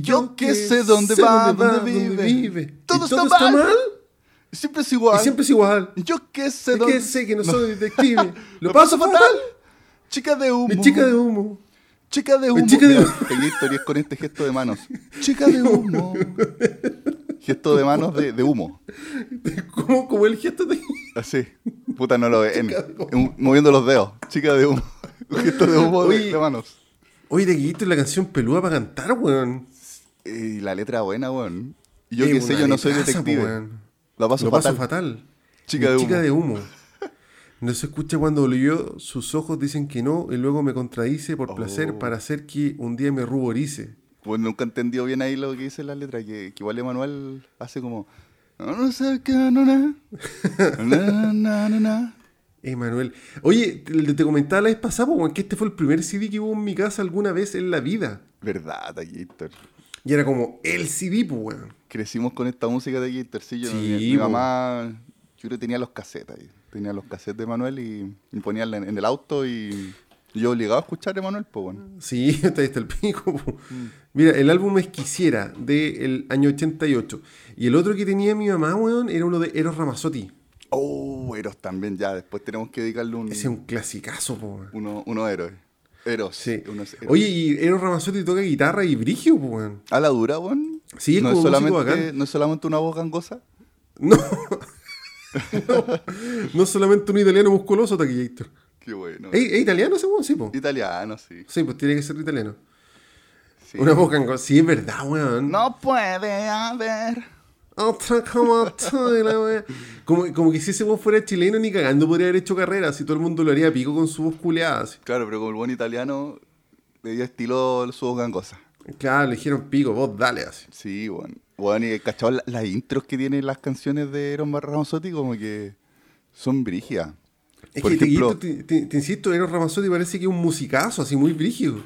Y yo que sé dónde va, dónde vive. ¿Todo, ¿Y está, todo mal? está mal? Siempre es igual. Y siempre es igual. Yo que sé Es dónde... que sé que no soy detective. Lo ¿Lo paso fatal. Chica de humo. Mi chica de humo. Chica de humo. chica de Mira, humo. pegué historias con este gesto de manos. Chica de humo. Gesto de manos de, de humo. Como, como el gesto de... Así. Puta, no lo ven. Moviendo los dedos. Chica de humo. Un gesto de humo de manos. Oye, de Guillito la canción peluda para cantar, weón. Y la letra buena, weón. Y yo que sé, yo no soy detective. La paso Lo fatal. paso fatal. Chica Mi de chica humo. de humo. No se escucha cuando leyó, sus ojos dicen que no, y luego me contradice por placer Oh. para hacer que un día me ruborice. Pues nunca entendió bien ahí lo que dice la letra, que, que igual Emanuel hace como... No, sé qué, no, na. Na, na, na, na. Emanuel. Oye, te, te comentaba la vez pasada, que este fue el primer CD que hubo en mi casa alguna vez en la vida. Verdad, Taquillator. Y era como el CD, pues, weón. Crecimos con esta música de. Sí, yo, Sí, mi, mamá, yo creo que tenía los cassettes ahí. Tenía los cassettes de Emanuel y, y ponía en, en el auto y, yo obligado a escuchar a Emanuel, pues bueno. Sí, está ahí está el pico. po. Mira, el álbum es Quisiera, del año 88. Y el otro que tenía mi mamá, weón, era uno de Eros Ramazzotti. Oh, Eros también, ya. Después tenemos que dedicarle un, Ese es un clasicazo, po, weón. uno, uno héroe. Eros. Sí. unos. Oye, y Eros Ramazzotti toca guitarra y brigio, weón. ¿A la dura, weón? Sí, es ¿No, como es solamente, bacán. ¿No es solamente una voz gangosa? No. no. No solamente un italiano musculoso, Taquillator. Qué bueno. ¿Es, es italiano ese weón? Sí, po. Italiano, sí. Sí, pues tiene que ser italiano. sí. Una boca en Sí, es verdad, weón. No puede haber. Otra como tú y la wea. como, como que si ese weón fuera chileno, ni cagando podría haber hecho carrera. Si todo el mundo lo haría pico con su voz culeada. así. Claro, pero como el buen italiano le dio estilo su voz gangosa. Claro, le dijeron pico, vos dale así. Sí, bueno. Bueno, y cachado la- las intros que tienen las canciones de Eros Ramazzotti como que son brígidas. Es Por que te, ejemplo, te, te- te insisto, Eros Ramazzotti parece que es un musicazo, así muy brígido.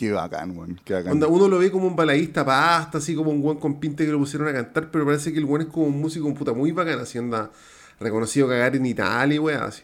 Qué bacán, weón. Qué bacán. Onda, uno lo ve como un baladista pasta, así como un weón con pinte que lo pusieron a cantar, pero parece que el weón es como un músico puta muy bacán, así onda reconocido cagar en Italia weá, así.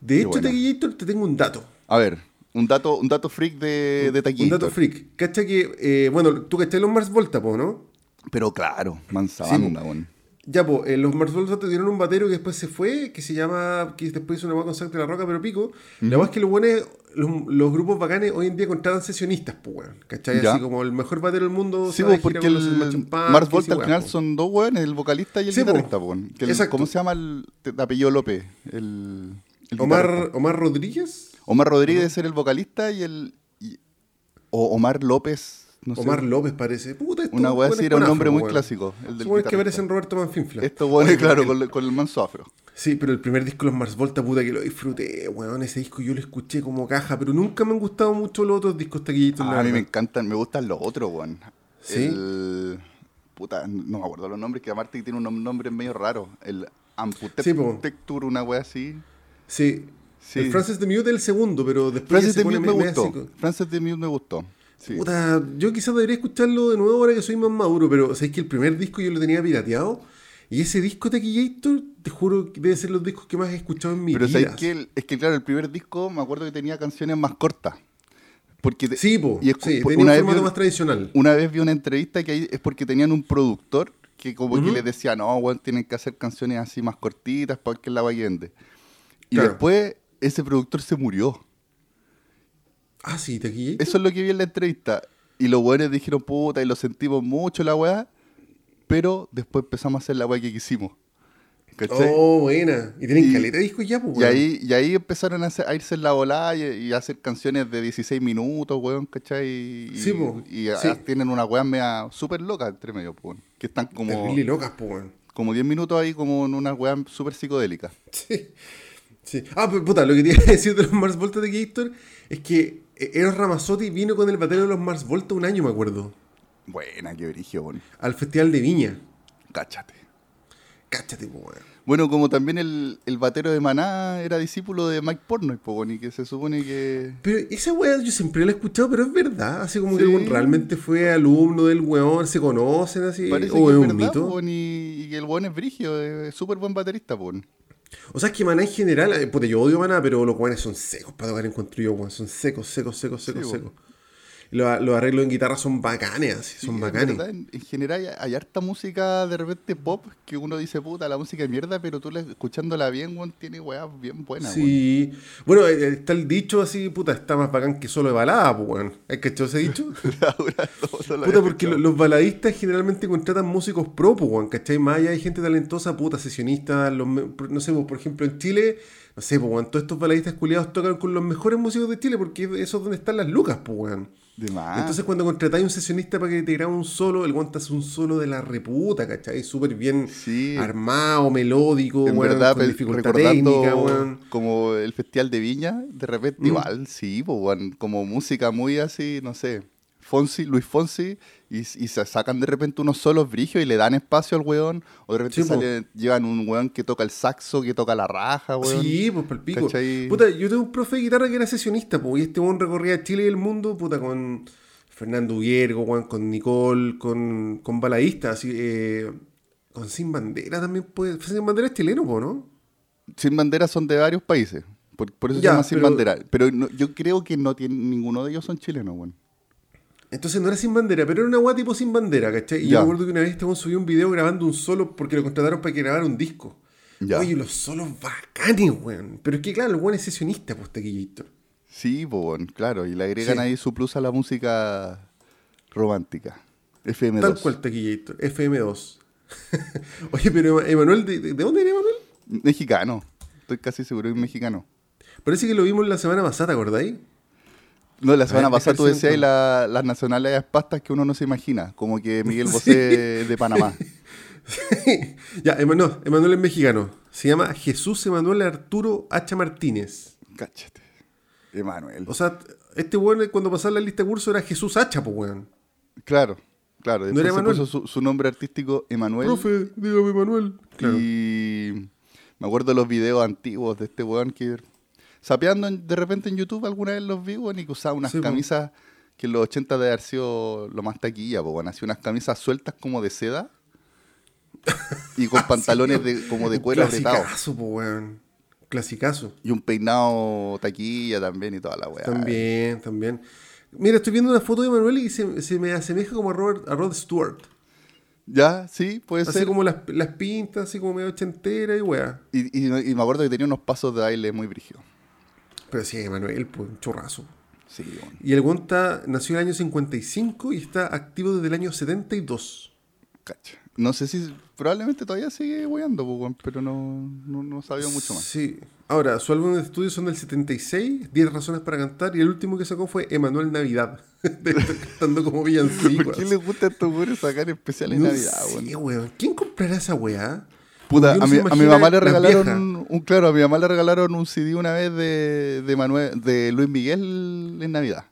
De Qué hecho. Taquillator, te tengo un dato. A ver, un dato, un dato freak de, de Un dato freak. ¿Cacha que, eh, bueno, tú cachai los Mars Volta, po, ¿no? Pero claro, mansa Sí, weón. Ya, pues, los Mars Volta tuvieron un batero que después se fue, que se llama, que después hizo una weá con de la Roca, pero pico. La weá es que los buenos, los, los grupos bacanes hoy en día contratan sesionistas, pues, weón. ¿Cachai? Ya. Así como el mejor batero del mundo. Sí, pues, porque los el Pumpkins Mars Volta al final po. son dos weones, el vocalista y el Sí, guitarrista, po, el- Exacto. ¿Cómo se llama el, apellido López? El, el Omar. Omar Rodríguez. Omar Rodríguez era el vocalista y el. y- o Omar López, no sé. Omar López parece. Puta, Una weá así era un nombre muy clásico. El del que parecen Roberto Manfinfla. Estos weones, Oye, claro, con, el- con el manso afro. Sí, pero el primer disco de los Mars Volta, puta que lo disfruté, weón. Ese disco yo lo escuché como caja, pero nunca me han gustado mucho los otros discos taquillitos. Ah, a mí me encantan, me gustan los otros, weón. ¿Sí? El. Puta, no me acuerdo los nombres, que aparte tiene unos nombres medio raros. El Sí. Amputecture, una wea así. Sí. Sí. El Francis de Mute es el segundo, pero después Francis de Mute me me- gustó. Francis de Mute me gustó. Sí. Puta, yo quizás debería escucharlo de nuevo ahora que soy más maduro, pero sabes que el primer disco yo lo tenía pirateado y ese disco Taquillator, te juro que debe ser los discos que más he escuchado en mi Pero vida. ¿sabes qué? El- Es que, claro, el primer disco me acuerdo que tenía canciones más cortas. Porque te- Sí, po. y es- sí, por- tenía un una vez formato vi- más tradicional. Una vez vi una entrevista que ahí es porque tenían un productor que como que les decía, no, tienen que hacer canciones así más cortitas para que la vende. Y Claro. después ese productor se murió. Ah, sí, Taquillator. Eso es lo que vi en la entrevista. Y los weones dijeron, puta, y lo sentimos mucho la weá, pero después empezamos a hacer la weá que quisimos. ¿Cachai? Oh, buena. Y tienen Y- caleta de discos ya, pues, Y weón. ahí, y ahí empezaron a, hacer- a irse en la volada y, y a hacer canciones de 16 minutos, weón, ¿cachai? Y, Sí, po. y Sí. tienen una weá media súper loca entre medio, weón, que están como, Terrible locas, pues, weón. como 10 minutos ahí como en una weá súper psicodélica. Sí. Sí. Ah, pero puta, lo que te iba a decir de los Mars Volta de Gator es que Eros Ramazzotti vino con el batero de los Mars Volta un año, me acuerdo. Buena, qué brillo, weón. Al Festival de Viña. Cáchate. Cáchate, weón. Bueno, como también el, el batero de Maná era discípulo de Mike Pornoy, po, y que se supone que... Pero esa weá yo siempre la he escuchado, pero es verdad. Así como que Sí. realmente fue alumno del weón, se conocen así. Parece o que es un verdad, mito. po, y, y que el weón es brigio, es súper buen baterista, po. O sea, es que Maná en general, eh, puta, yo odio Maná, pero los weones son secos para tocar encuentro yo, weón. Son secos, secos, secos, secos, Sí, secos. Los, los arreglos en guitarra son bacanes, así, Sí, son en bacanes. verdad, en, en general hay, hay harta música de repente pop que uno dice, puta, la música es mierda, pero tú la- escuchándola bien, weón, tiene weá bien buena, weón. Sí. Bueno, eh, está el dicho así, puta, está más bacán que solo de balada, pues, weón. ¿Has cachado ese dicho? Puta, porque lo- los baladistas generalmente contratan músicos pro, pues, weón, ¿cachai? Más allá hay gente talentosa, puta, sesionistas, los no sé, pues, por ejemplo, en Chile, no sé, pues, todos estos baladistas culiados tocan con los mejores músicos de Chile porque eso es donde están las lucas, pues, weón. De más. Entonces cuando contratáis un sesionista para que te grabe un solo, el guante hace un solo de la reputa, ¿cachai? Súper bien Sí. armado, melódico, en weón, verdad, con dificultad recordando técnica, weón. como el Festival de Viña, de repente Mm. igual, sí, pues, como música muy así, no sé, Fonsi, Luis Fonsi, y, y se sacan de repente unos solos brigios y le dan espacio al weón, o de repente Sí, sale- llevan un weón que toca el saxo, que toca la raja, weón. Sí, pues para el pico. ¿Cachai? Puta, yo tengo un profe de guitarra que era sesionista, pues, y este weón recorría Chile y el mundo, puta, con Fernando Hiergo, weón, con Nicole, con, con baladistas, así, eh, con Sin Bandera también puede. Sin Bandera es chileno, po, ¿no? Sin banderas son de varios países, por, por eso Ya, se llama Sin pero- Bandera, pero no- yo creo que no tienen, ninguno de ellos son chilenos, weón. Entonces no era sin bandera, pero era una weá tipo sin bandera, ¿cachai? Y Ya. yo me acuerdo que una vez este subió un video grabando un solo porque lo contrataron para que grabara un disco. Ya. Oye, los solos bacanes, weón. Pero es que claro, el weón es sesionista, pues, Taquillator. Sí, pues, weón, claro, y le agregan Sí. ahí su plus a la música romántica. FM2. Tal cual, Taquillator. FM2. Oye, pero Emanuel, ¿de, de- de dónde era Emanuel? Mexicano. Estoy casi seguro que es mexicano. Parece que lo vimos la semana pasada, ¿te acordáis? No, la semana pasada tú decías la- las nacionalidades pastas que uno no se imagina, como que Miguel Bosé de Panamá. ya, Emanuel, Emanuel es mexicano. Se llama Jesús Emanuel Arturo H. Martínez. Cáchate. Emanuel. O sea, este weón cuando pasaba la lista de curso era Jesús Hacha, pues, weón. Claro, claro. ¿No Después era se puso su, su nombre artístico Emanuel. Profe, dígame Emanuel. Claro. Y me acuerdo de los videos antiguos de este weón que sapeando de repente en YouTube alguna vez los vi, weón, y que usaba unas Sí, camisas que en los 80 debe haber sido lo más taquilla, pues, weón. Hacía unas camisas sueltas como de seda y con pantalones de, como de cuero apretado. Clasicazo, pues, weón. Clasicazo. Y un peinado taquilla también y toda la weá. También, también. Mira, estoy viendo una foto de Emanuel y se, se me asemeja como a, Robert, a Rod Stewart. Ya, sí, puede Así ser. como las, las pintas, así como medio ochentera y weá. Y, y- y me acuerdo que tenía unos pasos de baile muy brígidos. Pero sí, Emanuel, pues, un chorrazo. Sí, weón. Y el está- nació en el año 55 y está activo desde el año 72. Cacha. No sé si probablemente todavía sigue weando, weón, pero no, no, no sabía mucho más. Sí. Ahora, su álbum de estudio son del 76, 10 razones para cantar, y el último que sacó fue Emanuel Navidad. Cantando como villancico. ¿Por qué les gusta a estos sacar especiales No Navidad, weón? weón. ¿Quién comprará esa weá? Puta, a mi, a mi mamá le regalaron un, claro, a mi mamá le regalaron un CD una vez de, de Manuel, de Luis Miguel en Navidad.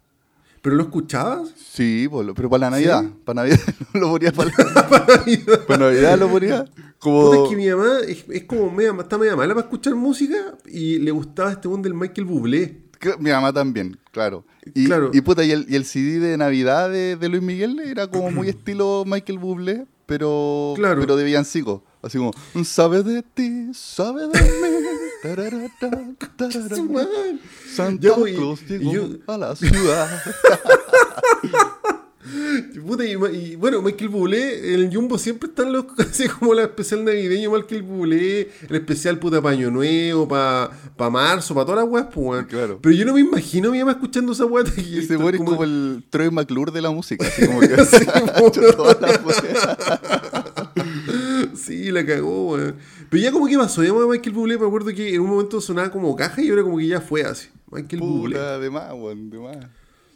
¿Pero lo escuchabas? Sí, lo- pero para la Navidad. ¿Sí? Para Navidad lo ponía para, para Navidad lo ponía. Como Puta, es que mi mamá es, es como media, está media mala para escuchar música y le gustaba este one del Michael Bublé. mi mamá también, claro. Y, Claro. y puta, y el, y el CD de Navidad de, de Luis Miguel era como muy estilo Michael Bublé, pero, Claro. pero de villancico. Así como, sabe de ti, sabe de mí. tarara. Madre. Santa pues, y- llegó yo- a la ciudad. Puta, y, y bueno, Michael Bublé, en el Jumbo siempre están los, así como la especial navideño, Michael Bublé, el especial puta paño nuevo, para pa marzo, para todas las weas, pues, weón. Claro. Pero yo no me imagino a mi mamá escuchando esa wea. Y se muere como el Troy McClure de la música. Así como que Sí, hecho todas las. Sí, la cagó, weón. Pero ya como que pasó, ya Michael Bublé, me acuerdo que en un momento sonaba como caja y ahora como que ya fue así. Michael Bublé. De más, weón, de más.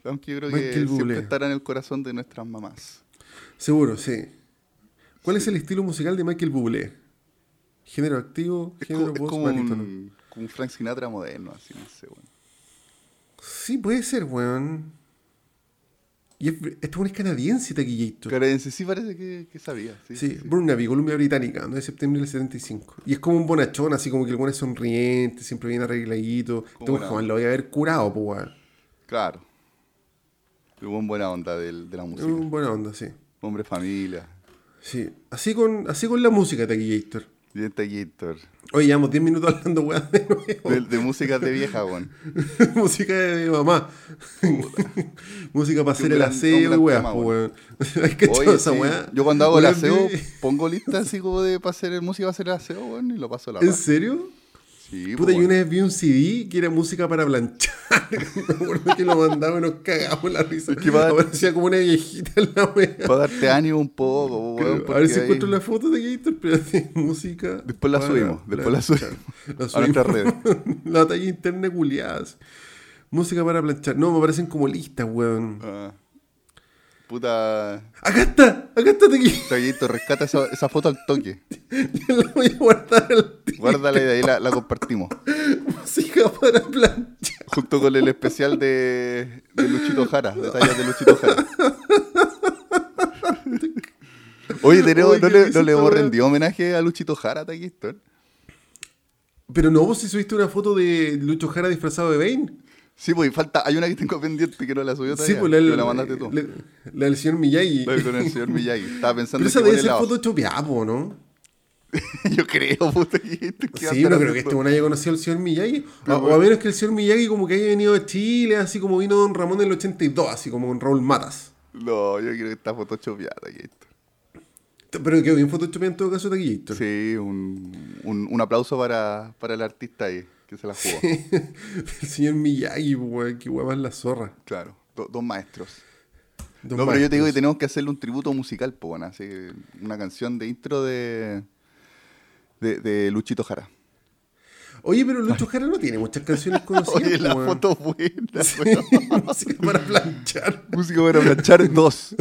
Aunque yo creo que Michael Bublé. siempre estará en el corazón de nuestras mamás. Seguro, sí. ¿Cuál es el estilo musical de Michael Bublé? Género activo, Es género como, un, como un Frank Sinatra moderno, así, no sé, weón. Sí, puede ser, weón. Y es, este weón es canadiense, Taquillator. Canadiense sí parece que, que sabía. Sí, Sí, sí. Burnaby, Columbia Británica, 9 de septiembre del 75. Y es como un bonachón, así como que el weón es sonriente, siempre bien arregladito. Este weón buena jamás lo voy a ver curado, pues, weón. Claro. El buen buena onda del- de la música. un buena onda, sí. Hombre familia. Sí, así con, así con la música, Taquillator. Bien Taquillator. Oye, llevamos 10 minutos hablando weá de nuevo. De, de música de vieja, weón. Música de mi mamá. Música para hacer el aseo weón. weón. ¿Has cachado Oye, esa sí, weá? Yo cuando hago el Weón, aseo, pongo lista así como de para hacer música para hacer el aseo, weón, y lo paso a la ¿En serio? Sí, Puta, yo una vez vi un CD que era música para planchar. Me acuerdo que lo mandaba y nos cagamos la risa. que va- Aparecía como una viejita en la wea. Para darte ánimo un poco, po, weón. a ver si encuentro la foto de Gator, pero de música. Después la subimos, después la subimos. La A nuestras redes. la talla interna culiadas. Música para planchar. No, me parecen como listas, weón. Ah. Puta. ¡Acá está! ¡Acá está aquí! Taquillito, rescata esa, esa foto al toque. Ya la voy a guardar al. Guárdala y de ahí la, la compartimos. Música para planchar. Junto con el especial de, de Luchito Jara, detalles de Luchito Jara. Oye, tenemos- Oye, no, le, no le hemos rendido homenaje a Luchito Jara, Taquillito. Pero no, vos si subiste una foto de Lucho Jara disfrazado de Bane. Sí, pues falta, hay una que tengo pendiente que no la subió Sí, todavía. pues la, me la mandaste tú. la- la del señor Miyagi. La con el señor Miyagi. Estaba pensando Pero esa debe ser la po, ¿no? Yo creo, puta, que a Sí, no creo que este bueno haya conocido al señor Miyagi. O, Pero o a menos que el señor Miyagi como que haya venido a Chile, así como vino Don Ramón en el 82, así como con Raúl Matas. No, yo creo que está foto chopeada, Taquillito. Pero quedó bien photoshopeado en todo caso Taquillator. Sí, un, un, un aplauso para, para el artista ahí, que se la jugó. el señor Miyagi, weón, que weón la zorra. Claro, dos maestros. No, pero yo te digo que tenemos que hacerle un tributo musical, po, bueno, así que una canción de intro de, de, Luchito Jara. Oye, pero Lucho Jara no tiene muchas canciones conocidas. Oye, la man. foto buena, sí, Música para planchar. Música para planchar dos.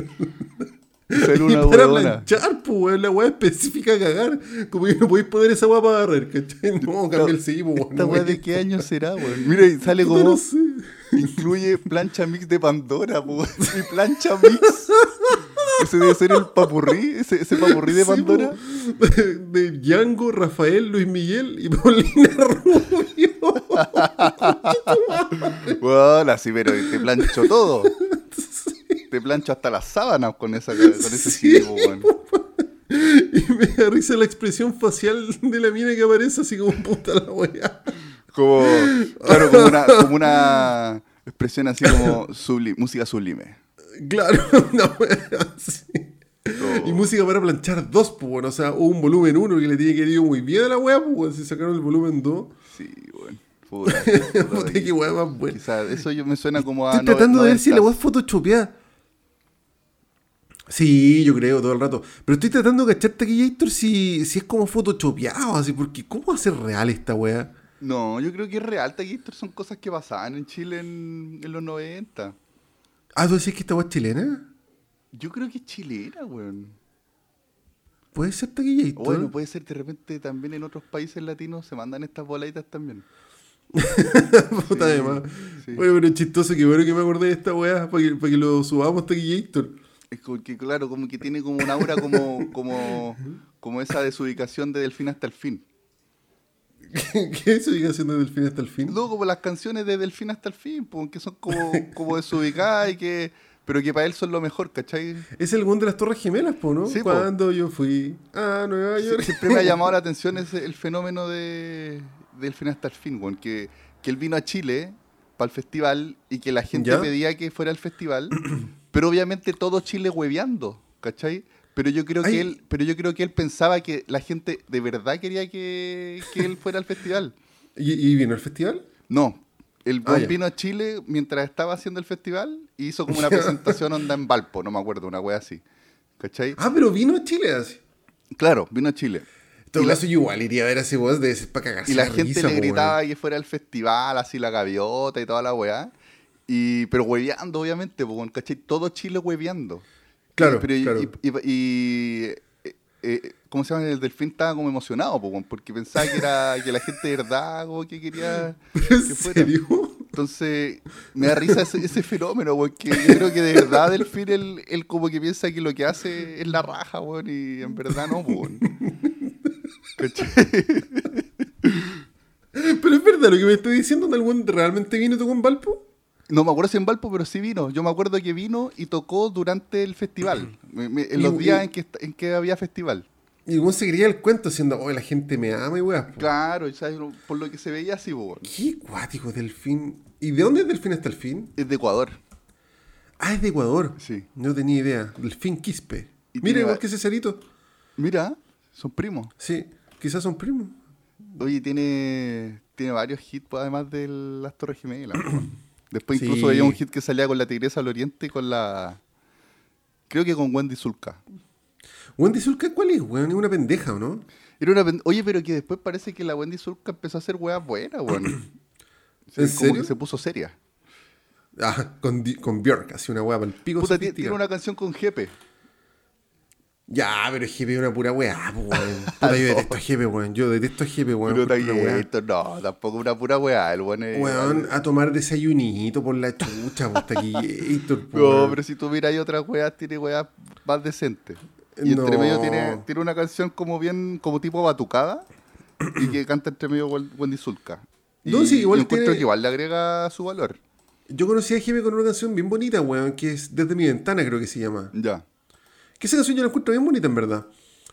Ser una para planchar, pues, la weá específica a cagar. Como que no podéis poner esa weá para barrer, ¿cachai? No, cambia el sello, weón. ¿Esta weá de qué año será, weón? Mira, sale como. No sé. Incluye plancha mix de Pandora, weón. Y plancha mix. Ese debe ser el papurrí, ese, ese papurrí de sí, Pandora. De Django, Rafael, Luis Miguel y Paulina Rubio. bueno, así, pero te plancho todo. Te plancho hasta las sábanas con, esa, con ese Sí, CD. Y me da risa la expresión facial de la mina que aparece así como puta la weá. Como, claro, como una, como una expresión así como subli- música sublime. Claro, una weá así. Y música para planchar dos, pues bueno, o sea, un volumen uno que le tiene que ir muy bien a la weá, pues bueno, si sacaron el volumen 2. Sí, bueno. Puta, puta, Puta, qué weá más buena. Quizás eso yo me suena como a. Estoy tratando de si la weá es photoshopeada. Sí, yo creo, todo el rato. Pero estoy tratando de cachar Taquillator si, si es como photoshopeado, así, porque ¿cómo va a ser real esta weá? No, yo creo que es real, Taquistor. Son cosas que pasaban en Chile en, en los 90. Ah, ¿tú decís que esta weá es chilena? Yo creo que es chilena, weón. Puede ser Taquillator. Bueno, puede ser de repente también en otros países latinos se mandan estas bolaitas también. Puta Sí, sí. Oye, pero es chistoso, que bueno que me acordé de esta weá para que, para que lo subamos Taquillator. Es que, claro, como que tiene como una aura como, como, como esa desubicación de Delfín hasta el fin. ¿Qué es ubicación desde el fin hasta el fin? No, como las canciones de Delfín hasta el fin, pues, que son como, como desubicadas y que. Pero que para él son lo mejor, ¿cachai? Es el one de las Torres Gemelas, po, ¿no? Sí, po. Cuando yo fui a Nueva York. Siempre me ha llamado la atención ese, el fenómeno de Delfín hasta el fin, que, que él vino a Chile para el festival y que la gente ¿Ya? pedía que fuera al festival, pero obviamente todo Chile hueveando, ¿cachai? Pero yo creo Ay. que él, pero yo creo que él pensaba que la gente de verdad quería que, que él fuera al festival. ¿Y, y vino al festival? No, el Ah, vino a Chile mientras estaba haciendo el festival y hizo como una presentación onda en Valpo, no me acuerdo, una wea así. ¿Cachai? Ah, pero vino a Chile así. Claro, vino a Chile. Todo Y la- yo igual iría a ver a ese voz de para cagarse Y la de gente risa, le gritaba que fuera al festival, así la gaviota y toda la weá. Y, pero hueveando, obviamente, pues, ¿cachai? Todo Chile hueveando. Claro, Y- pero claro. Y, eh, eh, ¿cómo se llama? El delfín estaba como emocionado, pues, porque pensaba que era que la gente de verdad como que quería ¿En que fuera. serio? Entonces, me da risa ese, ese fenómeno, porque yo creo que de verdad Delfín, él, él como que piensa que lo que hace es la raja, weón, y en verdad no, weón. Pero es verdad lo que me estoy diciendo, ¿en algún realmente vino tocó en Valpo? No me acuerdo si en Valpo, pero sí vino. Yo me acuerdo que vino y tocó durante el festival. Me- me- en Y- los días y- en que, en que había festival. Y weón se creía el cuento diciendo, oh, la gente me ama y weá. po. Claro, ¿sabes? por lo que se veía así, weón. Qué cuático Delfín. ¿Y de dónde es Delfín hasta el fin? Es de Ecuador. Ah, es de Ecuador. Sí. No tenía idea. Delfín Quispe. Mira, igual va- que Cesarito. Mira, son primos. Sí, quizás son primos. Oye, tiene, tiene varios hits, además de las Torres Gemelas. Después Sí. incluso había un hit que salía con la Tigresa del Oriente y con la... Creo que con Wendy Zulka. Wendy Zulka, ¿cuál es, weón? Es una pendeja, ¿o no? Era una pen- Oye, pero que después parece que la Wendy Zulka empezó a hacer weas buenas, weón. Sí, ¿En como serio? que se puso seria. Ah, con, con Björk, así una weá para el pico. Puta, ti- tiene una canción con Jepe. Ya, pero GP es una pura weá, weón. Puta, yo detesto a GP, weón. Yo detesto a GP, weón. Pero weá- Taquito, no, tampoco una pura wea. El weón es- Weón, a tomar desayunito por la chucha, pues Taquillator, po, No, pero si tú miras hay otras weas, tiene weas más decentes. Y entre medio tiene, tiene una canción como bien, como tipo batucada, y que canta entre medio Wen- Wendy Zulka. Y, No, sí, igual y encuentro tiene- que igual le agrega su valor. Yo conocí a GP con una canción bien bonita, weón, que es Desde mi ventana, creo que se llama. Ya. Que esa canción yo la encuentro bien bonita, en verdad.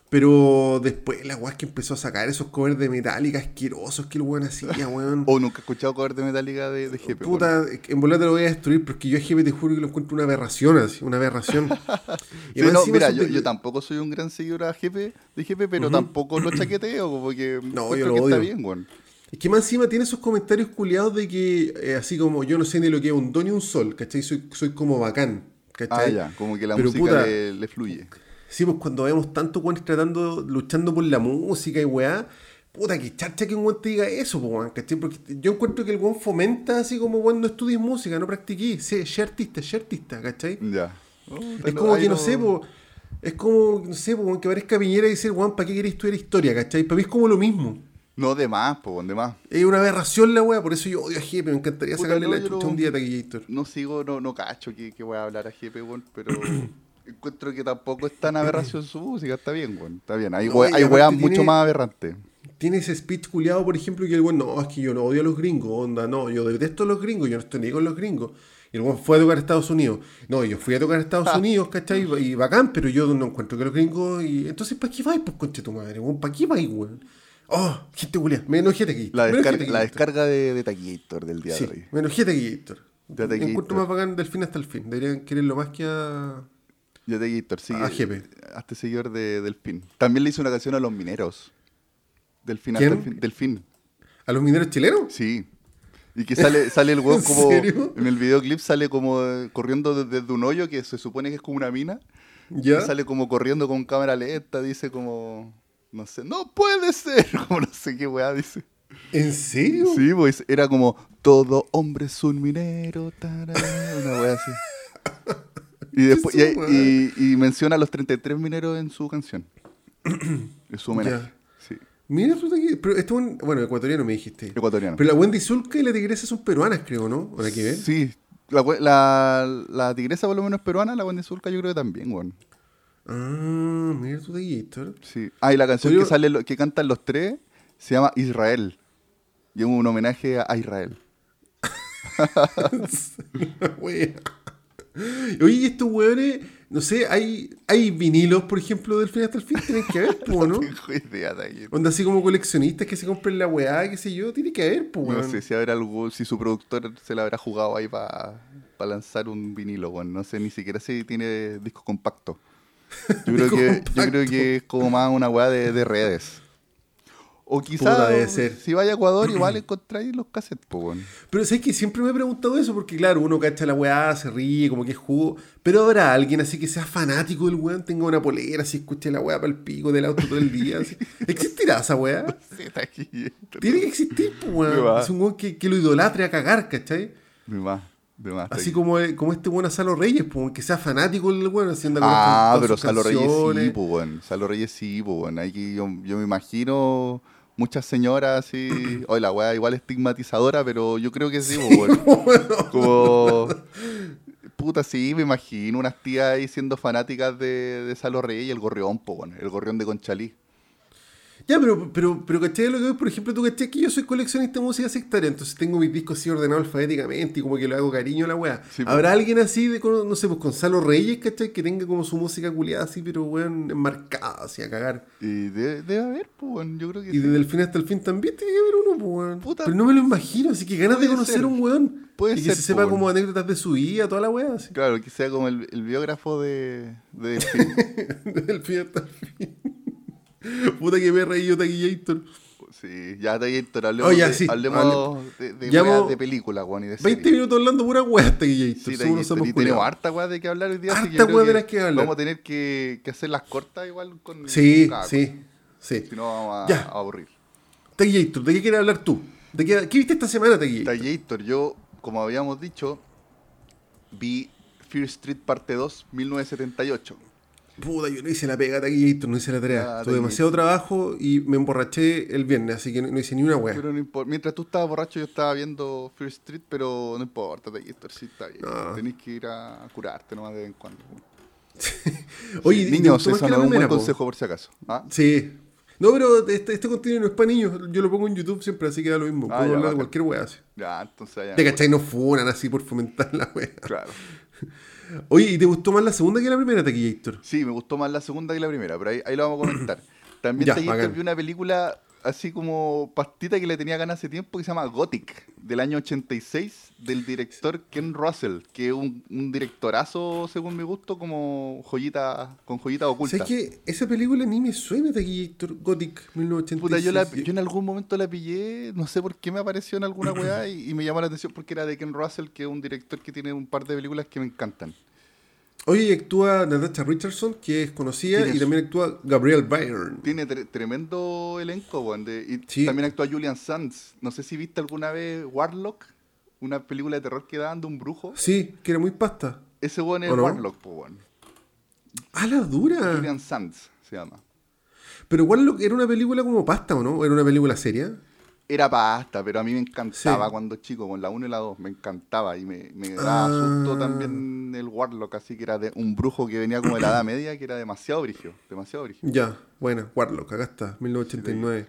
Pero después la weá que empezó a sacar esos covers de Metallica asquerosos que el weón hacía, weón. O nunca he escuchado cover de Metallica de, de Jepe. Puta, en volar te lo voy a destruir porque yo a GP te juro que lo encuentro una aberración, así, una aberración. Y Sí, no, mira, yo, de- yo tampoco soy un gran seguidor a Jefe, de Jefe, pero tampoco lo chaqueteo, como que No, yo lo que está bien, weón. Es que más encima tiene esos comentarios culiados de que, eh, así como yo no sé ni lo que es un don y un sol, ¿cachai? Soy, soy como bacán, Ah, ¿cachai? ya, como que la Pero, música puta, le, le fluye. Sí, pues cuando vemos tanto weones tratando, luchando por la música y weá, puta que charcha que un weón te diga eso, pues weón, ¿cachai? Porque yo encuentro que el weón fomenta así como weón no estudies música, no practiquís, sé, sé artista, sé artista, ¿cachai? Ya. Es como que no sé, pues. Es como, no sé, pues, que parezca Piñera y decir, weón, ¿para qué queréis estudiar historia, cachai? Para mí es como lo mismo. No, de más, po, de más. Es una aberración la weá, por eso yo odio a Jepe, me encantaría Puta, sacarle no, la chucha no- un día a Taquillator. No sigo, no, no cacho que, que voy a hablar a Jepe, weón, pero encuentro que tampoco es tan aberración su música, está bien, weón, está bien. Hay, No, we- hay weas tiene- mucho más aberrantes. Tiene ese speech culiado, por ejemplo, que el weón, no, es que yo no odio a los gringos, onda, no, yo detesto a los gringos, yo no estoy ni con los gringos. Y el weón fue a tocar a Estados Unidos. No, yo fui a tocar a Estados Unidos, ¿cachai? Y bacán, pero yo no encuentro que los gringos. Y... Entonces, ¿para qué vais, pues, conche tu madre, weón? ¿Para qué vais, weón? Oh, gente culiada, me enojé aquí. La, me enojé descarga, la Taquillator. descarga de, de Taquillator del día Sí, de hoy. me enojé Taquillator. De Taquillator. Encuentro más bacán del fin hasta el fin. Deberían quererlo más que a. Yo Taquillator, sí. A Jepe. Hasta seguidor de Delfín. También le hice una canción a los mineros. Delfín hasta ¿Quién? el fin. Delfín, ¿A los mineros chilenos? sí. Y que sale, sale el ¿En como. En el videoclip sale como eh, corriendo desde un hoyo que se supone que es como una mina. ¿Ya? Y sale como corriendo con cámara lenta, dice como. No sé, no puede ser. Como no sé qué weá dice. ¿En serio? Sí, pues era como todo hombre es un minero. tarara, una weá así. Y después y, y- y menciona a los 33 mineros en su canción. Es su homenaje. Ya. Sí. Mira, pero esto es un. Bueno, ecuatoriano me dijiste. Ecuatoriano. Pero la Wendy Zulka y la tigresa son peruanas, creo, ¿no? ¿O nada que ver? Sí. La, la, la tigresa por lo menos es peruana, la Wendy Zulka yo creo que también, weón. Ah, mira tu Taquillator. Sí. Ah, y la canción que sale que cantan los tres se llama Israel. Y es un homenaje a Israel. Wea. Oye, y estos weones, no sé, hay, hay vinilos, por ejemplo, del fin hasta el fin, tienen que haber, po, ¿no? Tengo idea de ahí. Onda así como coleccionistas que se compren la weá, qué sé yo, tiene que haber, po, No sé si habrá algo, si su productor se la habrá jugado ahí para lanzar un vinilo, weón. No sé ni siquiera si tiene disco compacto. Yo creo, que, yo creo que es como más una weá de, de redes. O quizás si vaya a Ecuador igual encontráis los cassettes, po. Pero sabes que siempre me he preguntado eso, porque claro, uno cacha la weá, se ríe, como que es jugo. Pero habrá alguien así que sea fanático del weón, tenga una polera, así escuche la weá para el pico del auto todo el día. así. ¿Existirá esa weá? Aquí. Tiene que existir, Me weón. Es un weón que, que lo idolatre a cagar, ¿cachai? Más. Así como, como este a Salo Reyes, pues, que sea fanático del weón, haciendo Ah, con pero Salo Reyes sí, pues, weón. Salo Reyes sí, pues, weón. Ahí yo, yo me imagino muchas señoras así. Oye, la weá igual estigmatizadora, pero yo creo que sí, pues. Como. Puta, sí, me imagino unas tías ahí siendo fanáticas de, de Salo Reyes y el gorrión, pues, weón. El gorrión de Conchalí. Ya, pero, pero, pero ¿cachai? Lo que por ejemplo, tú cachai que yo soy coleccionista de música sectaria, entonces tengo mis discos así ordenados alfabéticamente y como que le hago cariño a la weá. Sí, pues. ¿Habrá alguien así de, no sé, pues Gonzalo Reyes, cachai? Que tenga como su música culiada así, pero weón, enmarcada, así a cagar. Y debe, debe haber, pues, weón, yo creo que Y sí. desde el fin hasta el fin también tiene que haber uno, pues, weón. Puta. Pero no me lo imagino, así que ganas de conocer ser. un weón. Puede y que ser, se sepa pues, como anécdotas de su vida, toda la weá, así. Claro, que sea como el, el biógrafo de, de Delfín. Desde el fin hasta el fin. Puta que me he reído Taquillator. sí, ya ahí, hablemos, Oh, ya, de, sí. hablemos de, de, Llamo- de películas, weón, y de 20 series. minutos hablando pura weá Taquillator. Sí, y tenemos harta weá de que hablar hoy día, Harta yo weá de las que hablar. Vamos a tener que, que hacer las cortas igual con Sí, con sí, sí. Si no vamos a, Ya. a aburrir. Taquillator, ¿de qué quieres hablar tú? ¿De qué, ¿Qué viste esta semana, Taquillator? Tallator, yo, como habíamos dicho, vi Fear Street parte 2, 1978. Puta, yo no hice la pega, Taquillator, no hice la tarea. Ya, Tuve Taquillator. demasiado trabajo y me emborraché el viernes, así que no, no hice ni una weá. Pero no importa. Mientras tú estabas borracho, yo estaba viendo Fear Street, pero no importa, Tallator, sí está bien. No. Tenés que ir a curarte nomás de vez en cuando. Oye, Sí, ¿y te niños, eso no es un buen po? consejo por si acaso. ¿Ah? Sí. No, pero este, este contenido no es para niños. Yo lo pongo en YouTube siempre, así que da lo mismo. Ah, Puedo ya, hablar de cualquier weá así. Ya, entonces ya. Te cachai, no funan así por fomentar la weá. Claro. Oye, ¿y te gustó más la segunda que la primera, Taquillator? Sí, me gustó más la segunda que la primera, pero ahí, ahí lo vamos a comentar. También Ya, Tallator bacán. vi una película así como pastita que le tenía ganas hace tiempo que se llama Gothic, del año 86, del director Ken Russell, que es un, un directorazo, según mi gusto, como joyita, con joyitas ocultas. ¿Sabes que esa película ni me suena, Taquillator? Gothic, 1986. Puta, yo, la- yo en algún momento la pillé, no sé por qué me apareció en alguna weá y, y me llamó la atención porque era de Ken Russell, que es un director que tiene un par de películas que me encantan. Oye, actúa Natasha Richardson, que es conocida, ¿Quién y también actúa Gabriel Byrne. Tiene tre- tremendo elenco, weón. de- y Sí. también actúa Julian Sands. No sé si viste alguna vez Warlock, una película de terror que daban de un brujo. Sí, que era muy pasta. Ese weón es. Warlock, po, weón. ¡Ah, la dura! Julian Sands se llama. Pero lo- era una película como pasta, ¿o no? ¿Era una película seria? Era pasta, pero a mí me encantaba Sí. cuando chico, con la 1 y la 2, me encantaba y me, me daba susto Ah. también el Warlock, así que era de un brujo que venía como de la Edad Media, que era demasiado brigio, demasiado brigio. Ya, buena, Warlock, acá está, 1989.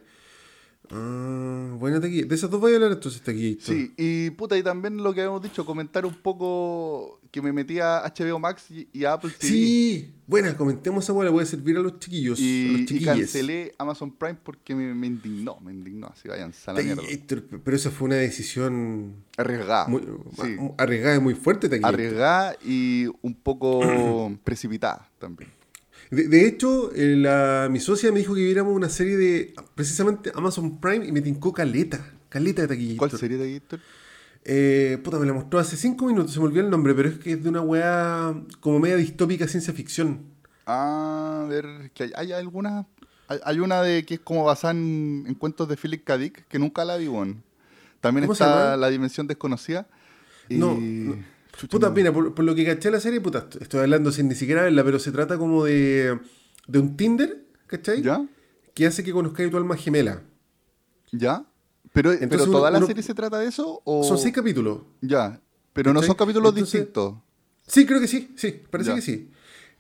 Ah, buena Taquilla. De esas dos voy a hablar entonces, Taquilla. Sí, y puta, y también lo que habíamos dicho, comentar un poco que me metí a HBO Max y, y a Apple TV. Sí, buena, comentemos esa weá, le voy a servir a los chiquillos. a los Y, chiquilles. cancelé Amazon Prime porque me, me indignó, me indignó, así vayan a la mierda. Taquillator, Pero esa fue una decisión Arriesgada, muy, sí. arriesgada y muy fuerte, Taquilla. arriesgada y un poco precipitada también. De, de hecho, eh, la, mi socia me dijo que viéramos una serie de precisamente Amazon Prime y me tincó caleta. Caleta de taquilla. ¿Cuál sería de Héctor? Eh, puta, me la mostró hace cinco minutos, se me olvidó el nombre, pero es que es de una weá como media distópica ciencia ficción. Ah, a ver, que hay, hay algunas. Hay, hay una de que es como basada en, en cuentos de Philip K. Dick, que nunca la vi, weón. También ¿Cómo se está? La Dimensión Desconocida. Y... No, no. Puta, mira, por, por lo que caché la serie, puta, est- estoy hablando sin ni siquiera verla, pero se trata como de, de un Tinder, ¿cachai? ¿Ya? Que hace que conozcáis tu alma gemela. ¿Ya? Pero, pero Entonces toda uno- la uno- serie se trata de eso o Son seis capítulos. ya, pero no son capítulos Entonces- distintos. Sí, creo que sí, sí, parece Ya. que sí.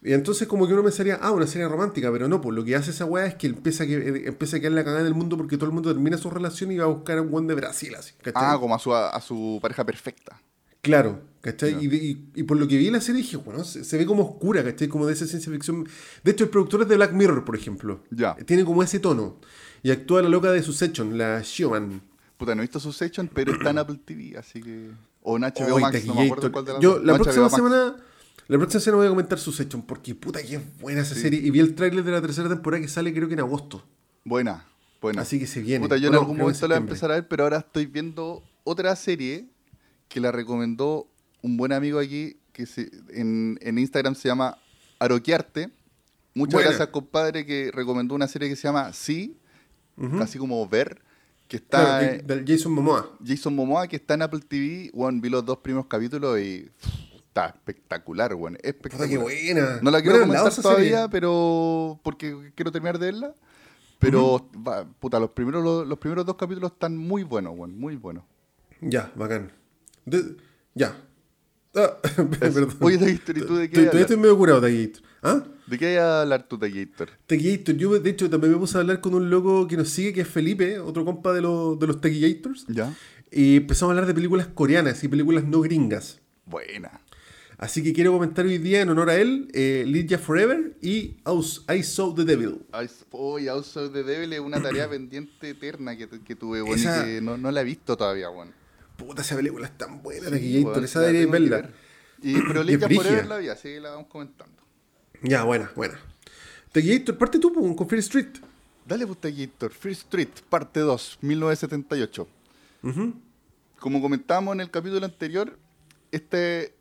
Y entonces como que uno pensaría, ah, una serie romántica, pero no, pues lo que hace esa weá es que empieza a, que, eh, empieza a quedar la cagada en el mundo porque todo el mundo termina su relación y va a buscar a un buen de Brasil, así, ¿cachai? Ah, como a su, a su pareja perfecta. Claro, ¿cachai? Ya. Y, de- y- y por lo que vi en la serie dije, bueno, se, se ve como oscura, ¿cachai? Como de esa ciencia ficción. De hecho, el productor es de Black Mirror, por ejemplo. Ya. Tiene como ese tono. Y actúa la loca de Succession, la Shioman. Puta, no he visto su section, pero está en Apple TV, así que. O en HBO Oy, Max, no me acuerdo cuál de las Yo dos. la No, próxima HBO Max. semana... La próxima semana voy a comentar Succession, porque puta que es buena esa Sí. serie. Y vi el tráiler de la tercera temporada que sale creo que en agosto. Buena, buena. Así que se viene. Puta, yo en Bueno, algún creo que momento la voy a empezar a ver, pero ahora estoy viendo otra serie que la recomendó un buen amigo aquí, que se- en, en Instagram se llama Aroquearte. Muchas Buena. gracias, compadre, que recomendó una serie que se llama Sí, Ujú. así como Ver, que Claro, está que- del Jason Momoa. Jason Momoa, que está en Apple TV. Bueno, vi los dos primeros capítulos y está espectacular, bueno, Puta espectacular. que buena. No la quiero hablado comentar todavía, serie. pero porque quiero terminar de verla. Pero, va, puta, los primeros, los, los primeros dos capítulos están muy buenos, weón, muy buenos. Ya, bacán. De- ya. Ah, perdón. Oye, David, ¿y tú de qué Todavía estoy medio curado. ¿Ah? ¿De qué hay a hablar tú, Taquillator? Tequillator, yo de hecho también me puse a hablar con un loco que nos sigue, que es Felipe, otro compa de, los de los Tequillators. ¿Ya? Y empezamos a hablar de películas coreanas y películas no gringas. Buena. Así que quiero comentar hoy día en honor a él, eh, Lidia Forever y I Saw the Devil. Hoy House of the Devil es una tarea pendiente eterna que, que tuve, bueno, Esa- y que no, no la he visto todavía, bueno. Puta, esa película es tan buena, Sí, la debería tengo que verla. ver. Y, pero Lidia brígida. Forever la vi, así que la vamos comentando. Ya, buena, buena. Tequillator, parte tú con Fear Street. Dale, pues, Taquillator. First Street, parte 2, 1978. Ujú. Como comentábamos en el capítulo anterior, este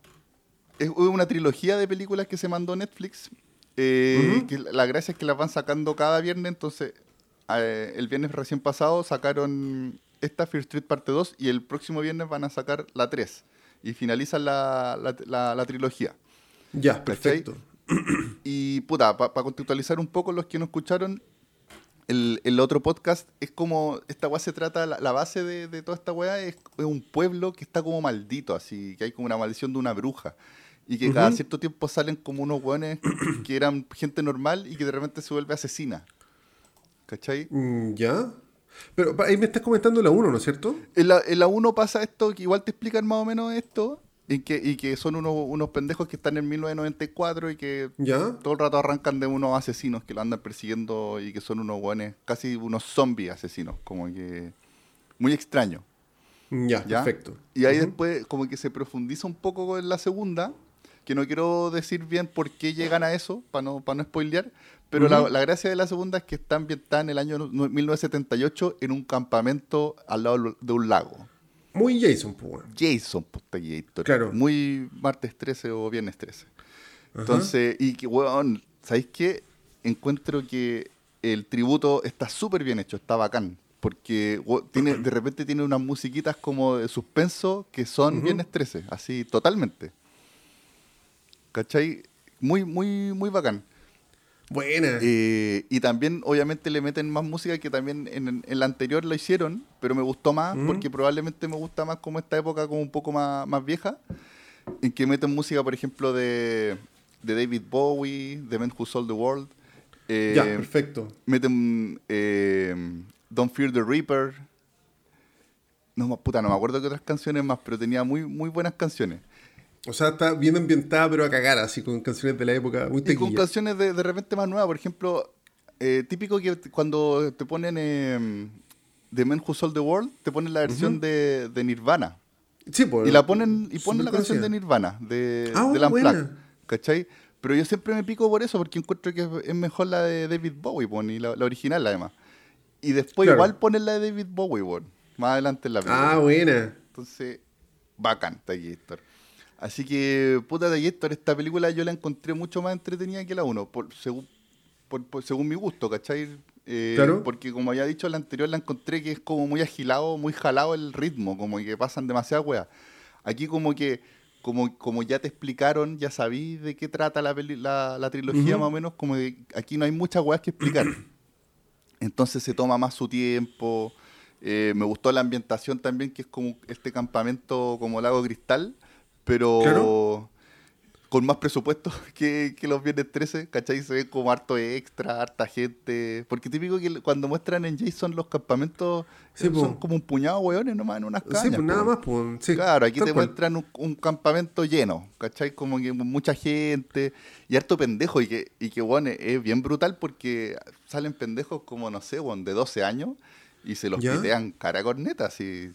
es una trilogía de películas que se mandó Netflix. eh, Ujú. que la gracia es que las van sacando cada viernes, entonces eh, el viernes recién pasado sacaron esta Fear Street parte 2 y el próximo viernes van a sacar la 3 y finalizan la, la- la- la trilogía. Ya, perfecto. Y puta, para contextualizar un poco los que no escucharon, el, el otro podcast es como, esta weá se trata, la, base de, de toda esta weá es, es un pueblo que está como maldito, así, que hay como una maldición de una bruja. Y que cada cierto tiempo salen como unos weones que eran gente normal y que de repente se vuelve asesina. ¿Cachai? Mm, Ya. Pero ahí me estás comentando la 1, ¿no es cierto? En la, en la 1 pasa esto, que igual te explican más o menos esto, y que, y que son unos, unos pendejos que están en 1994 y que Ya. todo el rato arrancan de unos asesinos que lo andan persiguiendo y que son unos guanes, casi unos zombies asesinos, como que muy extraño. Ya, ¿ya? perfecto. Y ahí Ujú. después como que se profundiza un poco en la segunda, que no quiero decir bien por qué llegan a eso, para no, para no spoilear, pero la, la gracia de la segunda es que está ambientada en el año nu- 1978 en un campamento al lado de un lago. Muy Jason, pues. Jason Postallator. Claro. Muy martes 13 o viernes 13. Ajá. Entonces, y que, weón, ¿sabéis qué? Encuentro que el tributo está súper bien hecho, está bacán. Porque tiene, de repente tiene unas musiquitas como de suspenso que son viernes 13, así totalmente. ¿Cachai? Muy, muy, muy bacán. Buena. Eh, y también, obviamente, le meten más música que también en, en la anterior lo hicieron, pero me gustó más Mm. porque probablemente me gusta más como esta época como un poco más, más vieja, en que meten música, por ejemplo, de, de David Bowie, The Man Who Sold the World. eh, ya, perfecto. meten eh, Don't Fear the Reaper. No, puta, no me acuerdo qué otras canciones más, pero tenía muy, muy buenas canciones. O sea, está bien ambientada, pero a cagar, así, con canciones de la época muy Y con canciones de, de repente más nuevas, por ejemplo, eh, típico que cuando te ponen eh, The Men Who Sold the World, te ponen la versión de, de Nirvana. Sí, pues. y la ponen y ponen la canción de. Nirvana, de, Ah, de. Unplugged, ¿cachai? Pero yo siempre me pico por eso, porque encuentro que es- mejor la de David Bowie, pon, y la, la original además. Y después Claro. igual ponen la de David Bowie, pon, más adelante en la película. Ah, buena. Entonces, bacán, Taquillator. Así que, puta Taquillator, esta película yo la encontré mucho más entretenida que la 1, por, según, por- por- según mi gusto, ¿cachai? Eh, Claro. Porque como había dicho, la anterior la encontré que es como muy agilado, muy jalado el ritmo, como que pasan demasiadas weas. Aquí como que, como, como ya te explicaron, ya sabí de qué trata la, peli- la, la trilogía más o menos, como que aquí no hay muchas weas que explicar. Entonces se toma más su tiempo. Eh, me gustó la ambientación también, que es como este campamento como Lago Cristal, pero Claro. con más presupuesto que, que los viernes 13, ¿cachai? Se ve como harto extra, harta gente. Porque típico que cuando muestran en Jason los campamentos Sí, eh, son como un puñado de hueones nomás en unas cañas. sí, pues nada más, pues. Sí, claro, aquí te cual. muestran un, un campamento lleno, ¿cachai? Como que mucha gente y harto pendejo. Y que, y que bueno, es bien brutal porque salen pendejos como, no sé, bueno, de 12 años y se los ¿Ya? pitean cara corneta, así.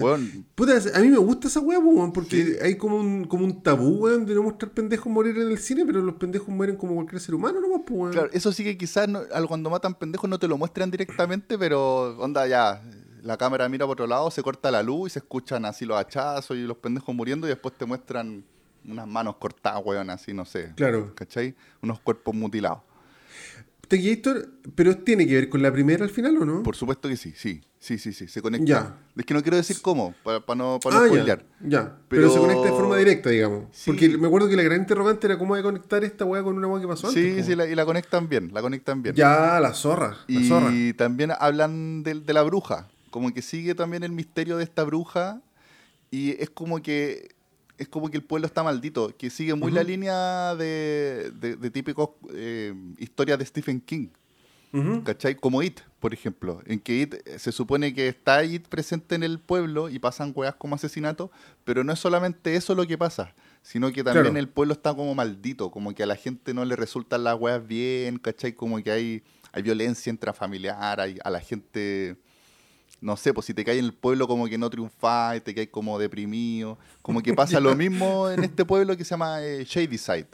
Weón, Puta, a mí me gusta esa weá, pues, weón, porque Sí. hay como un, como un tabú, weón, de no mostrar pendejos morir en el cine, pero los pendejos mueren como cualquier ser humano, nomás, pues, weón. Claro, eso sí que quizás no- al- cuando matan pendejos no te lo muestran directamente, pero onda ya, la cámara mira por otro lado, se corta la luz y se escuchan así los hachazos y los pendejos muriendo y después te muestran unas manos cortadas, weón, así, no sé. Claro. ¿Cachai? Unos cuerpos mutilados. Tequillator, pero tiene que ver con la primera al final, ¿o no? Por supuesto que sí, sí, sí, sí, sí, se conecta. Ya. Es que no quiero decir cómo, para, para no, para no ah, ya, spoilear. ya. Pero... Pero- se conecta de forma directa, digamos. Sí. Porque me acuerdo que la gran interrogante era cómo de conectar esta weá con una weá que pasó Sí, antes. sí, la- y la conectan bien, la conectan bien. Ya, la zorra, la zorra. Y también hablan de, de la bruja, como que sigue también el misterio de esta bruja y es como que es como que el pueblo está maldito, que sigue muy la línea de, de, de típicos eh, historias de Stephen King. Ujú. ¿Cachai? Como It, por ejemplo, en que It eh, se supone que está It presente en el pueblo y pasan weas como asesinatos, pero no es solamente eso lo que pasa, sino que también Claro. el pueblo está como maldito, como que a la gente no le resultan las weas bien, ¿cachai? Como que hay, hay violencia intrafamiliar, hay, a la gente, no sé, pues si te caes en el pueblo como que no triunfás, te caes como deprimido, como que pasa lo mismo en este pueblo que se llama eh, Shadyside.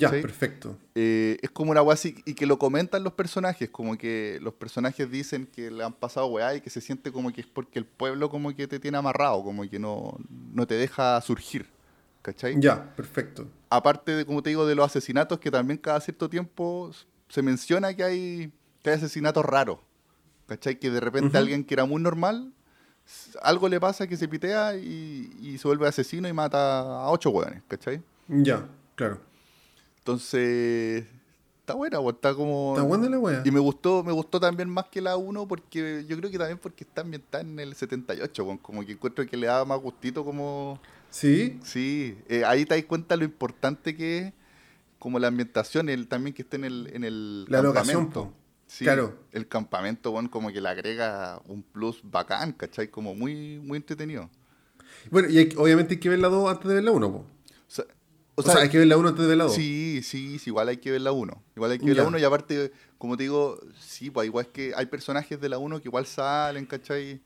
Ya, perfecto. Eh, es como una weá así, y que lo comentan los personajes, como que los personajes dicen que le han pasado weá y que se siente como que es porque el pueblo como que te tiene amarrado, como que no, no te deja surgir, ¿cachai? Ya, perfecto. Aparte de, como te digo, de los asesinatos, que también cada cierto tiempo se menciona que hay, que hay asesinatos raros, ¿cachai? Que de repente alguien que era muy normal, algo le pasa que se pitea y, y se vuelve asesino y mata a ocho weones, ¿cachai? Ya, claro. Entonces, está buena, pues, está como... Está buena la wea. Y me gustó, me gustó también más que la 1 porque yo creo que también porque está ambientada en el 78, weón, como que encuentro que le da más gustito como... Sí, Sí, eh, ahí te das cuenta lo importante que es como la ambientación, el, también que esté en el, en el La locación, campamento. Sí, Claro. el campamento, weón, como que le agrega un plus bacán, ¿cachai? Como muy, muy entretenido. Bueno, y hay obviamente hay que ver la 2 antes de ver la 1, po. O sea, O, sea, hay que ver la 1 antes de ver la 2. Sí, sí, sí, igual hay que ver la 1. Igual hay que ver la Ya. 1 y aparte, como te digo, sí, pues igual es que hay personajes de la 1 que igual salen, ¿cachai?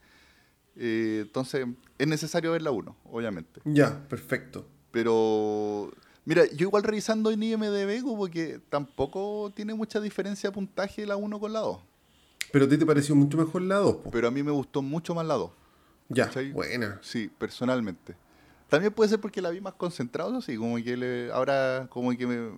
Eh, entonces, es necesario ver la 1, obviamente. Ya, perfecto. Pero, mira, yo igual revisando en IMDB, como que tampoco tiene mucha diferencia de puntaje la 1 con la 2. Pero a ti te pareció mucho mejor la 2, po. Pero a mí me gustó mucho más la 2. Ya, ¿cachai? buena. Sí, personalmente. También puede ser porque la vi más concentrado, así, como que le- ahora como que me,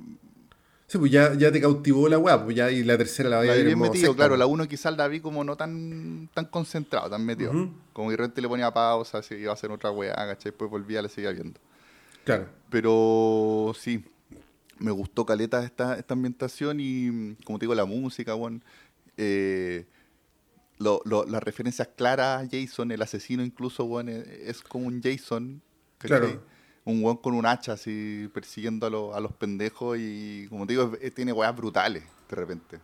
Sí, pues ya, ya te cautivó la weá, pues ya y la tercera la vaya La a ver bien metido, claro, la 1 quizás la vi como no tan tan concentrado, tan metido. Como que de repente le ponía pausa, se iba a hacer otra weá, ¿cachai? Después volvía, le seguía viendo. Claro. Pero sí, me gustó caleta esta, esta ambientación y, como te digo, la música, weón. Eh, lo- lo- las referencias claras a Jason, el asesino incluso, weón, es, es como un Jason. ¿cachai? Claro. Un weón con un hacha así persiguiendo a, los- a los pendejos y, como te digo, es- tiene weas brutales de repente.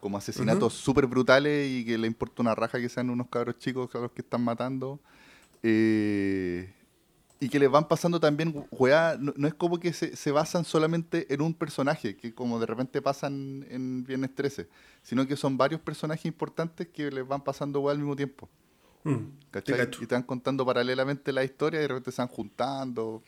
Como asesinatos súper brutales y que le importa una raja que sean unos cabros chicos a los que están matando. Eh, y que les van pasando también, weá, no, no es como que se, se basan solamente en un personaje, que como de repente pasan en Viernes 13, sino que son varios personajes importantes que les van pasando weá al mismo tiempo. Mm, ¿cachai? te. Y te van contando paralelamente la historia y de repente se van juntando.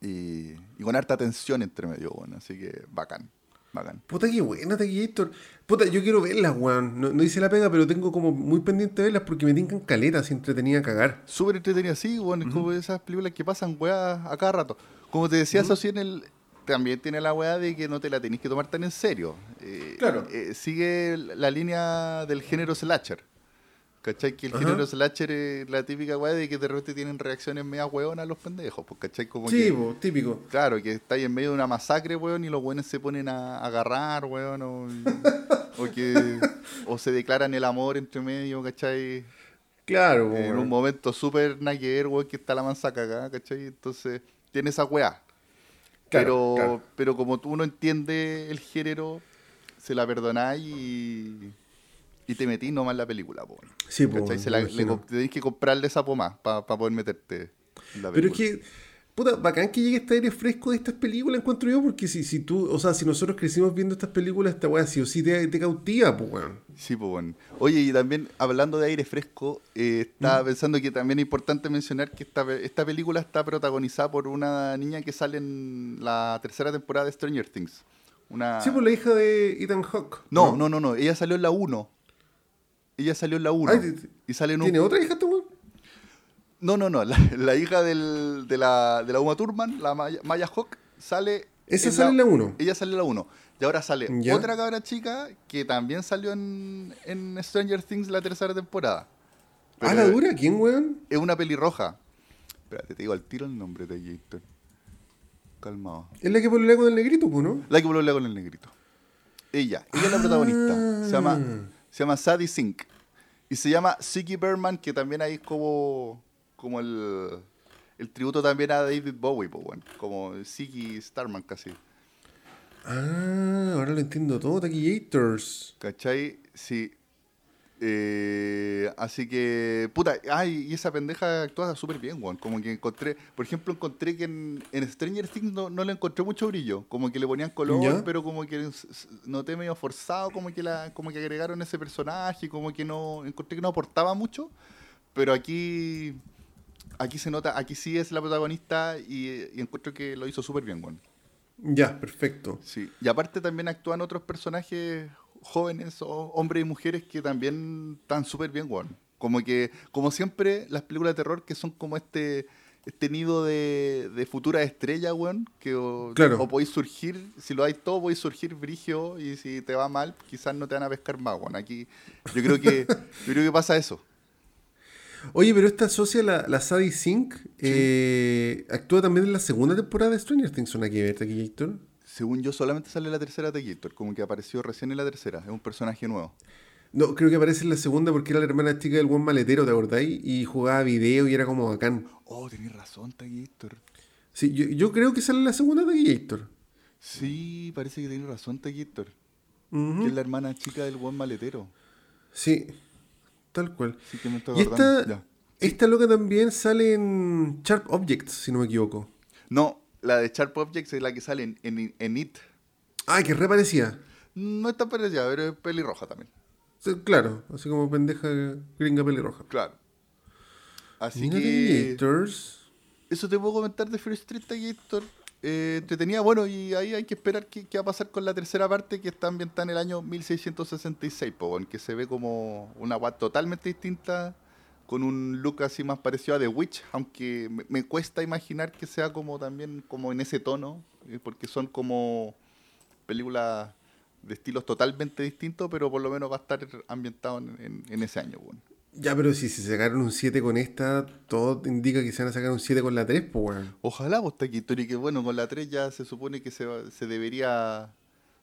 Y, y con harta tensión entre medio, bueno, así que bacán, bacán. Puta que buena, Taquillator. Puta, yo quiero verlas, weón. No, no hice la pega, pero tengo como muy pendiente de verlas porque me tincan caletas y entretenida a cagar. Súper entretenida, sí, bueno, es como esas películas que pasan weá a cada rato. Como te decía, eso sí en el... También tiene la weá de que no te la tenés que tomar tan en serio. Eh, Claro. eh, sigue la línea del género slasher. ¿Cachai? Que el Ajá. género slasher es la típica weá de que de repente tienen reacciones media weonas los pendejos. Pues, ¿Cachai? Como Sí, que, po, típico. Claro, que está ahí en medio de una masacre, weón, y los buenos se ponen a agarrar, weón, o, o que o se declaran el amor entre medio, ¿cachai? Claro, po, en weón. un momento súper naquer, weón, que está la mansa cagada, ¿cachai? Entonces, tiene esa weá. Claro, pero, claro. pero como tú no entiendes el género, se la perdonáis y, y te metís nomás en la película, po, weón. Sí, po. Se la- le tenéis que comprarle esa pomada para poder meterte en la Pero es película. que, puta, bacán que llegue este aire fresco de estas películas, encuentro yo, porque si, si tú, o sea, si nosotros crecimos viendo estas películas, esta weá sí o sí te, te cautiva, pues, weón. Sí, pues bueno. Oye, y también hablando de aire fresco, eh, estaba pensando que también es importante mencionar que esta, esta película está protagonizada por una niña que sale en la tercera temporada de Stranger Things. Una... Sí, pues la hija de Ethan Hawke. no, no, no, no, ella salió en la 1. Ella salió en la 1. Ay, t- t- y sale en un... ¿Tiene otra hija esta weón? No, no, no, la, la hija del- de, la, de la Uma Thurman, la Maya, Maya Hawk, sale... Esa sale en la 1. Ella sale en la 1. Y ahora sale Ya. otra cabra chica que también salió en, en Stranger Things la tercera temporada. ¿Ah, Pero la dura? ¿Quién, weón? Es una pelirroja. Espérate, te digo al tiro el nombre de Jason. Calmado. Es la que pololea con el negrito, ¿no? La que volvió con el negrito. Ella, ella es la protagonista. Se llama, se llama Sadie Sink. Y se llama Siggy Berman, que también ahí es como, como el, el tributo también a David Bowie, pues, weón. Como Ziggy Starman casi. Ah, ahora lo entiendo todo, Taquillators. ¿Cachai? Sí. Eh, así que, puta, ay, y esa pendeja actúa súper bien, weón. Como que encontré, por ejemplo, encontré que en, en Stranger Things no, no le encontré mucho brillo. Como que le ponían color, ¿Ya? pero como que noté medio forzado, como que la, como que agregaron ese personaje, como que no, encontré que no aportaba mucho. Pero aquí, aquí se nota, aquí sí es la protagonista y, y encuentro que lo hizo súper bien, weón. Ya, perfecto. Sí, y aparte también actúan otros personajes jóvenes, o hombres y mujeres que también están súper bien, weón. Como que, como siempre, las películas de terror que son como este, este nido de, de futuras estrellas, weón, que o, Claro. o podéis surgir, si lo hay todo, podéis surgir brigio, y si te va mal, quizás no te van a pescar más, weón. Aquí, yo creo que, yo creo que pasa eso. Oye, pero esta socia, la, la Sadie Sink, eh, actúa también en la segunda temporada de Stranger Things, ¿una que ver, Taquillator? Según yo, solamente sale la tercera de Gator, como que apareció recién en la tercera, es un personaje nuevo. No, creo que aparece en la segunda porque era la hermana chica del buen maletero, ¿te acordáis? Y jugaba video y era como bacán. Oh, tenés razón, Gator. Sí, yo, yo creo que sale en la segunda Taquillator. Sí, parece que tiene razón, Taquillator. Ujú. Que es la hermana chica del buen maletero. Sí, tal cual. Sí que me estoy Y esta, esta loca también sale en Sharp Objects, si no me equivoco. No, la de Sharp Objects es la que sale en, en, en It. Ay, que reparecía. No está parecida, pero es pelirroja también. Sí, claro, así como pendeja gringa pelirroja. Claro. Así Mira que eso te puedo comentar de Free Street Gator. Eh, entretenida, bueno, y ahí hay que esperar qué, qué va a pasar con la tercera parte que está ambientada en el año 1666, po, en que se ve como una guat totalmente distinta, con un look así más parecido a The Witch, aunque me, me cuesta imaginar que sea como también como en ese tono, eh, porque son como películas de estilos totalmente distintos, pero por lo menos va a estar ambientado en, en- en ese año. Bueno. Ya, pero si se sacaron un 7 con esta, todo indica que se van a sacar un 7 con la 3, pues. Ojalá, pues, Taquito, y que bueno, con la 3 ya se supone que se, se debería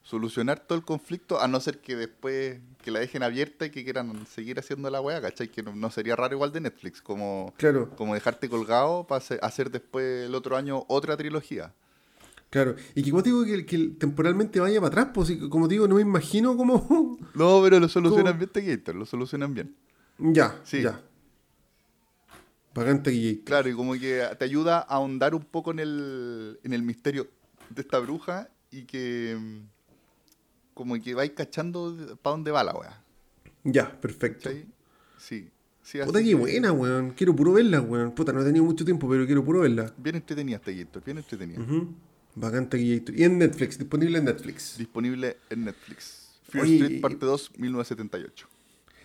solucionar todo el conflicto, a no ser que después que la dejen abierta y que quieran seguir haciendo la weá, ¿cachai? Que no, no sería raro igual de Netflix, como, Claro, como dejarte colgado para hacer después el otro año otra trilogía. claro. Y que digo que, que temporalmente vaya para atrás, pues, y como digo, no me imagino cómo. No, pero lo solucionan ¿Cómo? bien, Taquito, lo solucionan bien. ya, Sí. ya. Bacán Taquillate. Claro, y como que te ayuda a ahondar un poco en el, en el misterio de esta bruja y que como que vais cachando para dónde va la weá. Ya, perfecto. ¿Cachai? Sí. sí Puta que que buena, weón. Quiero puro verla, weón. Puta, no he tenido mucho tiempo, pero quiero puro verla. Bien entretenida esta Gator, bien entretenida. Ujú. Bacán Taquillate. Y en Netflix, disponible en Netflix. Disponible en Netflix. Fear Oye, Street parte 2, 1978.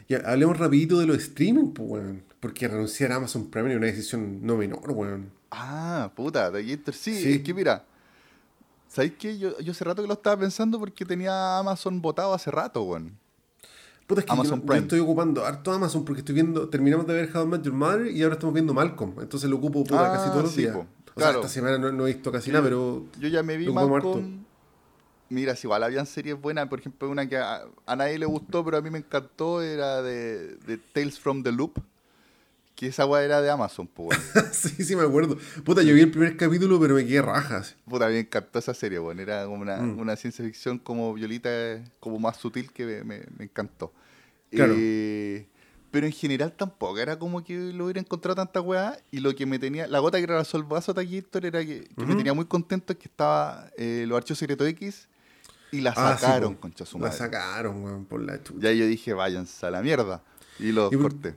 Ya, hablemos rapidito de los streaming, pues, weón. Porque renunciar a Amazon Prime es una decisión no menor, weón. Ah, puta, Gator, sí, Sí. es que mira, ¿sabéis qué? Yo, yo hace rato que lo estaba pensando porque tenía Amazon botado hace rato, weón. Puta, es que Amazon yo, estoy ocupando harto Amazon porque estoy viendo, terminamos de ver How I Met Your Mother y ahora estamos viendo Malcolm. Entonces lo ocupo puta, Ah, casi todos los sí, días. po. O sea, Claro. esta semana no, no he visto casi nada, pero Yo ya me vi Malcolm. Mira, si igual habían series buenas, por ejemplo, una que a, a nadie le gustó, pero a mí me encantó, era de, de Tales from the Loop, que esa weá era de Amazon, pues. weón. sí, sí me acuerdo. Puta, yo vi el primer capítulo, pero me quedé rajas. Puta, me encantó esa serie, bueno. Era como una, Mm. una ciencia ficción como violita, como más sutil que me, me- me encantó. Claro. Eh, pero en general tampoco, era como que lo hubiera encontrado tanta weá. Y lo que me tenía, la gota que rebasó el vaso Taquillator era que, que me tenía muy contento es que estaba eh, los archivos secretos X y la Ah, sí, sacaron, po. concha su La madre. sacaron, weón, por la chucha. Ya yo dije, váyanse a la mierda. Y los ¿Y por- corté.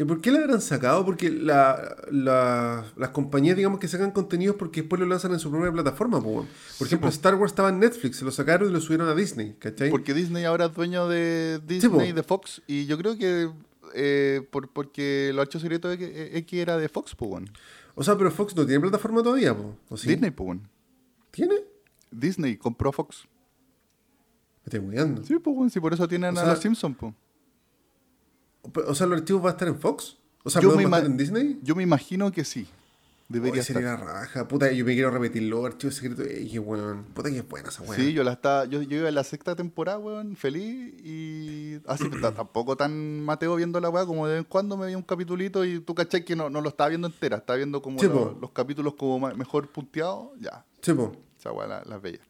¿Y por qué la habrán sacado? Porque la, la- las compañías, digamos, que sacan contenidos porque después lo lanzan en su propia plataforma, po. Por Sí, ejemplo, po. Star Wars estaba en Netflix, se lo sacaron y lo subieron a Disney, ¿cachai? Porque Disney ahora es dueño de po. Disney, de Fox. Y yo creo que eh, por, porque los archivos secretos X, X era de Fox, weón. O sea, pero Fox no tiene plataforma todavía, po. ¿O sí? Disney, weón. ¿Tiene? Disney compró a Fox. Me estoy muriendo. Sí, weón. Sí, por eso tienen O a sea, los Simpsons, pues. O sea, ¿los archivos van a estar en Fox? O sea, Yo ¿pueden me estar en Disney? Yo me imagino que sí. Debería estar. la raja. Puta, yo me quiero repetir los archivos secretos. Ey, qué weón. Puta, que es buena esa weón. Sí, yo la estaba, yo, yo iba en la sexta temporada, weón, feliz y así ta- tampoco tan Mateo viendo la weá, como de vez en cuando me veía un capitulito y tú cachai que no, no lo estaba viendo entera, estaba viendo como lo- los capítulos como mejor punteados, ya, Sí, po. esa weá la- las veía.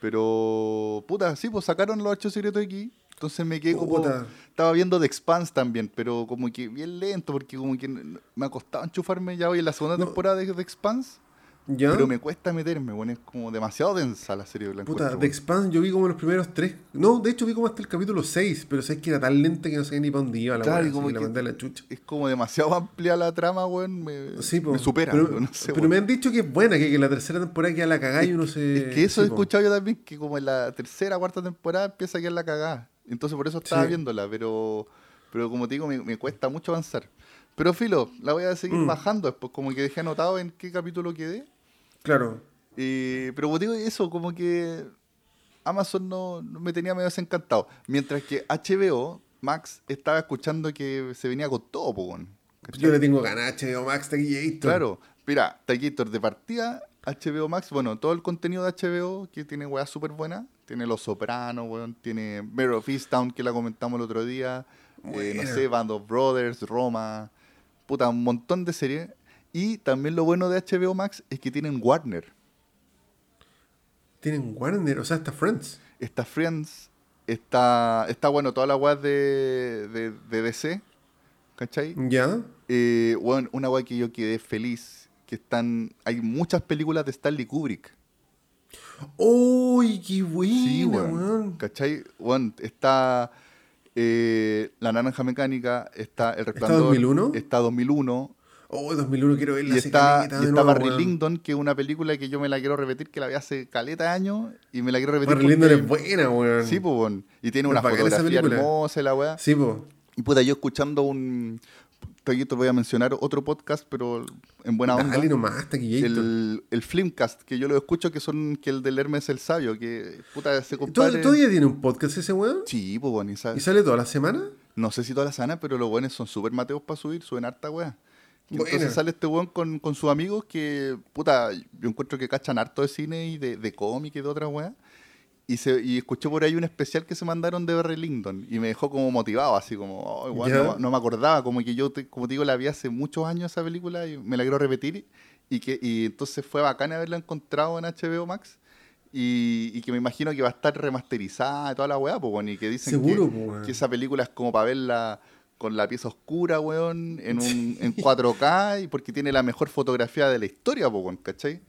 Pero, puta, sí, pues sacaron los archivos secretos aquí. Entonces me quedé como. Puta. Estaba viendo The Expanse también, pero como que bien lento, porque como que me ha costado enchufarme ya hoy en la segunda No. temporada de The Expanse. ¿Ya? Pero me cuesta meterme, bueno, es como demasiado densa la serie. La Puta, encuentro, The. Expanse yo vi como los primeros tres. No, de hecho vi como hasta el capítulo 6, pero sabes que era tan lenta que no sabía ni para dónde iba la Claro, así como que la mandé la chucha. es como demasiado amplia la trama, weón. Me, Sí, me supera. Pero, no sé, pero weón. me han dicho que es buena, que, que la tercera temporada queda la cagada y uno se. Es que eso sí, he po. escuchado yo también, que como en la tercera, cuarta temporada empieza a quedar la cagada. Entonces por eso estaba Sí. viéndola, pero, pero como te digo, me, me cuesta mucho avanzar. Pero filo, la voy a seguir Mm. bajando después, como que dejé anotado en qué capítulo quedé. Claro. Eh, pero como te digo, eso, como que Amazon no, no me tenía medio desencantado. Mientras que HBO, Max, estaba escuchando que se venía con todo, po, weón. ¿Cachai? Yo le tengo ganas a HBO Max Taquillator. Claro, mira, Taquillator de partida, HBO Max, bueno, todo el contenido de HBO que tiene weas súper buenas. Tiene Los Sopranos, weón, tiene Mare of Easttown, que la comentamos el otro día. eh, no sé, Band of Brothers, Roma. Puta, un montón de series. Y también lo bueno de HBO Max es que tienen Warner. Tienen Warner, o sea, hasta Friends. Está Friends, está, está bueno, todas las weas de, de, de DC, ¿cachai? ¿Ya? Eh, bueno, una wea que yo quedé feliz, que están, hay muchas películas de Stanley Kubrick. ¡Uy, qué buena, Sí, weón. weón! ¿Cachai? Está eh, La Naranja Mecánica, está El Resplandor. 2001? Está 2001. Oh, 2001 quiero verla Y está, y está nuevo, Barry weón. Lyndon, que es una película que yo me la quiero repetir, que la vi hace caleta de años, y me la quiero repetir. Barry Lyndon es buena, weón. Sí, pues. Y tiene Es una fotografía hermosa la weá. Sí, po. Y puta, yo escuchando un. Te voy a mencionar otro podcast, pero en buena onda. Dale nomás, Taquillator. El, el Filmcast, que yo lo escucho, que son que el del Hermes el Sabio, que puta, ese ¿Todo- compadre. ¿Todavía tiene un podcast ese weón? Sí, pues bueno, y sa- ¿Y sale toda la semana? no sé si todas las sanas, pero los buenos son súper mateos para subir, suben harta weá. Buena. Entonces sale este weón con, con sus amigos que, puta, yo encuentro que cachan harto de cine y de, de cómic y de otras weas. Y, se, y escuché por ahí un especial que se mandaron de Barry Lyndon y me dejó como motivado, así como, "Oh, igual no, no me acordaba, como que yo, te- como te digo, la vi hace muchos años esa película y me la quiero repetir. Y, que, y entonces fue bacán haberla encontrado en HBO Max. Y, y que me imagino que va a estar remasterizada y toda la weá, pues, bueno, y que dicen Seguro, que, weón. que esa película es como para verla con la pieza oscura, weón, en, un, en 4K y porque tiene la mejor fotografía de la historia, weón, ¿cachai?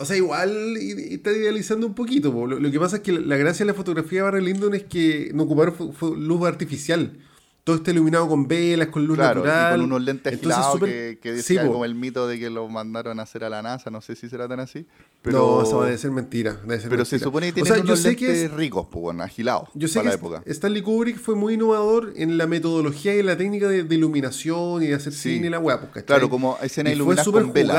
O sea, igual y- y está idealizando un poquito. po. Lo, lo que pasa es que la, la gracia de la fotografía de Barry Lyndon es que no ocuparon luz artificial. Todo está iluminado con velas, con luz Claro, natural. y con unos lentes Entonces, que, que decía como el mito de que lo mandaron a hacer a la NASA, no sé si será tan así. Pero, No, eso debe ser mentira. debe ser pero se supone que O yo unos que lentes es- ricos, pues, bueno, agilados Yo sé para que la época. Stanley Kubrick fue muy innovador en la metodología y en la técnica de, de iluminación y de hacer Sí. cine y la weá, pues. Claro, como iluminadas súper con vela.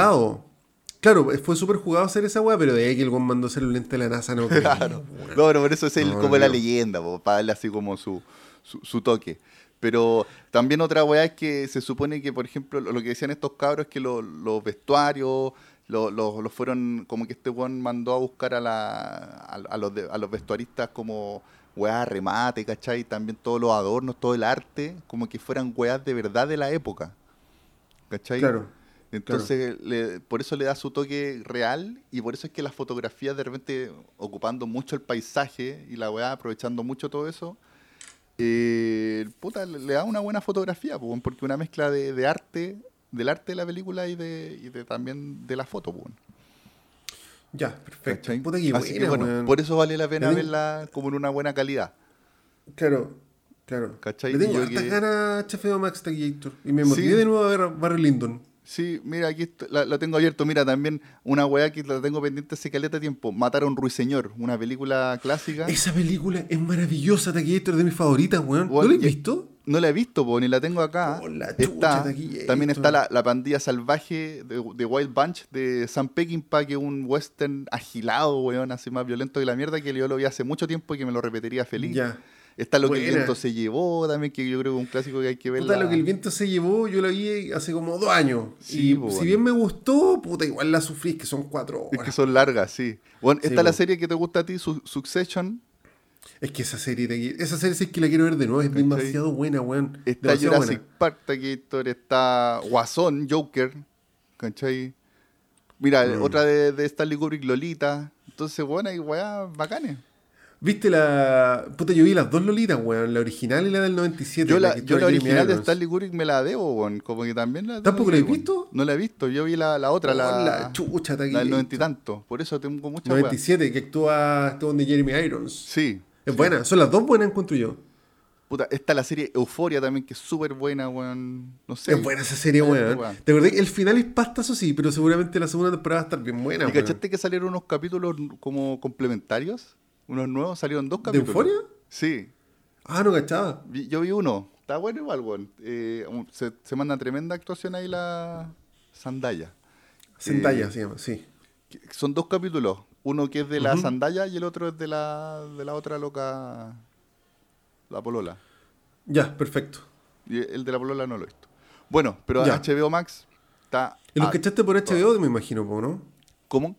Claro, fue súper jugado hacer esa weá, pero de ahí que el weón mandó hacer el lente de la NASA, no creo, Claro. No, pero por eso es el, No, como no la leyenda, po, para darle así como su, su, su toque. Pero también otra weá es que se supone que, por ejemplo, lo, que decían estos cabros es que lo- los vestuarios los lo, lo fueron, como que este weón mandó a buscar a, la, a, a los, de- a los vestuaristas como weá remate, ¿cachai? También todos los adornos, todo el arte, como que fueran weás de verdad de la época. ¿Cachai? Claro. Entonces, le- por eso le da su toque real y por eso es que las fotografías de repente ocupando mucho el paisaje y la weá aprovechando mucho todo eso, eh, puta, le, da una buena fotografía, weón, porque una mezcla de, de arte, del arte de la película y de, y de también de la foto, weón, Ya, perfecto. ¿cachai? Puta que Así que buena, bueno, por eso vale la pena verla como en una buena calidad. Claro, claro. ¿Cachai? Le tengo hartas que- ganas a HBO Max Taquillator. Y me motivé Sí. de nuevo a ver a Barry Lyndon. Sí, mira, aquí esto- la, la tengo abierto. Mira, también una weá que la tengo pendiente hace caleta de tiempo. Mataron Ruiseñor, una película clásica. Esa película es maravillosa, Taquillator, de mis favoritas, weón. ¿No la y- visto? No la he visto, po, ni la tengo acá. Oh, la está, también está la, la pandilla salvaje de, de Wild Bunch de Sam Peckinpah, que es un western agilado, weón, así más violento que la mierda, que yo lo vi hace mucho tiempo y que me lo repetiría feliz. Ya. Está lo que el viento se llevó también, que yo creo que es un clásico que hay que ver. Puta, lo que el viento se llevó, yo la vi hace como dos años. Sí, y po, si bueno. bien me gustó, puta, igual la sufrí, que son cuatro Es horas. que son largas, sí. Bueno, Sí, esta es la serie que te gusta a ti, Su- Succession. Es que esa serie, de- esa serie sí es que la quiero ver de nuevo, es ¿Cachai? demasiado buena, weón. Está demasiado Jurassic buena. Park, Taquillator, está Guasón, Joker, ¿cachai? Mira, Mm. otra de, de Stanley Kubrick, Lolita. Entonces, bueno, hay weá bacanes. ¿Viste la. Puta, yo vi las dos Lolitas, weón, la original y la del 97. Yo la, yo la original de. Stanley Kubrick me la debo, weón. Como que también la ¿Tampoco la ver, visto? weón. No la he visto. Yo vi la, la otra, la, Oh, la chucha, la del noventa y tanto. Por eso tengo mucha weá. 97, que actúa este weón de Jeremy Irons. Sí. Es buena, son las dos buenas, encuentro yo. Puta, está la serie Euforia también, que es súper buena, weón. No sé. Es buena esa serie, weón. buena. ¿Te acordás? El final es pastazo, sí, pero seguramente la segunda temporada va a estar bien buena, ¿Y weón. cachaste que salieron unos capítulos como complementarios? Unos nuevos, salieron dos ¿De capítulos. Euforia? Sí. Ah, no cachaba. Yo vi uno. Está bueno igual, weón. Eh, se, se manda tremenda actuación ahí la Sandaya. Zendaya Eh, se llama, sí. Que- Son dos capítulos. Uno que es de la Ujú. Sandaya y el otro es de la, de la otra loca, la Polola. Ya, perfecto. Y el de la Polola no lo he visto. Bueno, pero Ya. HBO Max está... Y los ah, cachaste por HBO, me imagino, ¿no? ¿Cómo?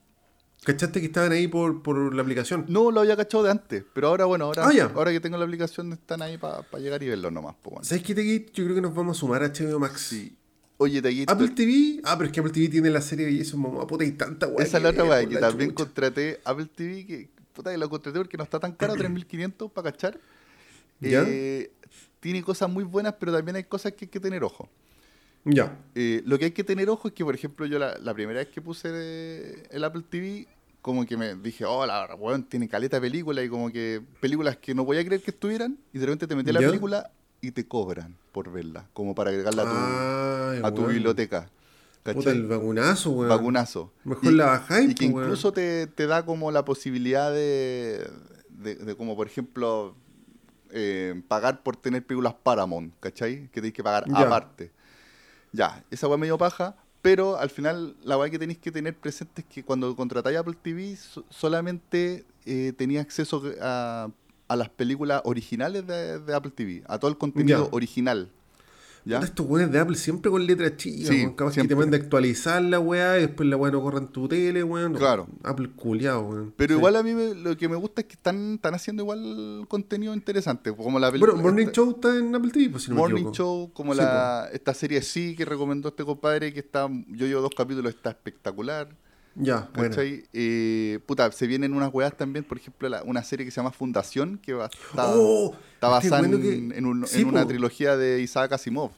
¿Cachaste que estaban ahí por, por la aplicación? No lo había cachado de antes, pero ahora, bueno, ahora, Ah, ahora que tengo la aplicación están ahí para llegar y verlo nomás. ¿Sabes qué, Teguit? Yo creo que nos vamos a sumar a HBO Max. Sí. Oye, Taquito, Apple TV, ah, pero es que Apple TV tiene la serie de Jason Momoa, puta, y tanta weá. esa es la otra por que también chucha. contraté Apple TV, que puta que lo contraté porque no está tan caro, 3.500 para cachar. ¿Ya? Eh, tiene cosas muy buenas, pero también hay cosas que hay que tener ojo. Ya. Eh, lo que hay que tener ojo es que, por ejemplo, yo la, la primera vez que puse eh, el Apple TV, como que me dije, oh, la weón, tiene caleta de películas y como que películas que no voy a creer que estuvieran, y de repente te metí a la ¿Ya? película y te cobran por verla, como para agregarla a tu, Ay, a tu biblioteca. Puta, ¿Cachai? el vacunazo, weón. Vacunazo. Mejor la bajáis, Y que weón. incluso te, te da como la posibilidad de, de, de como por ejemplo, eh, pagar por tener películas Paramount, ¿cachai? Que tenéis que pagar Ya. aparte. Ya, esa weá medio paja, pero al final la weá que tenéis que tener presente es que cuando contratáis Apple TV so- solamente eh, tenías acceso a, a las películas originales de, de Apple TV, a todo el contenido Ya. original. ¿Ya? Estos weones de Apple siempre con letras chicas, Sí, weón. Capaz que siempre. te manda a actualizar la weá y después la weá no corre en tu tele, weón. Claro. Apple culiado, weón. Pero Sí. igual a mí me- lo que me gusta es que están, están haciendo igual contenido interesante, como la película. Bueno, Morning esta- Show está en Apple TV, pues si no me Morning equivoco. Show, como Sí, la, esta serie sí que recomendó este compadre, que está, yo llevo dos capítulos, está espectacular. Ya, bueno. Eh, puta, se vienen unas weas también, por ejemplo, la- una serie que se llama Fundación, que va, está, Oh, está qué basada bueno en, que- en un- sí, en una trilogía de Isaac Asimov.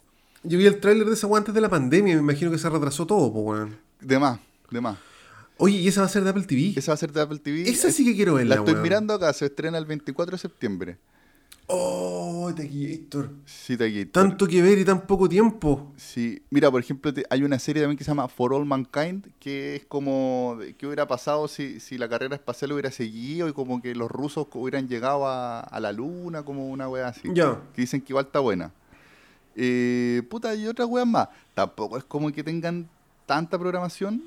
Yo vi el tráiler de esa weá antes de la pandemia, me imagino que se retrasó todo, pues weón. De más, de más. Oye, ¿y esa va a ser de Apple TV? Esa va a ser de Apple TV. Esa sí que quiero verla, La estoy weón. mirando acá, se estrena el 24 de septiembre. Oh, Tequillator. Sí, Taquito. Tanto que ver y tan poco tiempo. Sí, mira, por ejemplo, te- hay una serie también que se llama For All Mankind, que es como, ¿qué hubiera pasado si, si la carrera espacial hubiera seguido y como que los rusos hubieran llegado a, a la luna, como una wea así? Ya. Que dicen que igual está buena. Eh, puta, y otras weas más. Tampoco es como que tengan tanta programación,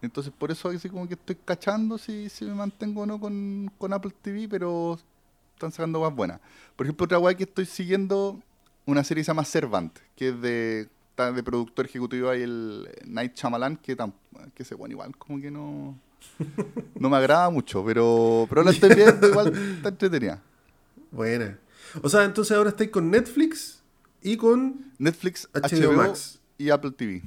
entonces por eso así como que estoy cachando si, si me mantengo o no con, con Apple TV, pero están sacando más buenas. Por ejemplo, otra wea que estoy siguiendo, una serie que se llama Servant, que es de, de productor ejecutivo ahí el Night Shyamalan, que, tam- que ese bueno igual como que no, no me agrada mucho, pero, pero la estoy viendo igual está entretenida. Buena. O sea, entonces ahora estáis con Netflix y con. Netflix, HBO HBO, Max. y Apple TV.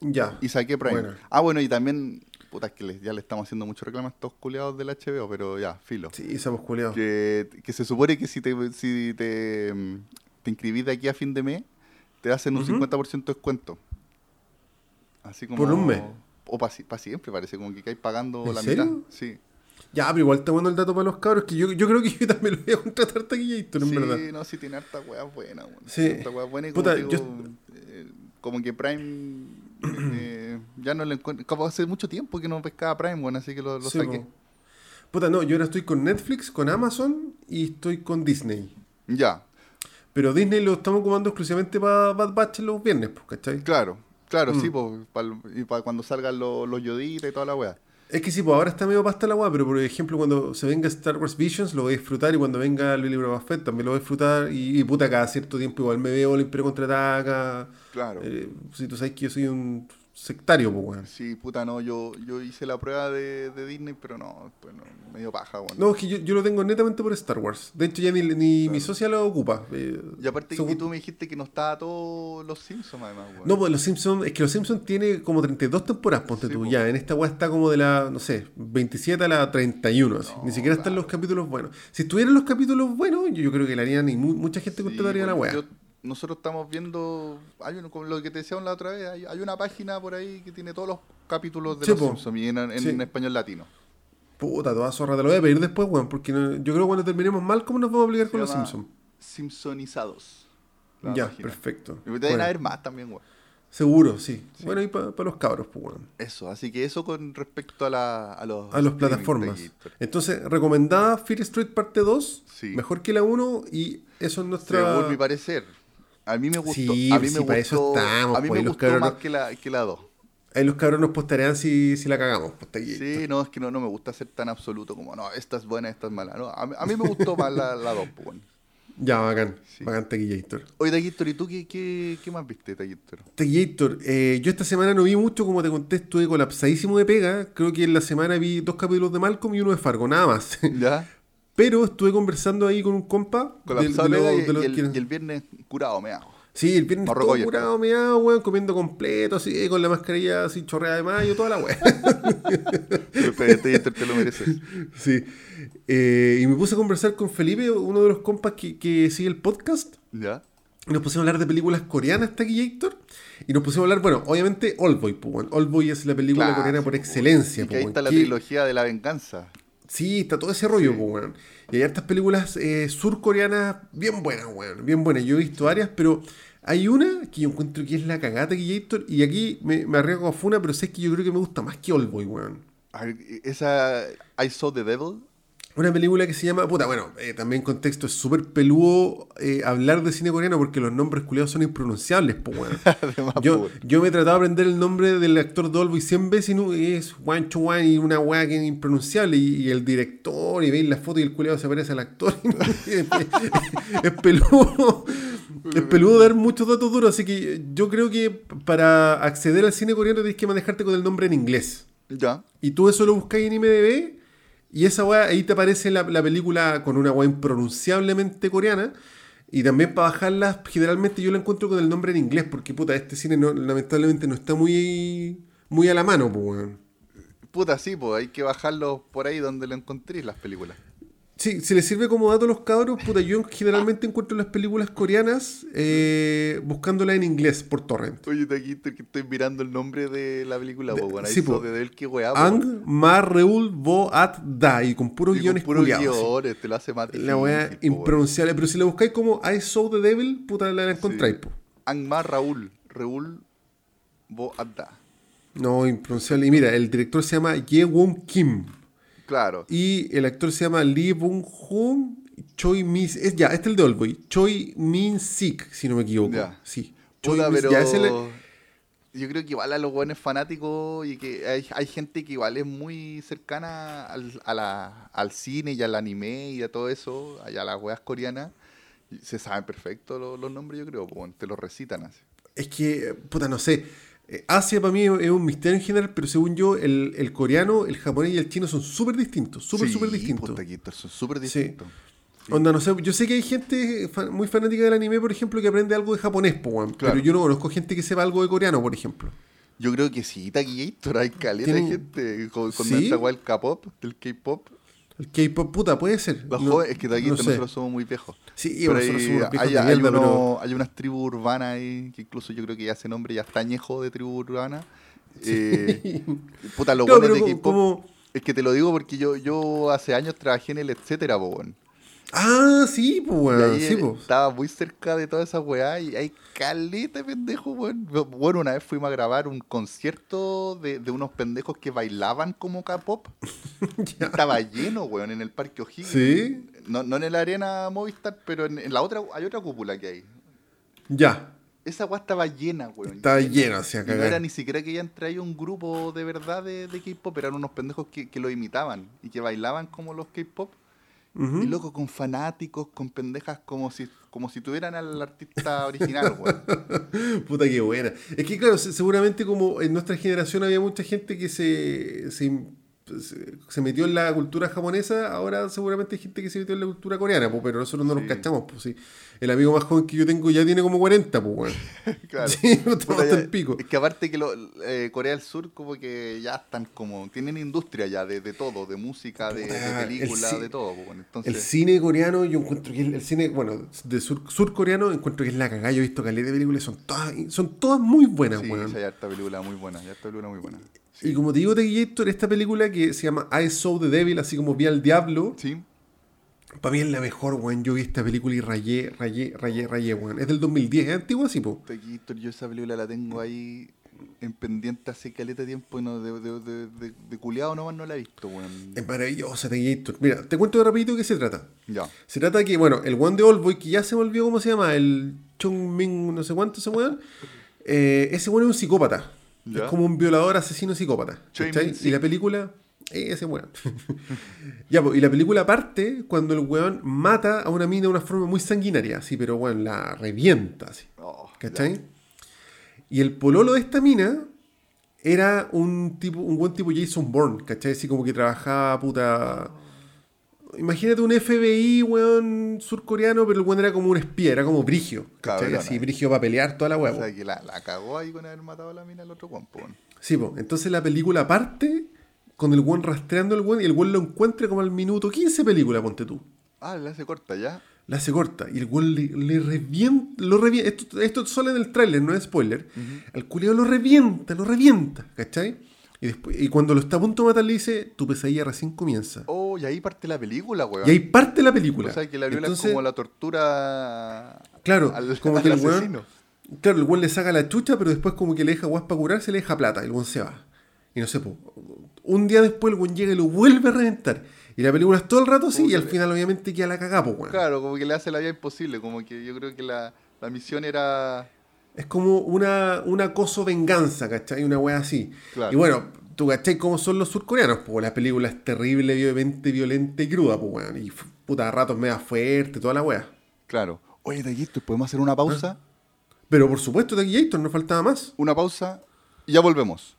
Ya. Y saqué Prime. Ah, bueno, y también, puta, es que le- ya le estamos haciendo mucho reclamo a estos culiados del HBO, pero ya, filo. Sí, somos culiados. Que, que se supone que si te, si te, mm, te inscribís de aquí a fin de mes, te hacen un Ujú. 50% de descuento. Así como... ¿Por un mes? O para siempre, parece, como que caes pagando ¿En la serio? mitad. Sí. Ya, pero igual está bueno el dato para los cabros, que yo, yo creo que yo también lo voy a contratar Tequillator, en sí, verdad. no, sí tiene harta weá buena, weón. Sí. Harta weá buena y como, Puta, digo, yo- eh, como que Prime eh, ya no le encuentro. Como hace mucho tiempo que no pescaba Prime, bueno, así que lo, lo Sí, saqué. po. Puta, no, yo ahora estoy con Netflix, con Amazon y estoy con Disney. Ya, Pero Disney lo estamos ocupando exclusivamente para Bad Batch los viernes, pues, ¿cachai? claro, claro, Mm. sí, y para cuando salgan los, los yoditas y toda la weá. Es que sí, pues ahora está medio pasta la weá, pero por ejemplo, cuando se venga Star Wars Visions lo voy a disfrutar y cuando venga el libro de Fett también lo voy a disfrutar. Y, y, puta, cada cierto tiempo igual me veo el Imperio contraataca. Claro. Eh, si tú sabes que yo soy un sectario, pues weón. Sí, puta, no, yo, yo hice la prueba de, de Disney, pero no, pues no, medio paja, weón. No, es que yo, yo lo tengo netamente por Star Wars. De hecho, ya ni, ni mi socia lo ocupa. Eh, Y aparte según- que tú me dijiste que no estaba todos los Simpsons, además, weón. No, pues los Simpsons, es que los Simpsons tiene como 32 temporadas, ponte Sí, tú. po. Ya, en esta weá está como de la, no sé, 27 a la 31. así. No, Ni siquiera están los capítulos buenos. Si estuvieran los capítulos buenos, yo, yo creo que le harían y mu- mucha gente Sí, contrataría la weá. yo- nosotros estamos viendo, hay como lo que te decíamos la otra vez, hay, hay una página por ahí que tiene todos los capítulos de Sí, los. Simpsons y en, en Sí. español latino. Puta, toda zorra, te lo voy a pedir después, weón, porque no- yo creo que cuando terminemos mal, ¿cómo nos vamos a obligar Se con los Simpsons? Simpsonizados. Ya, página. perfecto. Y deben Bueno, haber más también, weón. seguro, sí. Sí. Bueno, y para los cabros, pues, weón. Eso, así que eso con respecto a, la, a los... A las plataformas. Entonces, recomendada Fear Street parte 2, Sí. mejor que la 1, y eso es nuestra... Según mi parecer. A mí me gustó. Sí, a mí sí, me para eso estamos, a mí pues, me gustó más no- que la, que la 2. Ahí los cabros nos postearán si, si la cagamos. pues, está aquí. Sí, no, es que no, no me gusta ser tan absoluto como, no, esta es buena, esta es mala. No, a, mí, a mí me gustó más la, la 2, pues, bueno. Ya, bacán. Sí. Bacán Taquillator. Oye, Taquillator, ¿y tú qué, qué, qué más viste, Taquillator? Taquillator, eh, yo esta semana no vi mucho, como te conté, estuve colapsadísimo de pega. Creo que en la semana vi dos capítulos de Malcolm y uno de Fargo, nada más. ¿Ya? Pero estuve conversando ahí con un compa. Con la de- y, de y el, que- y el viernes curado, me hago. Sí, el viernes todo curado, meado, weón, comiendo completo, así, con la mascarilla así chorreada de mayo, toda la weá. Taquillator, te lo mereces. sí. Eh, y me puse a conversar con Felipe, uno de los compas que, que sigue el podcast. ¿Ya? Y nos pusimos a hablar de películas coreanas, Taquillator. Y nos pusimos a hablar, bueno, obviamente, Oldboy, weón. Oldboy es la película Claro, coreana por excelencia, Y que ahí weón. está la trilogía de la venganza. Sí, está todo ese rollo, Sí. pues, weón. Y hay hartas películas eh, surcoreanas bien buenas, weón. Bien buenas. Yo he visto varias, pero hay una que yo encuentro que es la cagata Taquillator. Y aquí me, me arriesgo a Funa, pero sé que yo creo que me gusta más que Oldboy, weón. A ver, Esa I Saw the Devil. Una película que se llama, puta, bueno, eh, también en contexto es súper peludo eh, hablar de cine coreano porque los nombres culiados son impronunciables, pues, weón. Además, Yo, yo me he tratado de aprender el nombre del actor Dolby 100 veces y no, es Juan Chuan y una weá que es impronunciable. Y, y el director, y veis la foto y el culiado se parece al actor. y es, es peludo. Es peludo dar muchos datos duros. Así que yo creo que para acceder al cine coreano tienes que manejarte con el nombre en inglés. ya. Y tú eso lo buscáis en IMDB. Y esa weá, ahí te aparece la, la película con una weá impronunciablemente coreana. Y también para bajarla, generalmente yo la encuentro con el nombre en inglés, porque puta, este cine no- lamentablemente no está muy, muy a la mano, pues. Puta, sí, pues hay que bajarlo por ahí donde lo encontréis las películas. Sí, si les sirve como dato a los cabros, puta, yo generalmente encuentro las películas coreanas eh, buscándolas en inglés por torrent. Oye, que estoy mirando el nombre de la película, De- ahí sí, sí, po. de Devil, qué weá, po. Ang Ma Reul Bo At Da, y con puros Y con guiones puros culiados. guiones, te lo hace más La weá difícil, po, weón. impronunciable. Pero si la buscáis como I Saw the Devil, puta, la encontráis, po. Angmar Raúl, Raúl Bo Adda. No, impronunciable. Y mira, el director se llama Ye Won Kim. Claro. Y el actor se llama Lee Bung Hoon Choi Min es, Ya, este es el de Oldboy. Choi Min Sik, si no me equivoco. Ya. Sí. Choi Puta, Min- pero ya, yo creo que igual a los buenos fanáticos y que hay, hay gente que igual es muy cercana al, a la- al cine y al anime y a todo eso, allá las weas coreanas, se saben perfecto los, los nombres, yo creo, po, te los recitan así. Es que, puta, no sé. Eh, Asia para mí es un misterio en general, pero según yo, el, el coreano, el japonés y el chino son súper distintos. Súper, Sí, súper distintos. puta, son súper Sí. distintos. Sí. Onda, no sé, yo sé que hay gente muy fanática del anime, por ejemplo, que aprende algo de japonés, po, weón. Claro. pero yo no conozco gente que sepa algo de coreano, por ejemplo. Yo creo que sí, Taquillator, hay caleta de gente con, con ¿Sí? esta del K-pop, del K-pop. El K-pop, puta, puede ser. Los No- jóvenes, es que Taquillator no sé. nosotros somos muy viejos. Sí, Pero nosotros hay, somos unos viejos hay, de hay mierda, uno- pero- hay unas tribus urbanas ahí, que incluso yo creo que ya ese nombre ya está añejo de tribu urbana. Eh, puta, los No, pero de K-pop. como... Es que te lo digo porque yo, yo hace años trabajé en el etcétera, po, weón. Ah, sí, pues, weón. Sí, eh, pues. estaba muy cerca de toda esa weá y hay caleta de pendejos, weón. Bueno, una vez fuimos a grabar un concierto de, de unos pendejos que bailaban como K-pop. Estaba lleno, weón, en el Parque O'Higgins. Sí. No, no en la arena Movistar, pero en, en la otra, hay otra cúpula que hay. Ya. esa weá estaba llena, weón. Estaba o sea, Y no era ni siquiera que hayan traído un grupo de verdad de, de K-pop, eran unos pendejos que, que lo imitaban y que bailaban como los K-pop. Y loco, con fanáticos, con pendejas, como si, como si tuvieran al artista original, weón. Puta que buena. Es que claro, se- seguramente como en nuestra generación había mucha gente que se, se, se- se metió en la cultura japonesa, ahora seguramente hay gente que se metió en la cultura coreana, pues, pero nosotros no Sí. nos cachamos. Pues, sí. El amigo más joven que yo tengo ya tiene como 40, pues. Claro. Sí, ya- el pico. Es que aparte que lo- eh, Corea del Sur como que ya están como, tienen industria ya de, de todo, de música, de, de Puta, el película, ci- de todo. pues, bueno, entonces, El cine coreano, yo encuentro que el, el cine, bueno, de sur, surcoreano, encuentro que es la cagada. Yo he visto caleta de películas, son todas, son todas muy buenas, sí, hay harta película muy buena, hay harta película muy buena. Sí. Y como te digo, Tequillator, esta película que se llama I Saw the Devil, así como vi al diablo, Sí, para mí es la mejor, weón. Yo vi esta película y rayé, rayé, rayé, rayé, weón. Es del 2010, es antigua, sí, po. Tequillator, yo esa película la tengo ahí en pendiente hace caleta de tiempo y no, de, de, de, de, de culiado nomás no la he visto, weón. Es maravillosa, Tequillator. Mira, te cuento de rapidito de qué se trata. Ya. Se trata que, bueno, el one de Oldboy, que ya se me olvidó cómo se llama, el Chung Ming, no sé cuánto ese weón. eh, ese weón es un psicópata. Ya. Es como un violador, asesino, psicópata. Y la película. eh, ese weón. ya, pues, y la película parte cuando el weón mata a una mina de una forma muy sanguinaria, así, pero weón, la revienta, así. Oh, ¿Cachai? Y el pololo de esta mina era un tipo, un buen tipo Jason Bourne, ¿cachai? Así como que trabajaba puta. Imagínate un FBI, weón, surcoreano, pero el weón era como un espía, era como brigio. Así, brigio para pelear toda la O weá. sea, que la, la cagó ahí con haber matado a la mina al otro weón. Sí, po. Entonces la película parte con el weón rastreando al weón y el weón lo encuentra como al minuto 15 película, ponte tú. Ah, la hace corta ya. La hace corta y el weón le, le revienta, lo revienta. Esto, esto solo en el tráiler, no es spoiler. Al culiao lo revienta, lo revienta, ¿cachai? Y, después, y cuando lo está a punto de matar le dice, tu pesadilla recién comienza. Oh, y ahí parte la película, weón. y ahí parte la película. O sea, que la viola Entonces, es como la tortura Claro, al, como al que el weón-. Claro, el weón le saca la chucha, pero después como que le deja guas para curarse, le deja plata, el weón se va. Y no sé, po, un día después el weón llega y lo vuelve a reventar. Y la película es todo el rato así, y al final obviamente queda la cagá, po, weón. Claro, como que le hace la vida imposible. Como que yo creo que la, la misión era. Es como una, un acoso venganza, ¿cachai? Una wea así. Claro. Y bueno, tú cachai cómo son los surcoreanos, pues la película es terrible, violenta, violenta y cruda, pues weón. Y puta, a ratos media fuerte, toda la wea. Claro. Oye, Taquito, ¿podemos hacer una pausa? Pero por supuesto, Tequillator, no faltaba más. Una pausa y ya volvemos.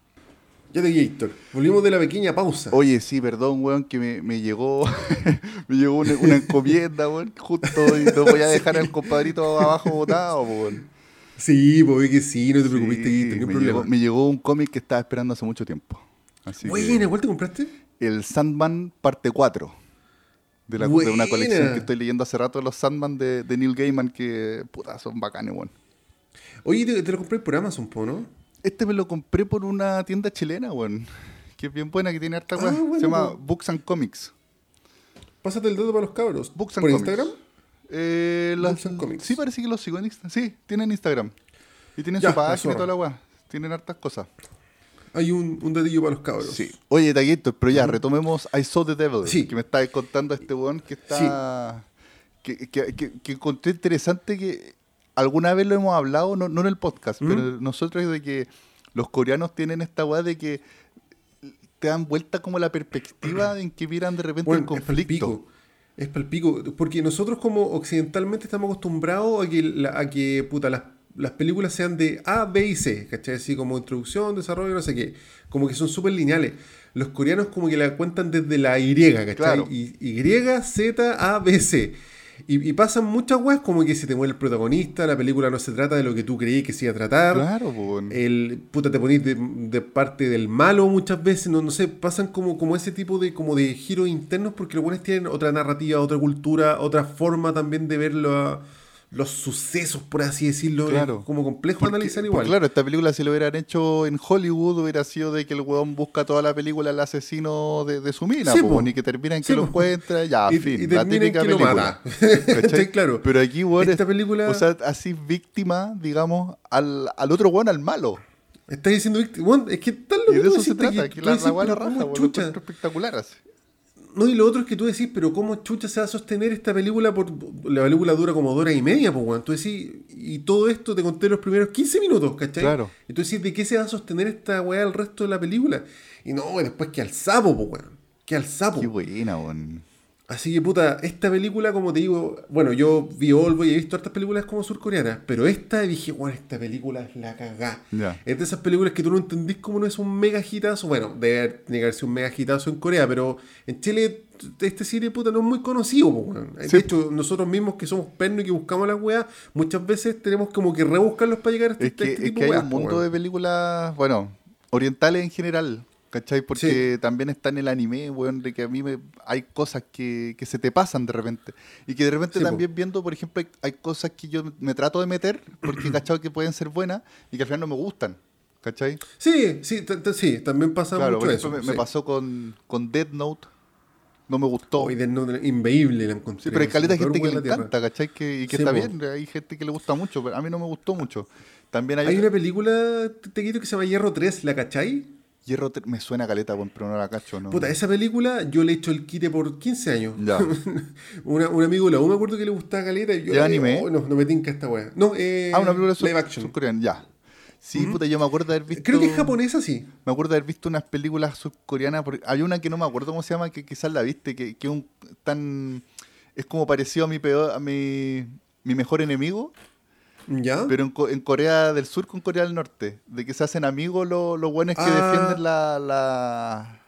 Ya Tequillator, volvimos de la pequeña pausa. Oye, sí, perdón, weón, que me, me llegó me llegó una, una encomienda, weón, justo y te voy a dejar al compadrito abajo botado, weón. Sí, pues que sí, no te preocupes, Sí, me, problema. llegó, me llegó un cómic que estaba esperando hace mucho tiempo. Así Buena, que, ¿cuál te compraste? el Sandman parte 4. De, la- de Buena. una colección que estoy leyendo hace rato, los Sandman de, de Neil Gaiman, que puta, son bacanes, weón. Oye, te, te lo compré por Amazon, po, ¿no? Este me lo compré por una tienda chilena, weón. Que es bien buena, que tiene harta Ah, bueno, Se llama. Books and Comics. Pásate el dedo para los cabros. Books and ¿Por Comics. Instagram? Eh, las- Comics. Sí, parece que los sigo en Instagram. Sí, tienen Instagram. Y tienen Ya, su página y toda la weá. Tienen hartas cosas. Hay un, un dedillo para los cabros. Sí. Oye, Taguito, pero ya, retomemos I Saw the Devil. Sí. Que me está contando este weón que está. Que, que, que, que encontré interesante que alguna vez lo hemos hablado, no, no en el podcast, ¿Mm? pero nosotros de que los coreanos tienen esta weá de que te dan vuelta como la perspectiva en que miran de repente Bueno, el conflicto. Es palpico. Porque nosotros como occidentalmente estamos acostumbrados a que, la- a que puta, las, las películas sean de A, B y C, ¿cachai? Así como introducción, desarrollo, no sé qué. Como que son súper lineales. Los coreanos como que la cuentan desde la Y, ¿cachai? Claro. Y, y, Z, A, B, C. Y, y pasan muchas weas como que se te muere el protagonista, la película no se trata de lo que tú creí que se iba a tratar. Claro. El puta te ponís de, de parte del malo muchas veces, no, no sé, pasan como, como ese tipo de como de giros internos porque los buenos tienen otra narrativa, otra cultura, otra forma también de ver lo- los sucesos, por así decirlo. Claro. Es como complejo Porque- analizar porque, igual. claro, esta película si lo hubieran hecho en Hollywood hubiera sido de que el weón busca toda la película al asesino de, de su mina, Sí, po, po. ni que termina en que Sí, lo encuentra, ya, Y- fin, y la típica que película. Claro. Pero aquí, weón, Esta es- película- o sea, así víctima, digamos, al, al otro weón, al malo. Estás diciendo, víctima- bueno, es que tal lo Y que de eso se trata, que que la, la la raja, ¿cómo weón, chucha? espectacular así. No, y lo otro es que tú decís, pero ¿cómo chucha se va a sostener esta película? por La película dura como dos horas y media, pues, weón. Tú decís, y todo esto te conté los primeros 15 minutos, ¿cachai? Claro. Y tú decís, ¿de qué se va a sostener esta weá el resto de la película? Y no, después que al sapo, pues, weón. Que al sapo. Qué buena, weón. Así que puta, esta película, como te digo, bueno, yo vi Olvo y he visto hartas películas como surcoreanas, pero esta dije, bueno, esta película es la cagá. Ya. Es de esas películas que tú no entendís cómo no es un mega hitazo. Bueno, debe sido un mega hitazo en Corea, pero en Chile este cine puta no es muy conocido. De Sí. hecho, nosotros mismos que somos pernos y que buscamos las weas, muchas veces tenemos como que rebuscarlos para llegar a este, Es que, este es tipo que hay weas, un mundo de películas, bueno, orientales en general, ¿cachai? Porque también está en el anime, weón, de que a mí me, hay cosas que, que se te pasan de repente. Y que de repente Sí, po. también viendo, por ejemplo, hay, hay cosas que yo me trato de meter porque cachado que pueden ser buenas y que al final no me gustan, ¿cachai? Sí, sí, sí, también pasa Claro, mucho por eso. ejemplo, me, me sí. pasó con, con Dead Note, no me gustó. Hoy de no- inveíble la encontré. Sí, pero hay caleta gente que le encanta, ¿cachai? Que, y que está po. bien, hay gente que le gusta mucho, pero a mí no me gustó mucho. También hay, Hay una película, Tequito, que se llama Hierro 3, ¿la cachai? Hierro, me suena caleta, weón, pero no la cacho, ¿no? Puta, esa película yo le he hecho el quite por 15 años. Ya. Una- un amigo de la U me acuerdo que le gustaba caleta y yo ¿De le anime? digo, "Oh, no, no me tinca esta wea. No, eh, Ah, una película sur- live action. surcoreana, ya. Sí, puta, yo me acuerdo de haber visto. Creo que es japonesa, sí. Me acuerdo de haber visto unas películas surcoreanas. Porque hay una que no me acuerdo cómo se llama, que quizás la viste, que, que un tan. Es como parecido a mi peor, a mi, mi mejor enemigo, ¿Ya? pero en, en Corea del Sur con Corea del Norte. De que se hacen amigos los los buenos que Ah. defienden la, la,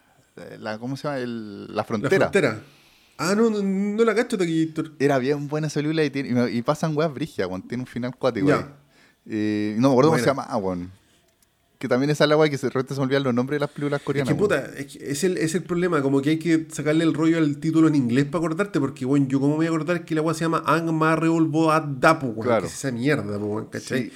la. ¿Cómo se llama? El- la la frontera. frontera. Ah, no, no, no la cacho, Tequito. Era bien buena esa película y, tiene- y, pasan weas brigias, weón. Tiene un final cuático. Eh, no me acuerdo cómo se llama, weón. Que también es la wea que se, de repente se olvidan los nombres de las películas Es coreanas. que puta, es, que es el, es el problema, como que hay que sacarle el rollo al título en inglés para acordarte, porque bueno, yo como me voy a acordar que la weá se llama Ang Marreol Boat Dapu, weón, Claro. que es esa mierda, po, ¿cachai? Sí.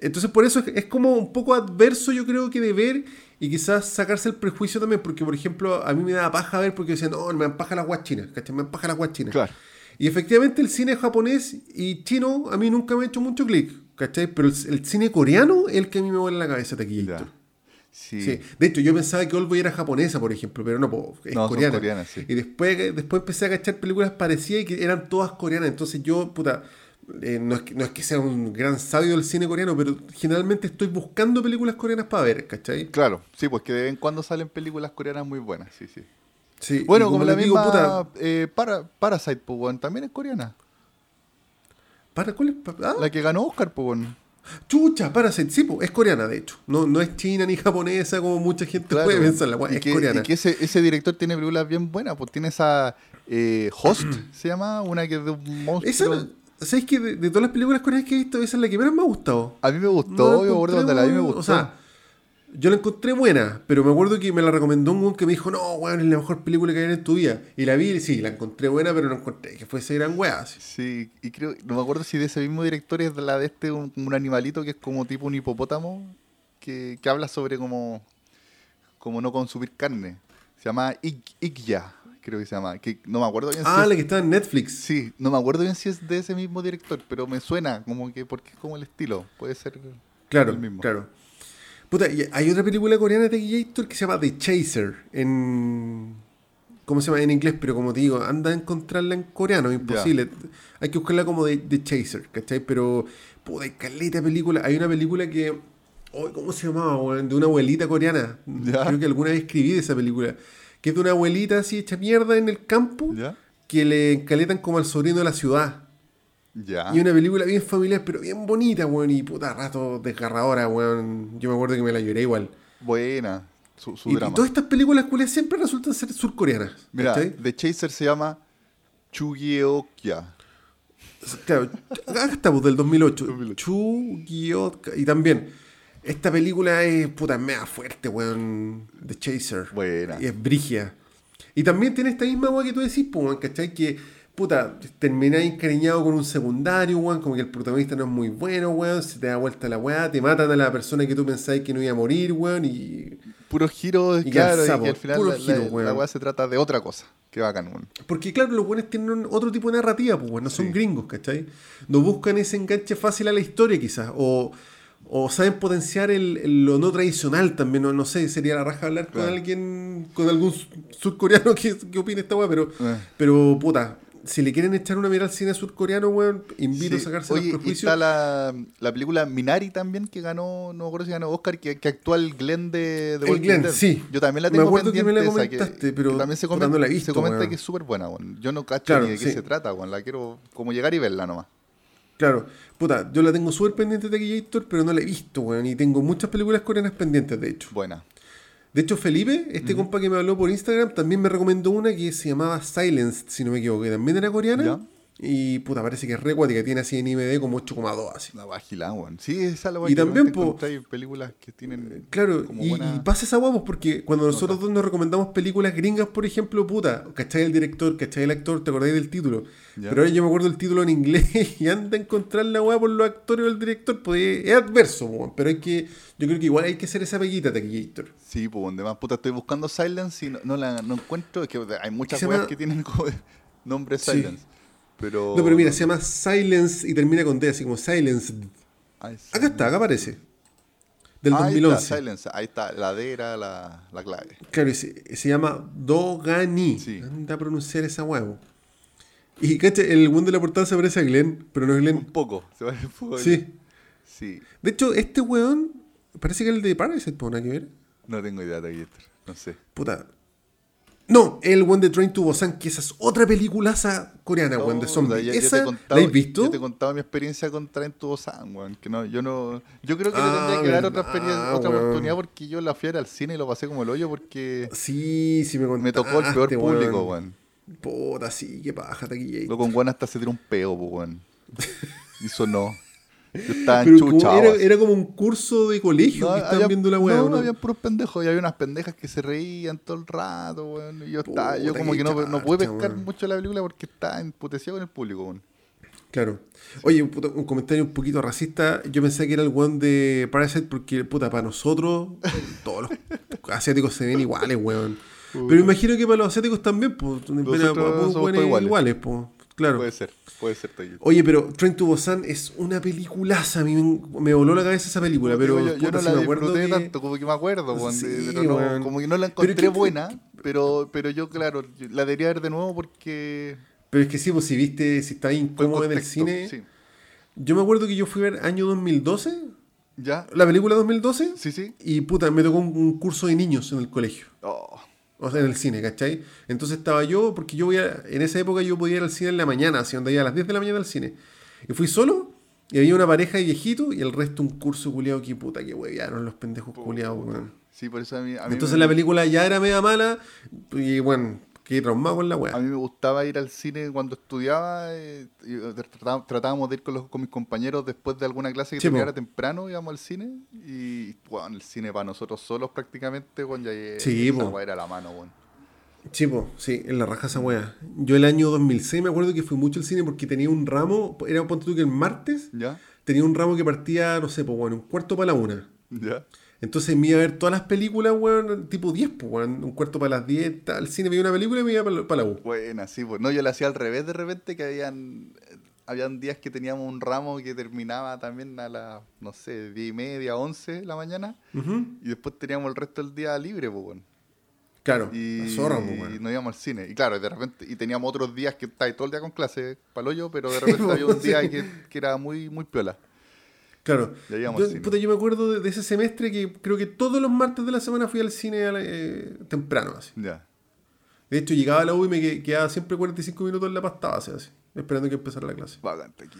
Entonces por eso es, es como un poco adverso yo creo que de ver y quizás sacarse el prejuicio también, porque por ejemplo a mí me da paja ver porque decían, no, me empaja las guas chinas, ¿cachai? Me empaja las guas chinas. Claro. Y efectivamente el cine japonés y chino a mí nunca me ha hecho mucho clic, ¿cachai? Pero el, el cine coreano es el que a mí me vuela la cabeza, Taquillito. Ya. Sí. Sí. De hecho, yo pensaba que Oldboy era japonesa, por ejemplo, pero no, po, es No, coreana. coreanas, sí. Y después, después empecé a cachar películas parecidas y que eran todas coreanas. Entonces yo, puta, eh, no, es que, no es que sea un gran sabio del cine coreano, pero generalmente estoy buscando películas coreanas para ver, ¿cachai? Claro, sí, pues que de vez en cuando salen películas coreanas muy buenas, sí, sí. Sí, Bueno, y como la digo, misma puta, eh, para, Parasite, pues, también es coreana. ¿Para cuál es? Ah, La que ganó Oscar, pues, chucha, Parasite, sí, po, es coreana, de hecho. No, no es china ni japonesa como mucha gente Claro. puede pensar, la es que, coreana. y que ese, ese director tiene películas bien buenas, pues tiene esa eh, Host, se llama, una que es de un monstruo. Esa, ¿sabes que de, de todas las películas coreanas que he visto, esa es la que menos me ha gustado? A mí me No gustó, la yo me acuerdo cuando la vi me gustó. O sea, yo la encontré buena, pero me acuerdo que me la recomendó un weón que me dijo, no, weón, es la mejor película que hay en tu vida. Y la vi y sí, la encontré buena, pero no encontré que fuese gran weá. Sí, y creo, no me acuerdo si de ese mismo director es la de este, un, un animalito que es como tipo un hipopótamo, que, que habla sobre como, como no consumir carne. Se llama Ik- Ikya, creo que se llama. Que no me acuerdo bien Ah, si la que está en Netflix. Sí, no me acuerdo bien si es de ese mismo director, pero me suena como que porque es como el estilo. Puede ser Claro, el mismo. claro. Puta, hay otra película coreana de Gator que se llama The Chaser. En. ¿Cómo se llama? En inglés, pero como te digo, anda a encontrarla en coreano, imposible. Hay que buscarla como The, The Chaser, ¿cachai? Pero, puta, hay caleta película. Hay una película que. oh, ¿Cómo se llamaba? De una abuelita coreana. Creo que alguna vez escribí de esa película. Que es de una abuelita así hecha mierda en el campo que le encaletan como al sobrino de la ciudad. Ya. Y una película bien familiar, pero bien bonita, weón. Y puta rato desgarradora, weón. Yo me acuerdo que me la lloré igual. Buena. Su, su Y, y todas estas películas culias siempre resultan ser surcoreanas. Mira. The Chaser se llama Chugyeokya. Claro, acá estamos del 2008. 2008. Chu Gyot- Y también, esta película es puta mega fuerte, weón. The Chaser. Buena. Y es brigia. Y también tiene esta misma weá que tú decís, pues, weón, ¿cachai? Que, puta, termináis encariñado con un secundario, weón, como que el protagonista no es muy bueno, weón, se te da vuelta la weá, te matan a la persona que tú pensáis que no iba a morir, weón, y... Puros giros, Y claro, y que al final puro la, giro, la- weón. la weá se trata de otra cosa. Qué bacán, weón. Porque claro, los buenos tienen otro tipo de narrativa, pues, weón, no son Sí. gringos, ¿cachai? No buscan ese enganche fácil a la historia, quizás, o, o saben potenciar el, el- lo no tradicional también. No, no sé, sería la raja hablar Claro. con alguien, con algún su- surcoreano que, que opine esta weá, pero, Eh. pero puta, si le quieren echar una mirada al cine surcoreano, weón, invito Sí. a sacarse Oye, los y prejuicios. está la, la película Minari también, que ganó, no me acuerdo si ganó Oscar, que, que actúa el Glenn de, de El Glenn, Dead. sí. Yo también la Me tengo acuerdo que me la pendiente comentaste, pero que también se comenta, no la he se visto, comenta weón. que es súper buena, weón. Yo no cacho Claro, ni de qué sí. se trata, weón. La quiero como llegar y verla nomás. Claro, puta, yo la tengo súper pendiente de Taquillator, pero no la he visto, weón, y tengo muchas películas coreanas pendientes, de hecho. Buena. De hecho, Felipe, este compa que me habló por Instagram, también me recomendó una que se llamaba Silence, si no me equivoco, que también era coreana. Ya. Y puta, parece que es re cuática, tiene así en IMD como 8,2 así. La vagila, weón. Sí, esa la Y también, po- Hay películas que tienen. Claro, como y, buena- y pasa esa guapos porque cuando nosotros dos nos recomendamos películas gringas, por ejemplo, puta, ¿cachai el director, cachai el actor, te acordáis del título? Ya. Pero ahora yo me acuerdo el título en inglés y anda a encontrar la weá por los actores o el director, pues es adverso, weón, pero hay que, yo creo que igual hay que hacer esa peguita, Taquillator. Sí, pues, donde más puta estoy buscando Silence y no, no la no encuentro. Es que hay muchas weas llama- que tienen como nombre Sí. Pero. No, pero mira, se llama Silence y termina con D, así como Silence. Acá está, acá aparece. Del Ah, Ahí 2011. está, Silence. Ahí está, la D era la, la clave. Claro, y se, se llama Dogani. Sí. Anda a pronunciar esa huevo. Y cacha, el weón de la portada se parece a Glenn, pero no es Un Glenn. poco. Se va un poco. Sí. Sí. De hecho, este weón parece que es el de Parasite, ¿por que ver? No tengo idea de Taquillator. No sé. Puta. No, el weón de Train to Busan, que esa es otra peliculaza coreana, weón, de No, zombies. ya- ya te he ¿Esa contado- la has visto? Yo te he contado mi experiencia con Train to Busan, weón. Que no, yo no. Yo creo que Ah, le tendría que dar otra, experiencia, otra oportunidad porque yo la fui a ver al cine y lo pasé como el hoyo porque Sí, sí me contaste. me tocó el peor público, weón. Puta, sí, qué paja, taquilla. Lo con weón hasta se tiró un peo, weón. Y sonó. Como- era, como un curso de colegio No, que estaban había- viendo la weá, no, ¿o ¿no? había puros pendejos y había unas pendejas que se reían todo el rato, weón. Y yo, estaba, yo como que no, no pude pescar weón. mucho la película porque estaba emputecido con el público, weón. Claro. Oye, un, puto- un comentario un poquito racista. Yo pensé que era el weón de Parasite porque, puta, para nosotros, todos los asiáticos se ven iguales, weón. Pero imagino que para los asiáticos también, pues, iguales. iguales, pues. Claro. Puede ser, puede ser, Taquito. Oye, pero Train to Busan es una peliculaza. A mí me, me voló la cabeza esa película, pero yo, yo puta, no sí la me acuerdo que- tanto, como que me acuerdo, de- pero no- como que no la Pero encontré que- buena, pero, pero yo, claro, la debería ver de nuevo porque... Pero es que sí, pues si viste, si está incómodo en el cine. Sí. Yo me acuerdo que yo fui a ver año 2012, ¿Ya? la película 2012, Sí, sí. y puta, me tocó un, un curso de niños en el colegio. Oh, O sea, en el cine, ¿cachai? Entonces estaba yo, porque yo voy a, en esa época yo podía ir al cine en la mañana, así donde iba a las 10 de la mañana al cine. Y fui solo, y había una pareja de viejitos, y el resto un curso culiado que puta, que huevearon los pendejos culiados, weón. sí, por eso a mí... A mí Entonces me- la película ya era media mala, y bueno, quedé traumado con la A weá. mí me gustaba ir al cine cuando estudiaba. eh, y, eh, tratá- tratábamos de ir con, los, con mis compañeros después de alguna clase que Sí, terminara temprano, íbamos al cine. Y, bueno, el cine para nosotros solos prácticamente, bueno, ya eh, Sí, esa era la mano, bueno. Sí, po, sí, en la raja esa weá. Yo el año 2006 me acuerdo que fui mucho al cine porque tenía un ramo, era ponte tú que el martes, ¿Ya? tenía un ramo que partía, no sé, pues bueno, un cuarto para la una. ¿Ya? Entonces me iba a ver todas las películas, weón, tipo 10, pues, weón, un cuarto para las 10, al cine veía una película y me iba para, la U. Buena, sí, pues. No, yo lo hacía al revés de repente, que habían, eh, habían días que teníamos un ramo que terminaba también a las, no sé, 10 y media, 11 de la mañana. Y después teníamos el resto del día libre, pues, bueno. Claro, Y, la zorra, pues, y nos íbamos al cine. Y claro, de repente, y teníamos otros días que estáis todo el día con clase, palollo, pero de repente había un día que, que era muy, muy piola. Claro. Yo, puta, yo me acuerdo de, de ese semestre que creo que todos los martes de la semana fui al cine la- eh, temprano, así. Ya. De hecho, llegaba a la U y me que- quedaba siempre 45 minutos en la pastada, así, así, esperando que empezara la clase. Bacán, Taquito.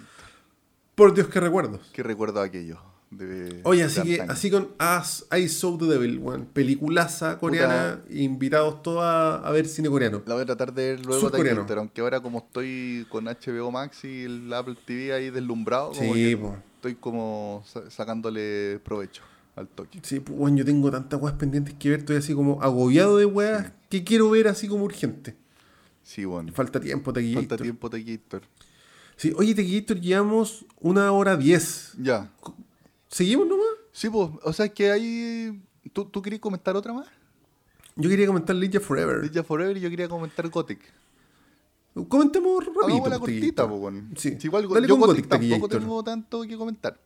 Por Dios, qué recuerdos. Qué recuerdo aquello. De, Oye, de así que así con As I Saw the Devil, weón. Peliculaza coreana, invitados todos a, a ver cine coreano. La voy a tratar de ver luego Surcoreano. Taquito, aunque ahora como estoy con HBO Max y el Apple TV ahí deslumbrado, como Sí, que po. Estoy como sa- sacándole provecho al toque. Sí, pues, weón, yo tengo tantas weas pendientes que ver, estoy así como agobiado de weas que quiero ver así como urgente. Sí, bueno. Falta tiempo, Tequillator. Falta tiempo, Taquito. Sí, oye, Tequillator, llevamos una hora diez. Ya. ¿Seguimos nomás? Sí, pues, o sea, que ahí... ¿Tú, ¿Tú querías comentar otra más? Yo quería comentar Ninja Forever. Ninja Forever y yo quería comentar Gothic. Comentemos rapidito. Hagamos la pues, cortita, weón. Sí. Si igual Dale yo con Gothic Gothic, tampoco tengo tanto que comentar.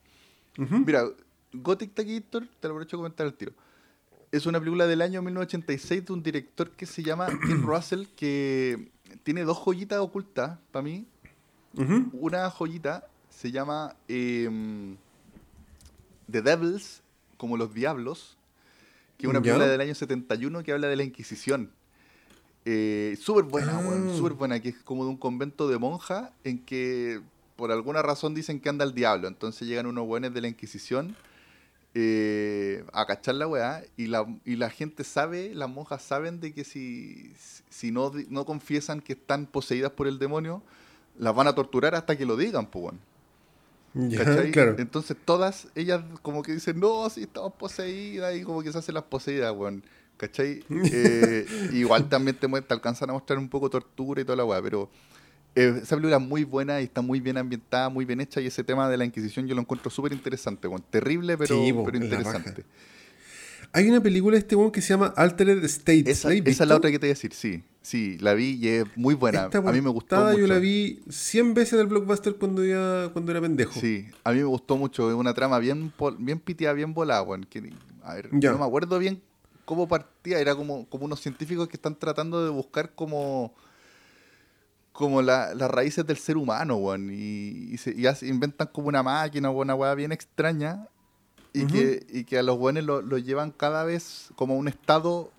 Mira, Gothic Taquillator, te lo aprovecho de comentar al tiro. Es una película del año 1986 de un director que se llama Tim Russell, que tiene dos joyitas ocultas para mí. Ujú. Una joyita se llama em, The Devils, como los diablos, que es una Ya. película del año 71 que habla de la Inquisición. Eh, súper buena, weón, súper buena, que es como de un convento de monjas en que por alguna razón dicen que anda el diablo. Entonces llegan unos buenos de la Inquisición eh, a cachar la weá y la, y la gente sabe, las monjas saben de que si, si no, no confiesan que están poseídas por el demonio, las van a torturar hasta que lo digan, pues. Ya, ¿Cachai? claro. Entonces todas ellas como que dicen, no, si estamos poseídas y como que se hacen las poseídas, weón. ¿Cachai? Eh, igual también te, te alcanzan a mostrar un poco tortura y toda la weá, pero eh, esa película es muy buena y está muy bien ambientada, muy bien hecha y ese tema de la Inquisición yo lo encuentro súper interesante, weón. Terrible, pero, Sí, pero interesante. Hay una película de este weón que se llama Altered States. Esa, ¿La has esa es la otra que te iba a decir, sí. Sí, la vi y es muy buena. Esta a mí me gustó mucho. Yo la vi 100 veces en el blockbuster cuando, ya, cuando era pendejo. Sí, a mí me gustó mucho. Es una trama bien, bien piteada, bien volada, weón. A ver, Ya. no me acuerdo bien cómo partía. Era como, como unos científicos que están tratando de buscar como como la- las raíces del ser humano, weón. Y, y se, y hace- inventan como una máquina o una weá bien extraña. Y, que, y que a los buenos lo, lo llevan cada vez como a un estado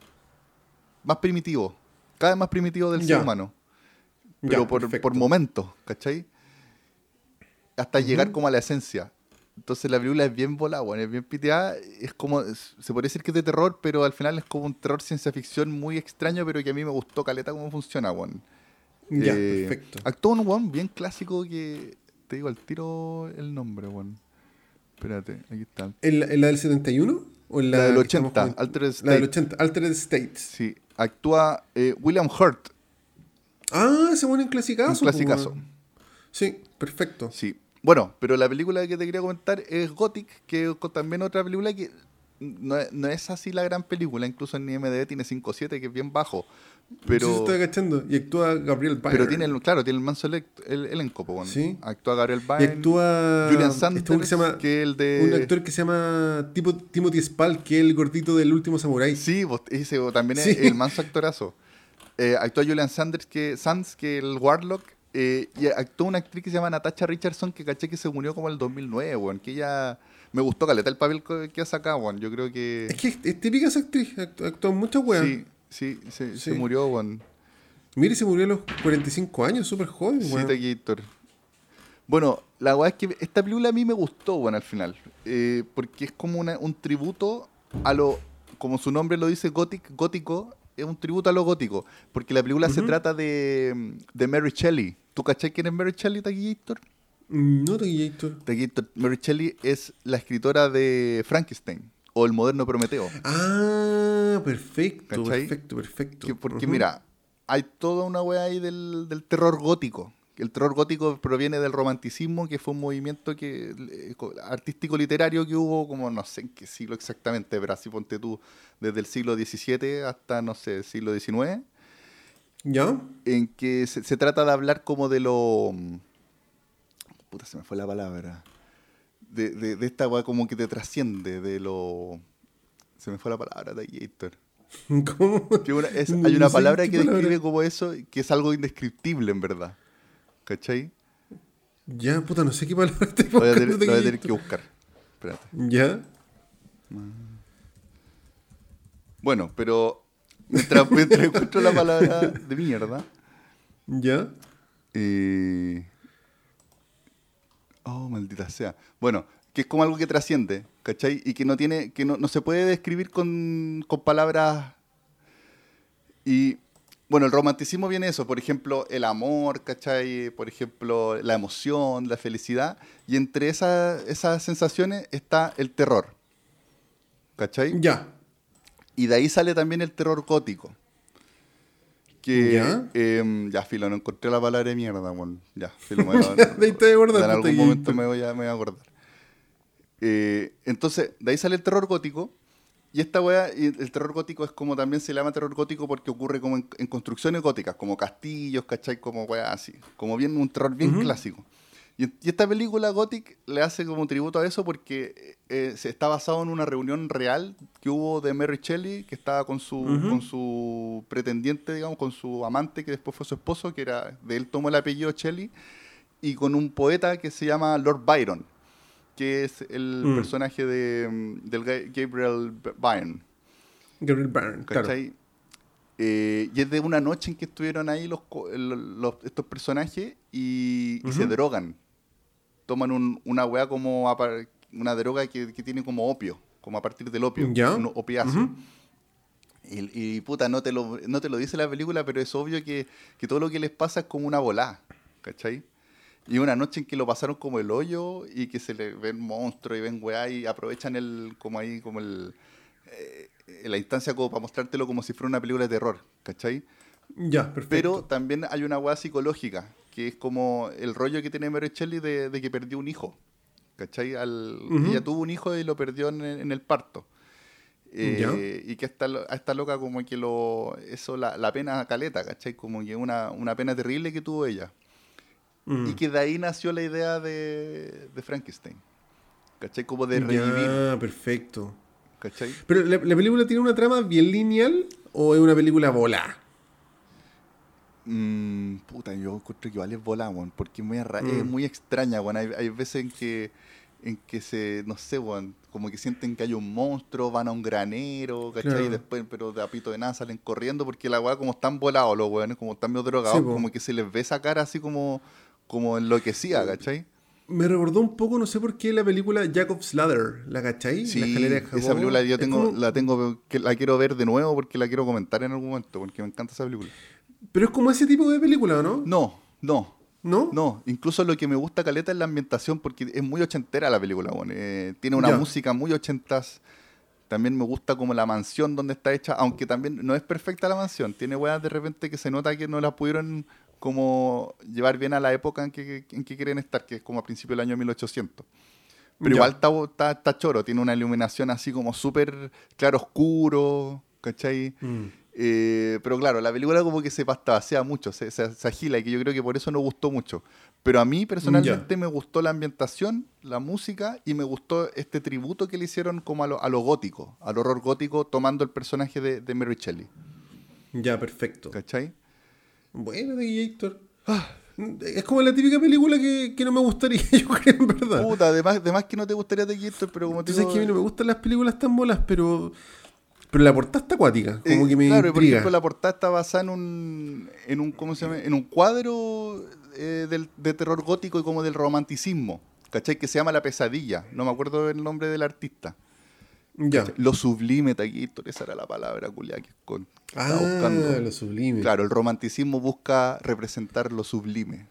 más primitivo. Cada vez más primitivo del Ya. ser humano Ya, pero por, por momentos, ¿cachai? Hasta llegar como a la esencia. Entonces la película es bien volada, bueno, es bien piteada, es como, se podría decir que es de terror, pero al final es como un terror ciencia ficción muy extraño, pero que a mí me gustó caleta cómo funciona, weón. Ya, Eh, perfecto. Actúa un weón bien clásico que, te digo al tiro el nombre, weón. Espérate, aquí está. ¿En la, en la del 71? ¿O en la, La del que estamos 80, comentando? Altered La del State. 80, Altered States. Sí, actúa eh, William Hurt, Ah, ese bueno en clasicazo. po, clasicazo. weón. Sí, perfecto. Sí. Bueno, pero la película que te quería comentar es Gothic, que es también otra película que no, es- no es así la gran película, incluso en IMDb tiene 5.7, que es bien bajo. Sí, se Pero, está cachando. Y actúa Gabriel Byrne. pero tiene, el- claro, tiene el manso elect- el, elenco, bueno. Sí. Actúa Gabriel Y Byrne, actúa. Julian este Sanders, que se llama. que el de... Un actor que se llama tipo, Timothy Spall, que es el gordito del último Samurai. Sí, vos- ese también Sí. es el manso actorazo. Eh, actúa Julian Sanders, que, Sands, que el Warlock. Eh, y actúa una actriz que se llama Natasha Richardson, que caché que se murió como en el 2009, weón. Que ella... Me gustó caleta el papel que ha sacado, weón. Yo creo que... Es que es, típica esa actriz. act- Actúa en muchas weas. Sí, sí, se, se Sí. murió, weón. Mire, se murió a los 45 años, súper joven, Sí, weón. Taquillator. Bueno, la weá es que esta película a mí me gustó, weón, al final. Eh, porque es como una- un tributo a lo, como su nombre lo dice, gothic, gótico, es un tributo a lo gótico. Porque la película se trata de, de Mary Shelley. ¿Tú cachai quién es Mary Shelley, Taquillator? Mm, No, Taquillator. Taquillator. Mary Shelley es la escritora de Frankenstein o El moderno Prometeo. Ah, perfecto, ¿Cachai? perfecto, perfecto. Que- porque mira, hay toda una weá ahí del, del terror gótico. El terror gótico proviene del romanticismo, que fue un movimiento que eh, co- artístico literario que hubo como no sé en qué siglo exactamente, pero así ponte tú, desde el siglo XVII hasta, no sé, el siglo XIX, ¿Ya? en que se, se trata de hablar como de lo... mm, Puta, se me fue la palabra. De, de, de esta weá como que te trasciende, de lo... Se me fue la palabra. ¿Cómo? Que una- es- No hay una palabra que palabra. describe como eso, que es algo indescriptible en verdad. ¿Cachai? Ya, puta, no sé qué palabra te Lo voy a tener, voy a tener que buscar. Espérate. ¿Ya? Bueno, pero mientras, mientras encuentro la palabra de mierda. ¿Ya? eh, Oh, maldita sea. Bueno, que es como algo que trasciende, ¿cachai? Y que no tiene, que no, no se puede describir con, con palabras. Y bueno, el romanticismo viene de eso, por ejemplo, el amor, ¿cachai? Por ejemplo, la emoción, la felicidad. Y entre esa- esas sensaciones está el terror. ¿Cachai? Ya. Y de ahí sale también el terror gótico. Que ¿Ya? em, ya, filo, no encontré la palabra de mierda, weón. Ya, filo, me voy a- De ahí te voy a acordar, en algún Taquillator. momento me voy a, me voy a acordar. Eh, entonces, de ahí sale el terror gótico. Y esta weá, el terror gótico es como también se llama terror gótico porque ocurre como en, en construcciones góticas, como castillos, ¿cachai? Como weá así. Como bien un terror bien Ujú. clásico. Y, y esta película Gothic le hace como tributo a eso porque eh, se está basado en una reunión real que hubo de Mary Shelley, que estaba con su, con su pretendiente, digamos, con su amante, que después fue su esposo, que era de él tomó el apellido Shelley, y con un poeta que se llama Lord Byron, que es el Mm. personaje de, mm, del Ga- Gabriel Byrne. Gabriel Byrne, claro. Eh, y es de una noche en que estuvieron ahí los, estos personajes y, y se drogan. Toman un- una weá como una droga que, que tiene como opio, como a partir del opio, Ya. un opiáceo. Y, puta, no te, lo, no te lo dice la película, pero es obvio que, que todo lo que les pasa es como una volá, ¿cachai? Y una noche en que lo pasaron como el hoyo y que se le ven monstruos y ven weá y aprovechan el, como ahí, como el, eh, la instancia como para mostrártelo como si fuera una película de terror, ¿cachai? Ya, perfecto. Pero también hay una weá psicológica, que es como el rollo que tiene Mary Shelley de, de que perdió un hijo, ¿cachai? Al, Ujú. Ella tuvo un hijo y lo perdió en, el- en el parto. Eh, y que lo- a esta loca como que lo eso la, la pena caleta, ¿cachai? Como que una, una pena terrible que tuvo ella. Mm. Y que de ahí nació la idea de, de Frankenstein. ¿Cachai? Como de revivir. perfecto. ¿Cachai? Pero ¿la, la película tiene una trama bien lineal o es una película volá? Mm, puta, yo encuentro que es volá, weón, porque es muy, arra- es Mm. muy extraña, weón. Hay, hay veces en que, en que se, no sé, weón, como que sienten que hay un monstruo, van a un granero, ¿cachai? Claro. Y después, pero de apito de nada salen corriendo porque la weá como están volados los weones, como están medio drogados, Sí, como que se les ve esa cara así como, como enloquecida, ¿cachai? Me recordó un poco, no sé por qué, la película Jacob's Ladder. ¿La cachai? Sí, la escalera de esa película yo tengo, como- la tengo, que la quiero ver de nuevo porque la quiero comentar en algún momento, porque me encanta esa película. Pero es como ese tipo de película, ¿o ¿no? No, no, ¿No? No, incluso lo que me gusta caleta es la ambientación porque es muy ochentera la película, bueno, eh, tiene una Ya. música muy ochentas. También me gusta como la mansión donde está hecha, aunque también no es perfecta la mansión. Tiene weas de repente que se nota que no la pudieron como llevar bien a la época en que, en que quieren estar, que es como a principios del año 1800. Pero Ya. igual está, choro, tiene una iluminación así como súper claro oscuro, ¿cachai? Mm. Eh, pero claro, la película como que se pastabasea mucho, se, se, se agila y que yo creo que por eso no gustó mucho. Pero a mí personalmente me gustó la ambientación, la música y me gustó este tributo que le hicieron como a lo, a lo gótico, al horror gótico tomando el personaje de, de Mary Shelley. Ya, perfecto. ¿Cachai? Bueno, de Héctor. Es como la típica película que, que no me gustaría, yo creo, en verdad. Puta, además, además que no te gustaría de Gator, pero como te Entonces es digo, que a mí no me gustan las películas tan bolas, pero. Pero la portada está acuática, como eh, que me claro, y por intriga. ejemplo, la portada está basada en un, en un ¿cómo se llama? En un cuadro eh, del, de terror gótico y como del romanticismo, ¿cachai? Que se llama La Pesadilla, no me acuerdo el nombre del artista. Ya. Lo sublime, Taquito, esa era la palabra, culia, que con, Ah, buscando. lo sublime. Claro, el romanticismo busca representar lo sublime,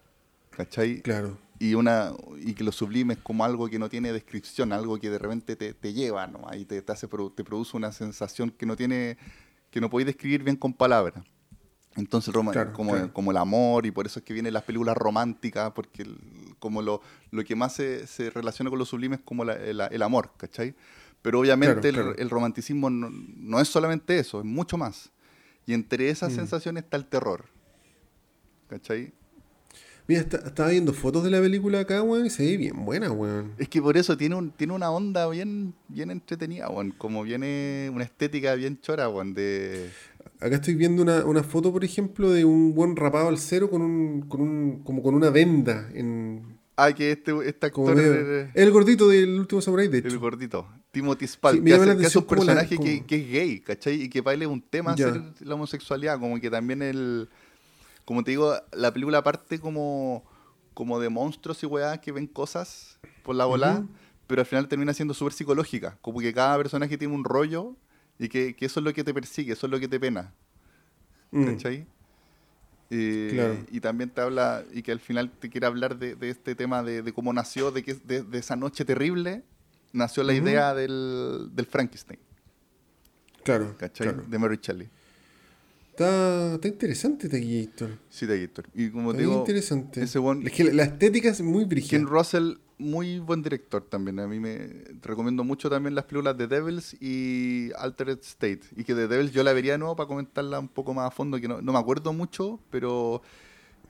¿cachai? Claro. Y, una, y que lo sublime es como algo que no tiene descripción, algo que de repente te, te lleva, ¿no? Ahí te, te, hace, te produce una sensación que no tiene, que no podéis describir bien con palabras. Entonces, roma- Claro, como, claro. como el amor, y por eso es que vienen las películas románticas, porque el- como lo, lo que más se, se relaciona con lo sublime es como la- el, el amor, ¿cachai? Pero obviamente Claro, el, claro. el romanticismo no, no es solamente eso, es mucho más. Y entre esas Mm. sensaciones está el terror, ¿cachai? Mira, está- estaba viendo fotos de la película acá, weón, y se ve bien buena, weón. Es que por eso tiene, un, tiene una onda bien, bien entretenida, weón. Como viene una estética bien chora, weón. De... Acá estoy viendo una, una foto, por ejemplo, de un buen rapado al cero con un, con un, como con una venda en. Ah, que este, este Como actor, el gordito del último samurai, de el hecho. gordito, Timothy Spall, Sí, que, hace, que hace un como la- personaje que, que es gay, ¿cachai? Y que es un tema Ya. ser la homosexualidad. Como que también el. Como te digo, la película parte como, como de monstruos y weas que ven cosas por la volada, Ujú. pero al final termina siendo súper psicológica. Como que cada personaje tiene un rollo y que, que eso es lo que te persigue, eso es lo que te pena. Mm. Eh, Claro. Y también te habla, y que al final te quiere hablar de, de este tema de, de cómo nació, de que de, de esa noche terrible, nació la idea del, del Frankenstein, Claro, ¿cachai? claro. De Mary Shelley. Está, está interesante Taquillator. Sí, Gator. Y como te digo, interesante. ese Es que la, la estética es muy brígida. Ken Russell, muy buen director también. A mí me recomiendo mucho también las películas de Devils y Altered State. Y que de Devils yo la vería de nuevo para comentarla un poco más a fondo, que no, no me acuerdo mucho, pero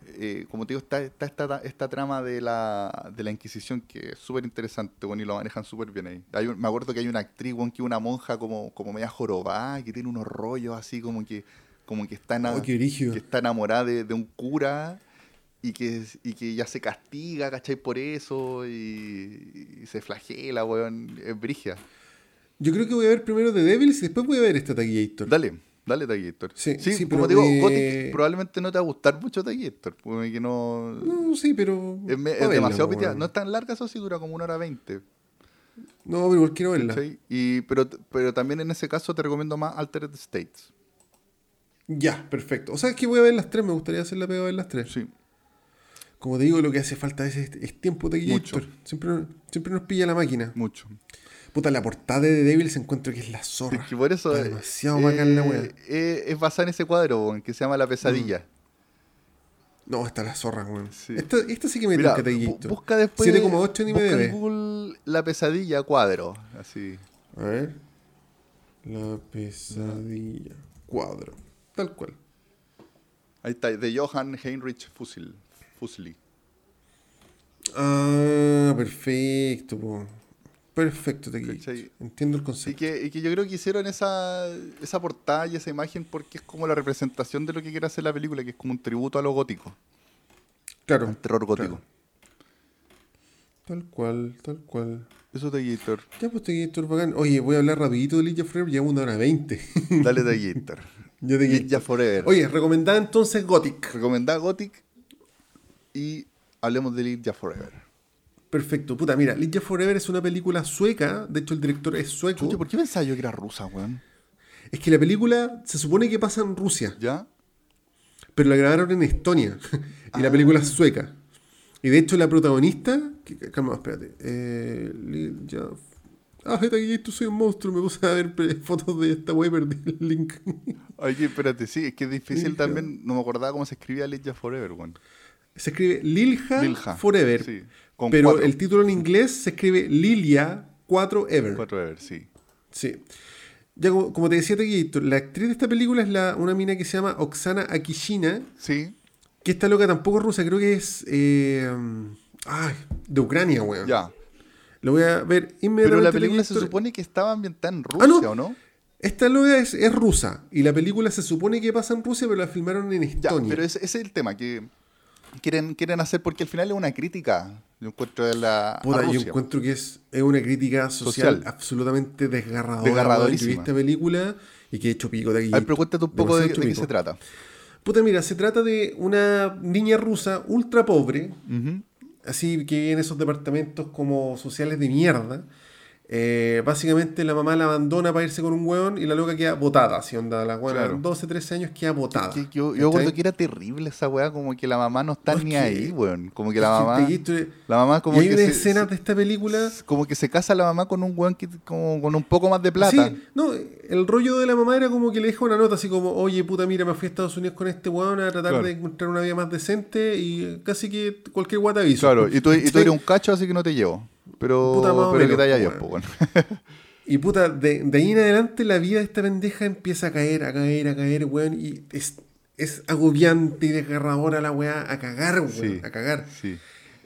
eh, como te digo, está, está esta, esta trama de la, de la Inquisición que es súper interesante, bueno, y lo manejan súper bien ahí. Hay un- me acuerdo que hay una actriz, bueno, que una monja como, como media jorobada, que tiene unos rollos así como que, como que está, Oh, que está enamorada de, de un cura y que, y que ya se castiga, ¿cachai? Por eso y, y se flagela, weón, es brigia. Yo creo que voy a ver primero The Devils y después voy a ver esta Taquillator. Dale, dale Taquillator. Sí, sí, como digo, me- Gothic probablemente no te va a gustar mucho Taquillator, porque no... No, sí, pero. Es, me- pa' es verla, demasiado piteada. No es tan larga, eso sí dura como una hora veinte. No, pero igual quiero verla. ¿cachai? Y, pero, pero también en ese caso te recomiendo más Altered States. Ya, perfecto. O sea, es que voy a ver las tres, me gustaría hacer la pega de ver las tres. Sí. Como te digo, lo que hace falta es, es tiempo Taquillator. Mucho. Siempre, siempre nos pilla la máquina. Mucho. Puta, la portada de The Devils encuentro que es la zorra. Es que por eso. Está eh, demasiado bacán la eh, wea. eh, es basada en ese cuadro, que se llama La Pesadilla. No, está la zorra, weón. Sí. Esta, esta sí que me Mira, toca bu- busca después. 7,8 en busca en IMDb. Google La Pesadilla cuadro. Así. A ver. La pesadilla. Cuadro. Tal cual. Ahí está, de Johann Heinrich Fusil. Fusli. Ah, perfecto, po. Perfecto. ¿Cachai? Entiendo el Y concepto. que, y que yo creo que hicieron esa, esa portada y esa imagen porque es como la representación de lo que quiere hacer la película, que es como un tributo a lo gótico, Claro. al terror gótico. Tal cual, tal cual. Eso de Gator. Ya, pues Taquillator bacán. Oye, voy a hablar rapidito de Ligia Forever, llevamos una hora veinte. Dale de Ninja Forever. Oye, recomendada entonces Gothic. Recomendada Gothic y hablemos de Ninja Forever. Perfecto. Puta, mira, Ligia Forever es una película sueca. De hecho, el director es sueco. Oye, ¿por qué pensaba yo que era rusa, weón? Es que la película se supone que pasa en Rusia, ¿Ya? pero la grabaron en Estonia. y la película es sueca. Y de hecho, la protagonista. que- calma, espérate. Eh, Ligia. Ah, esto soy un monstruo. Me puse a ver fotos de esta web, perdí el link. Oye, espérate, sí, es que es difícil también. No me acordaba cómo se escribía Ninja Forever, weón. Se escribe Lilja, Lilja, Forever. sí, pero cuatro. el título en inglés se escribe Lilia 4 Ever. Cuatro Ever, sí. Sí. Ya como, como te decía Tequillito, la actriz de esta película es la, una mina que se llama Oksana Akishina, Sí, que esta loca tampoco es rusa, creo que es eh, ay, de Ucrania, weón. ya. Lo voy a ver inmediatamente. Pero la película se supone que estaba ambientada en Ah, no. Rusia, ¿o no? Esta loca es, es rusa, y la película se supone que pasa en Rusia, pero la filmaron en Ya, Estonia. pero ese, ese es el tema que quieren, quieren hacer porque al final es una crítica, yo encuentro, de la Puta, yo encuentro que es, es una crítica social, Social. absolutamente desgarradora. Desgarradorísima. vi esta película y que he hecho pico de aquí. A ver, pero cuéntate un poco de, de qué se trata. Puta, mira, se trata de una niña rusa ultra pobre, así que en esos departamentos como sociales de mierda. Eh, básicamente la mamá la abandona para irse con un hueón y la loca queda botada, así onda, la hueona Claro. 12, 13 años queda botada. Que- que yo, yo recuerdo que era terrible esa weá, como que la mamá no está No, ni ahí, weón. Como que Es la mamá. te- La mamá como y hay que una se- escena de esta película como que se casa la mamá con un weón que, como, con un poco más de plata. Sí, no, el rollo de la mamá era como que le deja una nota así como, oye puta, mira, me fui a Estados Unidos con este weón a tratar Claro. de encontrar una vida más decente y casi que cualquier guata aviso. Claro, y tú, y tú eres un cacho, así que no te llevo. Pero, Puta, pero que menos, te haya yo. Y puta, de, de ahí en adelante la vida de esta pendeja empieza a caer, a caer, a caer, weón, y es, es agobiante y desgarradora la weá a cagar, weón, Sí. a cagar. Sí.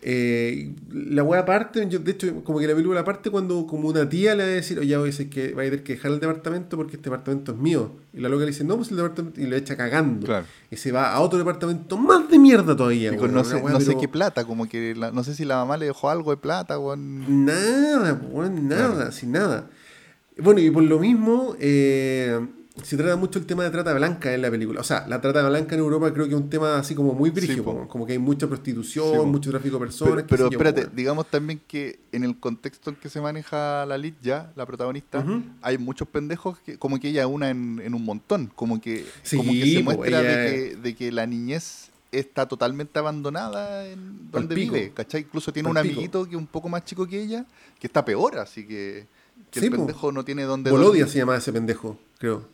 Eh, la weá parte, yo, de hecho, como que la película parte cuando como una tía le va a decir, oye, voy a decir que va a tener que dejar el departamento porque este departamento es mío. Y la loca le dice, no, pues el departamento, y lo echa cagando. Claro. Y se va a otro departamento más de mierda todavía, Y con weón, no sé, no qué plata, como que la- no sé si la mamá le dejó algo de plata, weón. Nada, weón, nada, sin nada. Bueno, y por lo mismo, eh, se trata mucho el tema de trata blanca en la película. O sea, la trata blanca en Europa creo que es un tema así como muy brígido, Sí, como, como que hay mucha prostitución, Sí, mucho tráfico de personas. Pero, pero yo, espérate, digamos también que en el contexto en que se maneja la Lid ya, la protagonista, hay muchos pendejos que, como que ella es una en, en un montón, como que, Sí, como que se muestra ella de, que, de que la niñez está totalmente abandonada en donde vive, ¿cachai? Incluso tiene un amiguito que es un poco más chico que ella, que está peor, así que, que el pendejo no tiene dónde Bolodia dormir. se llamaba ese pendejo, creo.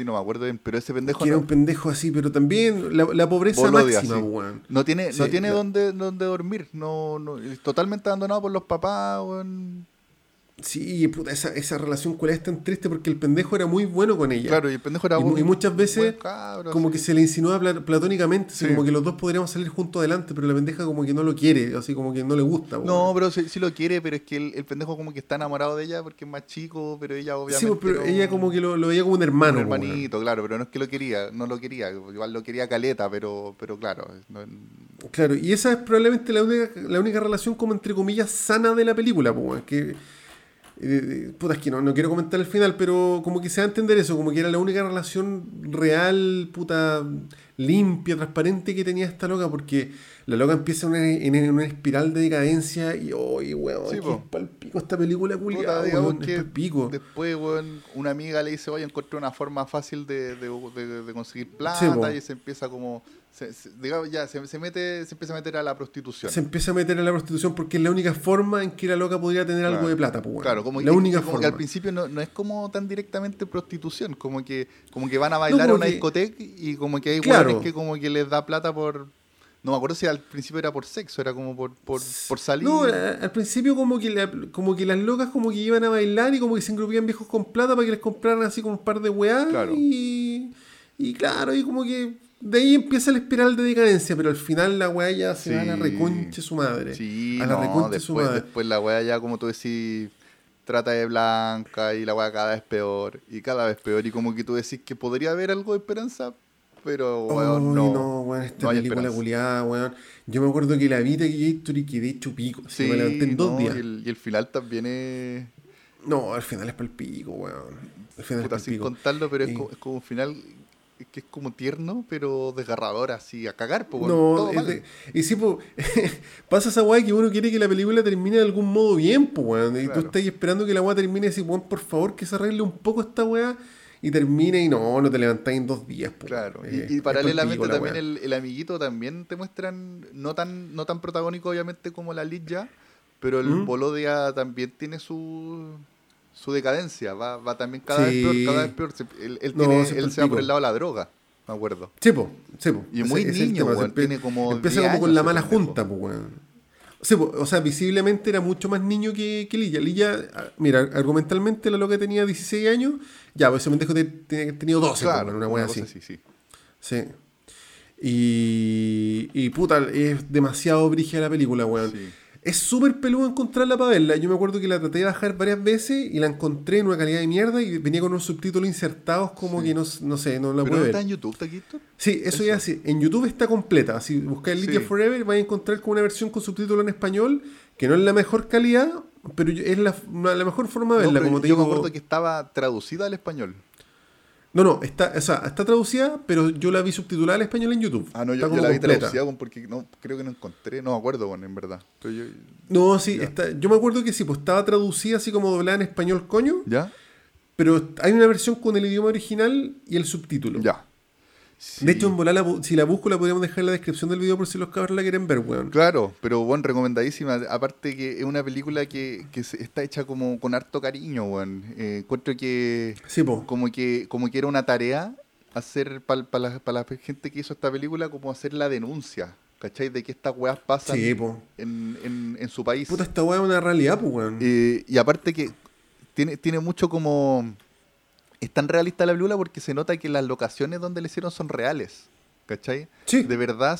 Sí, no me acuerdo bien, pero ese pendejo Que era no, un pendejo así, pero también la, la pobreza máxima, sí. weón. no tiene, Sí, no tiene la- dónde, dónde dormir, no, no, es totalmente abandonado por los papás, weón. Sí, puta, esa, esa relación cuál es tan triste porque el pendejo era muy bueno con ella. Claro, y el pendejo era y, y muchas veces cabro, como que se le insinúa pla- platónicamente, así como que los dos podríamos salir juntos adelante, pero la pendeja como que no lo quiere, así como que no le gusta. No, pero sí, sí lo quiere, pero es que el, el pendejo como que está enamorado de ella porque es más chico, pero ella obviamente. Sí, pero no- ella como que lo, lo veía como un un hermano. weón. hermanito, claro, pero no es que lo quería, no lo quería, igual lo quería caleta, pero, pero claro, no- Claro, y esa es probablemente la única, la única relación como entre comillas sana de la película, weón, que... eh, puta, es que no, no quiero comentar el final, pero como que se va a entender eso, como que era la única relación real, puta, limpia, transparente que tenía esta loca, porque la loca empieza en una, en- en una espiral de decadencia y, oye, weón, Sí, es palpico esta película culiada, digamos weón, que después, weón, una amiga le dice, oye, encontré una forma fácil de, de- de- de conseguir Sí, plata y se empieza como, se, se- digamos, ya, se, se mete, se empieza a meter a la prostitución. Se empieza a meter en la prostitución porque es la única forma en que la loca podría tener algo de plata, pues. Claro, como, la que- única como que al principio no, no es como tan directamente prostitución, como que, como que van a bailar a una que- discoteca y como que hay Claro. que como que les da plata por... No me acuerdo si al principio era por sexo, era como por, por, por salir. No, a- al principio como que, la- como que las locas como que iban a bailar y como que se engrupían viejos con plata para que les compraran así como un par de weá. Claro. Y, y claro, y como que de ahí empieza la espiral de decadencia, pero al final la weá ya se va a la reconche su madre. Sí, a la no, reconche su después, madre. después la wea ya, como tú decís, trata de blanca y la wea cada vez peor y cada vez peor. Y como que tú decís que podría haber algo de esperanza, pero weón, no. no, weón, esta no película culiada, weón. Yo me acuerdo que la vi de Gator y quedé hecho pico. así, Sí, me levanté en dos no, días. Y el, y el final también es. No, al final es para el pico, weón. Al final Puta, es sin contarlo, pero es, como, es como un final que es como tierno, pero desgarrador, así a cagar, pues, No, de- y sí, po, pasa esa weá que uno quiere que la película termine de algún modo bien, pues, weón. Y tú estás esperando que la weá termine y decís, weón, por favor, que se arregle un poco esta weá y termine y no, no te levantáis en dos días, pues. Claro. Eh, y, paralelamente también el amiguito también te muestran, no tan, no tan protagónico obviamente como la Lidia, pero el ¿Mm? Bolodia también tiene su, su decadencia, va, va también cada Sí. vez peor, cada vez peor. Se- Él, él No, tiene- él se va por el lado de la droga, me acuerdo. Sí, po, sí, po. Y muy es niño, tema, weón, se tiene como Empieza 10 como con la mala junta, pues, weón. Sí, po, o sea, visiblemente era mucho más niño que, que Lilla. Lilla, ah, mira, argumentalmente la loca tenía 16 años, ya, pues pendejo te- tenía que haber tenido 12, po, Claro, weón, una cosa así. así, sí. Sí. Y, y puta, es demasiado brígida la película, weón. Sí. Es súper peludo encontrarla para verla. Yo me acuerdo que la traté de bajar varias veces y la encontré en una calidad de mierda y venía con unos subtítulos insertados como Sí. que no, no sé, no la Pero ver. está en YouTube, Taquito. Sí, eso, Eso. ya sí. En YouTube está completa. Si buscáis Sí. Lydia Forever, vais a encontrar con una versión con subtítulos en español, que no es la mejor calidad, pero es la, la mejor forma de verla. como te yo digo. me acuerdo que estaba traducida al español. No, no, está, o sea, está traducida, pero yo la vi subtitulada al español en YouTube. Ah, no, yo, yo la vi traducida porque no, creo que no encontré, no me acuerdo, bueno, en verdad. Yo, No, sí, Ya. está, yo me acuerdo que sí, pues estaba traducida así como doblada en español, coño, ¿Ya? pero hay una versión con el idioma original y el subtítulo. Ya. De hecho, en volar, si la busco, la podríamos dejar en la descripción del video por si los cabros la quieren ver, weón. Claro, pero bueno, recomendadísima. Aparte que es una película que, que está hecha como con harto cariño, weón. Eh, encuentro que Sí, po. como que como que era una tarea hacer para la, pa la gente que hizo esta película como hacer la denuncia, ¿cachai? De que estas weas pasan Sí, en, en, en su país. Puta, esta weá es una realidad, pues, weón. Eh, y aparte que tiene, tiene mucho como... Es tan realista la película porque se nota que las locaciones donde le hicieron son reales, ¿cachai? Sí. De verdad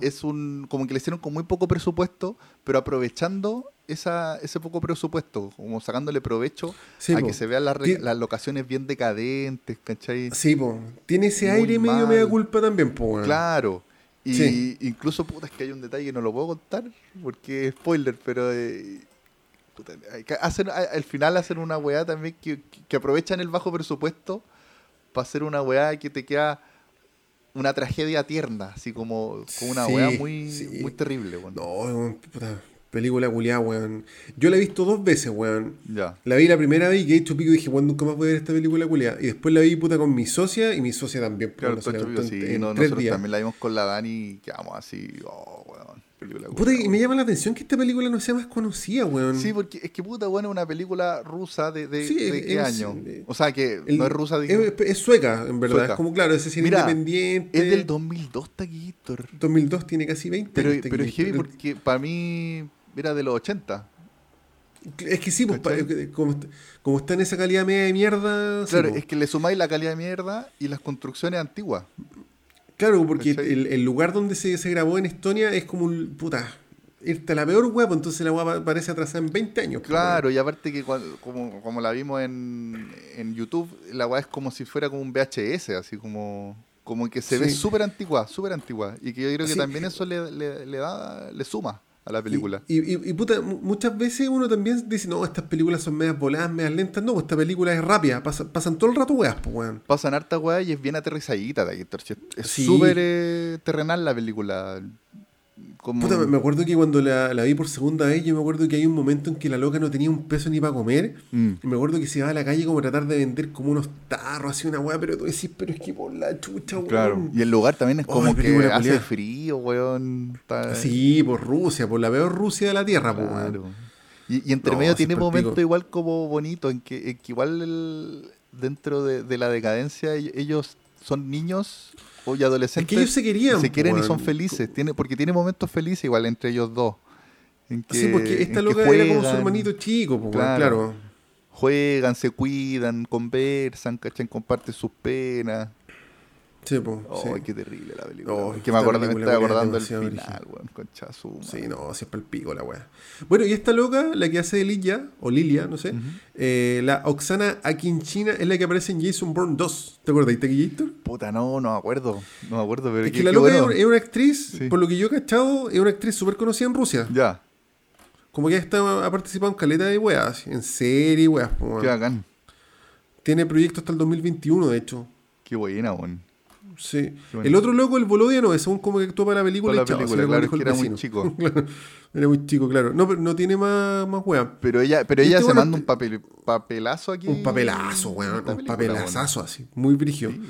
es un como que le hicieron con muy poco presupuesto, pero aprovechando esa, ese poco presupuesto, como sacándole provecho Sí, a po. que se vean las, las locaciones bien decadentes, ¿cachai? Sí, po. Tiene ese Muy aire medio mal. media culpa también, po, weón. Claro. Y Sí. incluso, puta, es que hay un detalle que no lo puedo contar porque es spoiler, pero eh, puta, hacen, al final hacen una weá también que, que aprovechan el bajo presupuesto para hacer una weá que te queda una tragedia tierna, así como, como una Sí, weá muy, sí. muy terrible. weón. No, puta. Película culiada, weón. Yo la he visto dos veces, weón. Ya. La vi la primera vez y que he hecho pico y dije, weón, nunca más voy a ver esta película culiada. Y después la vi, puta, con mi socia y mi socia también. Claro, no, tres nosotros días. también la vimos con la Dani y quedamos así, oh, weón, película Puta, y me llama la atención que esta película no sea más conocida, weón. Sí, porque es que puta, bueno, es una película rusa de, de, Sí, de qué es- año. eh, O sea, que El- no es rusa, es, digo. es sueca, en verdad. Sueca. Es como, claro, ese cine Mira, independiente. Es del 2002, Taquito. 2002 tiene casi 20 Pero, pero es heavy porque para mí era de los 80. Es que sí, pues, eh, como, como está en esa calidad media de mierda. sí, Claro, pues. es que le sumáis la calidad de mierda y las construcciones antiguas. Claro, porque el, el lugar donde se, se grabó en Estonia es como un. Puta. A la peor hueá, pues entonces la hueá pa- parece atrasada en 20 años. pues, Claro, y aparte que como, como la vimos en, en YouTube, la weá es como si fuera como un VHS, así como, como que se ve súper antigua, súper antigua. Y que yo creo que Sí. también eso le, le, le da, le suma a la película. Y, y- y, puta, mu- muchas veces uno también dice, no, estas películas son medias voladas, medias lentas. No, esta película es rápida, pasa- pasan todo el rato weas, pues weón. Pasan harta weá y es bien aterrizadita si Es es Sí. súper eh, terrenal la película. Como, Puta, me- acuerdo que cuando la, la vi por segunda vez, yo me acuerdo que hay un momento en que la loca no tenía un peso ni para comer. Mm. Y me acuerdo que se iba a la calle como a tratar de vender como unos tarros, así una weá, pero tú decís, pero es que por la chucha, weón. Claro. Y el lugar también es Oh, como que película hace frío, weón. Sí, por Rusia, por la peor Rusia de la Tierra, pues weón. Claro. Y, y entre No, medio tiene momentos igual como bonitos, en que, en que igual el- dentro de, de la decadencia ellos son niños o y adolescentes. Es que ellos se querían, Se quieren y weón. son felices, tiene, porque tiene momentos felices igual entre ellos dos. En que, Sí, porque esta loca era como su juegan, hermanito chico, pues, Claro. claro. Juegan, se cuidan, conversan, ¿cachan? Comparten sus penas. Sí, pues, Oh, sí. qué terrible la película. Weón. que me, acuerdo, me película, estoy weón, es acordando demasiado final, weón, concha su Sí, no, siempre el pico la weá. Bueno, y esta loca, la que hace Lilia, o Lilia, no sé, eh, la Oksana Akinchina es la que aparece en Jason Bourne 2. ¿Te acuerdas de Gator? Puta, no, no me acuerdo. No me acuerdo, pero Es que la loca bueno. es, es una actriz, Sí. por lo que yo he cachado, es una actriz súper conocida en Rusia. Ya, Como que está, ha participado en caleta de weas, en serie, weas. qué bacán. Tiene proyectos hasta el 2021, de hecho. Qué buena, weón. Sí. El otro loco, el Volodiano, es según como que actuó para la película. Para la película, se claro, que era muy chico. Claro, era muy chico, claro. No, pero no tiene más, más weas. Pero ella, pero Este ella se bueno, manda un papel, papelazo aquí. Un papelazo, weón. Un papelazazo así. Muy brígido. Sí.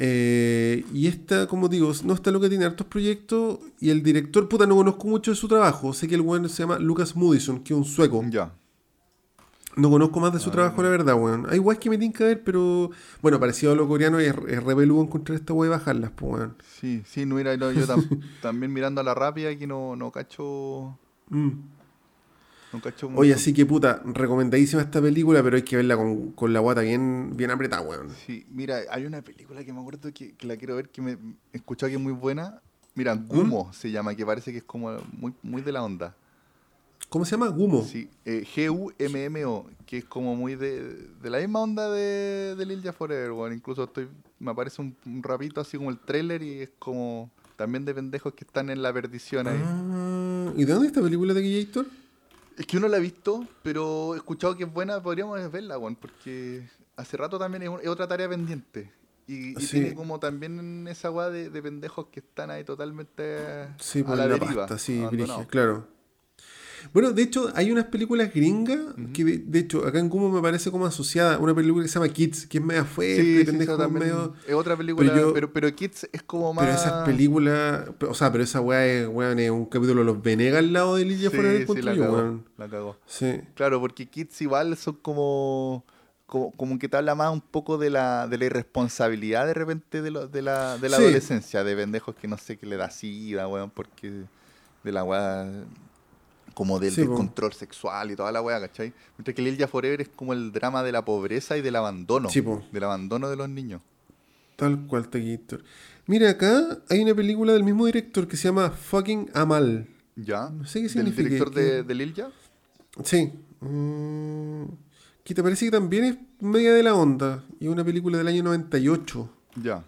Eh, y esta, como digo, no está loca, tiene hartos proyectos. Y el director, puta, no conozco mucho de su trabajo. Sé que el weón se llama Lucas Moodysson, que es un sueco. Ya. No conozco más de Ah. su trabajo, la verdad, weón. Hay weas que me tienen que ver, pero. Bueno, parecido a lo coreano, es, es re peludo encontrar esta wea y bajarlas, pues, weón. Sí, sí, no, no, yo tam- también mirando a la rápida aquí no, no cacho. Mm. No cacho Oye, mucho. así que puta, recomendadísima esta película, pero hay que verla con, con la guata bien, bien apretada, weón. Sí, mira, hay una película que me acuerdo que, que la quiero ver que me he escuchado que es muy buena. Mira, ¿Mm? Gumo se llama, que parece que es como muy, muy de la onda. ¿Cómo se llama? Gumo. Sí, eh, G-U-M-M-O, que es como muy de, de la misma onda de, de Lil Forever, weón. Incluso estoy, me aparece un, un rapito así como el trailer y es como también de pendejos que están en la perdición ahí. Ah, ¿Y de dónde es esta película de Gator? Es que uno la ha visto, pero he escuchado que es buena, podríamos verla, weón, porque hace rato también es, un- es otra tarea pendiente. Y, y Sí. tiene como también esa weá de, de pendejos que están ahí totalmente Sí, a por la la, deriva. pasta, sí, claro. Bueno, de hecho, hay unas películas gringas que, de, hecho, acá en Gumo me parece como asociada. Una película que se llama Kids, que es media fuerte, Sí, sí, pendejo, también medio. es otra película, pero pero, yo- pero, Kids es como más... Pero esas películas, o sea, pero esa weá es, weón, es un capítulo de los Venegas al lado de Lidia Sí, fuera del sí, la cagó, weón. la cagó. Sí. Claro, porque Kids igual son como, como, como que te habla más un poco de la, de la irresponsabilidad de repente de, lo- de la, de la Sí. adolescencia, de pendejos que no sé qué le da sida, weón, porque de la weá como del Sí, po. descontrol sexual y toda la weá, ¿cachai? Mientras que Lil Forever es como el drama de la pobreza y del abandono, Sí, del abandono de los niños. Tal cual, Taquito. Mira, acá hay una película del mismo director que se llama Fucking Amal. ¿Ya? No sé qué ¿Del significa, director que- de, de Lil Ya? Sí. Mm, que te parece que también es media de la onda. Y es una película del año 98. Ya.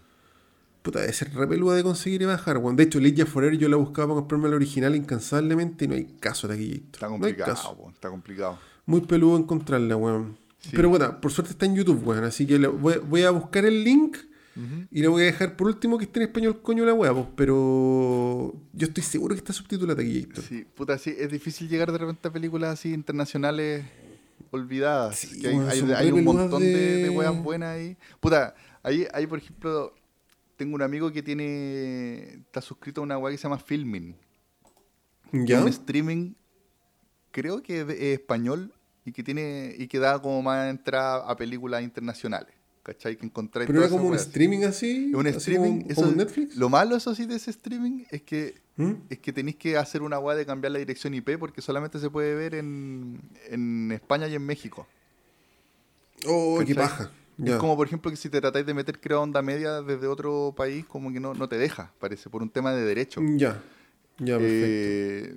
Puta, debe ser re peluda de conseguir y bajar, weón. De hecho, Lidia Forever yo la buscaba para comprarme la original incansablemente y no hay caso de aquí. Está complicado, po, está complicado. Muy peludo encontrarla, weón. Sí. Pero bueno, por suerte está en YouTube, weón. Así que voy, voy a buscar el link y le voy a dejar por último que esté en español, coño la weá, pues. Pero yo estoy seguro que está subtitulada aquí. Sí, puta, sí, es difícil llegar de repente a películas así internacionales olvidadas. Sí, que hay, weón, hay- un montón de, de- de weas buenas ahí. Puta, ahí, ahí por ejemplo, tengo un amigo que tiene. está suscrito a una wea que se llama Filming. ¿Ya? Un streaming, creo que es, de- es español y que tiene. y que da como más entrada a películas internacionales. ¿cachai? Que encontráis Pero era como un streaming así. Un así streaming, como, eso- como Netflix. Lo malo, eso sí, de ese streaming es que ¿Mm? es que tenéis que hacer una weá de cambiar la dirección IP porque solamente se puede ver en, en España y en México. Oh, qué ¿cachai? paja. Es como, por ejemplo, que si te tratáis de meter creo onda media desde otro país, como que no, no te deja, parece, por un tema de derecho. Ya. Ya, perfecto. Eh,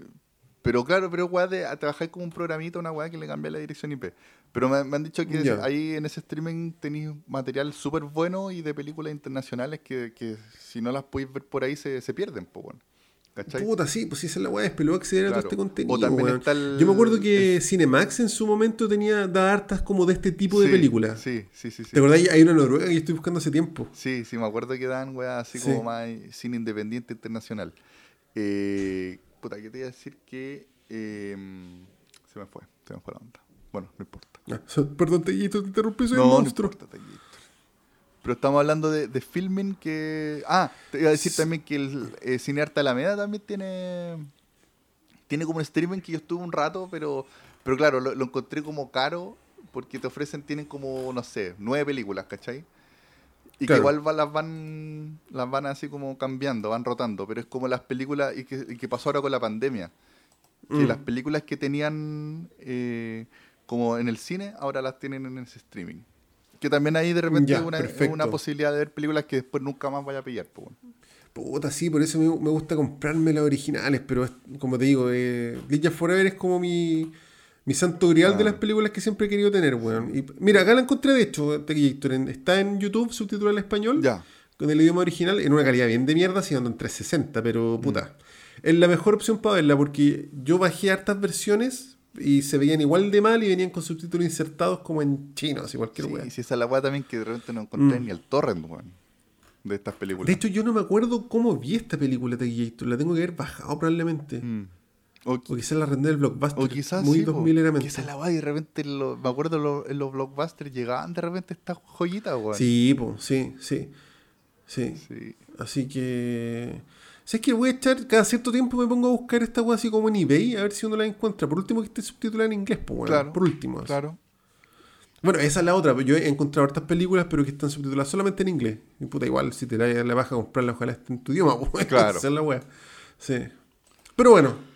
pero claro, pero weá de a trabajar como un programita, una weá que le cambia la dirección IP. Pero me, me han dicho que ahí en ese streaming tenéis material súper bueno y de películas internacionales que, que si no las podéis ver por ahí se, se pierden, pues bueno. ¿Cachai? Puta, sí, pues sí, esa es la weá, es peludo acceder a todo Claro. este contenido. O también weón. está el- Yo me acuerdo que Cinemax en su momento tenía da hartas como de este tipo de Sí, películas. Sí, sí, sí. sí. ¿Te acordás? Hay una en Noruega que yo estoy buscando hace tiempo. Sí, sí, me acuerdo que dan weá así Sí. como más cine independiente internacional. Eh, puta, que te iba a decir que eh, se me fue, se me fue la onda. Bueno, no importa. Ah, perdón, te, te interrumpí, soy no, un no monstruo. importa, Taquillito. Pero estamos hablando de, de filming que... Ah, te iba a decir también que el eh, Cinearte Alameda también tiene... Tiene como un streaming que yo estuve un rato, pero, pero claro, lo, lo encontré como caro porque te ofrecen, tienen como, no sé, nueve películas, ¿cachai? Y Claro. que igual va- las van las van así como cambiando, van rotando, pero es como las películas, y que, y que pasó ahora con la pandemia, que Mm. las películas que tenían eh, como en el cine, ahora las tienen en ese streaming. Que también ahí de repente Ya, una, una posibilidad de ver películas que después nunca más vaya a pillar. pues, bueno. Puta, sí, por eso me, me gusta comprarme las originales, pero es- como te digo, eh, Ninja Forever es como mi, mi santo grial de las películas que siempre he querido tener, weón. Y, mira, acá la encontré de hecho, está en YouTube, subtitulada al español, Ya. con el idioma original, en una calidad bien de mierda, siendo en 360, Mm. pero puta. Es la mejor opción para verla, porque yo bajé hartas versiones y se veían igual de mal y venían con subtítulos insertados como en chino, así cualquier Sí, weón. sí, esa es la weá también que de repente no encontré Mm. ni el torrent, weón, de estas películas. De hecho, yo no me acuerdo cómo vi esta película, Tequillator, la tengo que haber bajado probablemente. Mm. O, O quizás la rendé del blockbuster. o quizás muy sí, po, 2000 era es la weá y de repente, lo- me acuerdo lo- en los blockbusters llegaban de repente estas joyitas, weón. Sí, po, sí, sí. Sí. Sí. Así que. ¿Sabes que voy a echar cada cierto tiempo me pongo a buscar esta weá así como en eBay a ver si uno la encuentra? Por último que esté subtitulada en inglés, pues bueno. Claro, Por último. así. Claro. Bueno, esa es la otra. Yo he encontrado hartas películas, pero que están subtituladas solamente en inglés. Y puta, igual, si te la, la vas a comprarla, ojalá esté en tu idioma, pues. Claro. Esa es la weá. Sí. Pero bueno.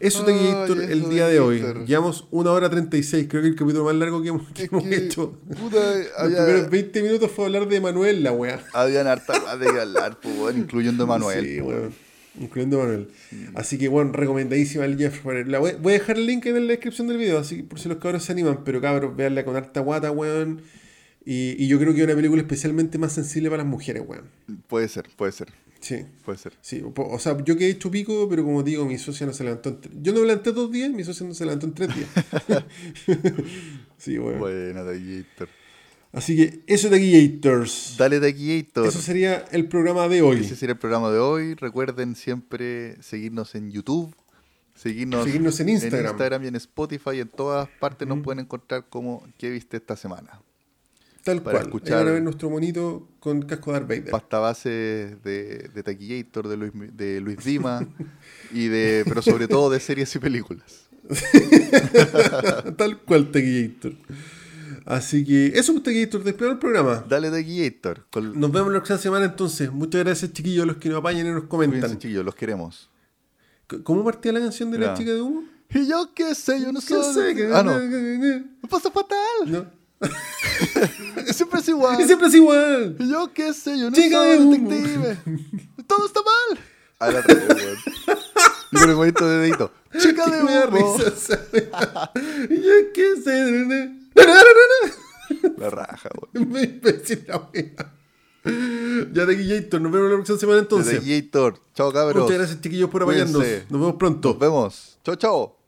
Eso te Ay, Gator, el eso día de hoy. Llevamos una hora 36. Creo que el capítulo más largo que hemos, que Es hemos que, hecho. puta, Los había- primeros 20 minutos fue hablar de Manuel, la weá. habían harta más de que hablar, pues, weón, incluyendo a Manuel. Sí, pues, weón. Incluyendo a Manuel. Así que, bueno, recomendadísima el Jeff. La voy, voy a dejar el link en la descripción del video, así que por si los cabros se animan. Pero cabros, veanla con harta guata, weón. Y, y yo creo que es una película especialmente más sensible para las mujeres, weón. Puede ser, puede ser, Sí. puede ser. Sí, o sea, yo quedé hecho pico, pero como digo, mi socia no se levantó en Yo no me levanté dos días, mi socia no se levantó en tres días. sí, weón. Buena, Taquillator. Así que eso Gators. Dale, Taquillator. Eso sería el programa de hoy. Ese será el programa de hoy. Recuerden siempre seguirnos en YouTube, seguirnos, Seguirnos en Instagram. y en Spotify. En todas partes nos pueden encontrar como ¿Qué viste esta semana? Tal para cual. escuchar- Ahí nuestro monito con casco de Darth Vader. Pasta base de, de Taquillator, de Luis, de Luis Dima, y de, pero sobre todo de series y películas. Tal cual, Tequillator. Así que eso es Tequillator, despegó el programa. Dale Taquillator. Con, Nos vemos la próxima semana entonces. Muchas gracias, chiquillos, los que nos apañan y nos Cuídense, comentan. chiquillos, los queremos. ¿Cómo partía la canción de la chica de humo? Y yo qué sé, yo no ¿Qué soy. sé? Ah, no. Me pasa fatal. No. Siempre es igual. Y siempre es igual. Y yo qué sé, yo no Chica soy de detective. Todo está mal. A la vez, weón. Y con el bonito de dedito. Chica de humo. Yo qué sé. La raja, weón. Me imbécil la wea. Ya, Tequillator, nos vemos la próxima semana entonces. Taquillator. Chao, cabros. Muchas gracias, chiquillos, por. Cuídense. Nos vemos pronto. Nos vemos. Chao, chao.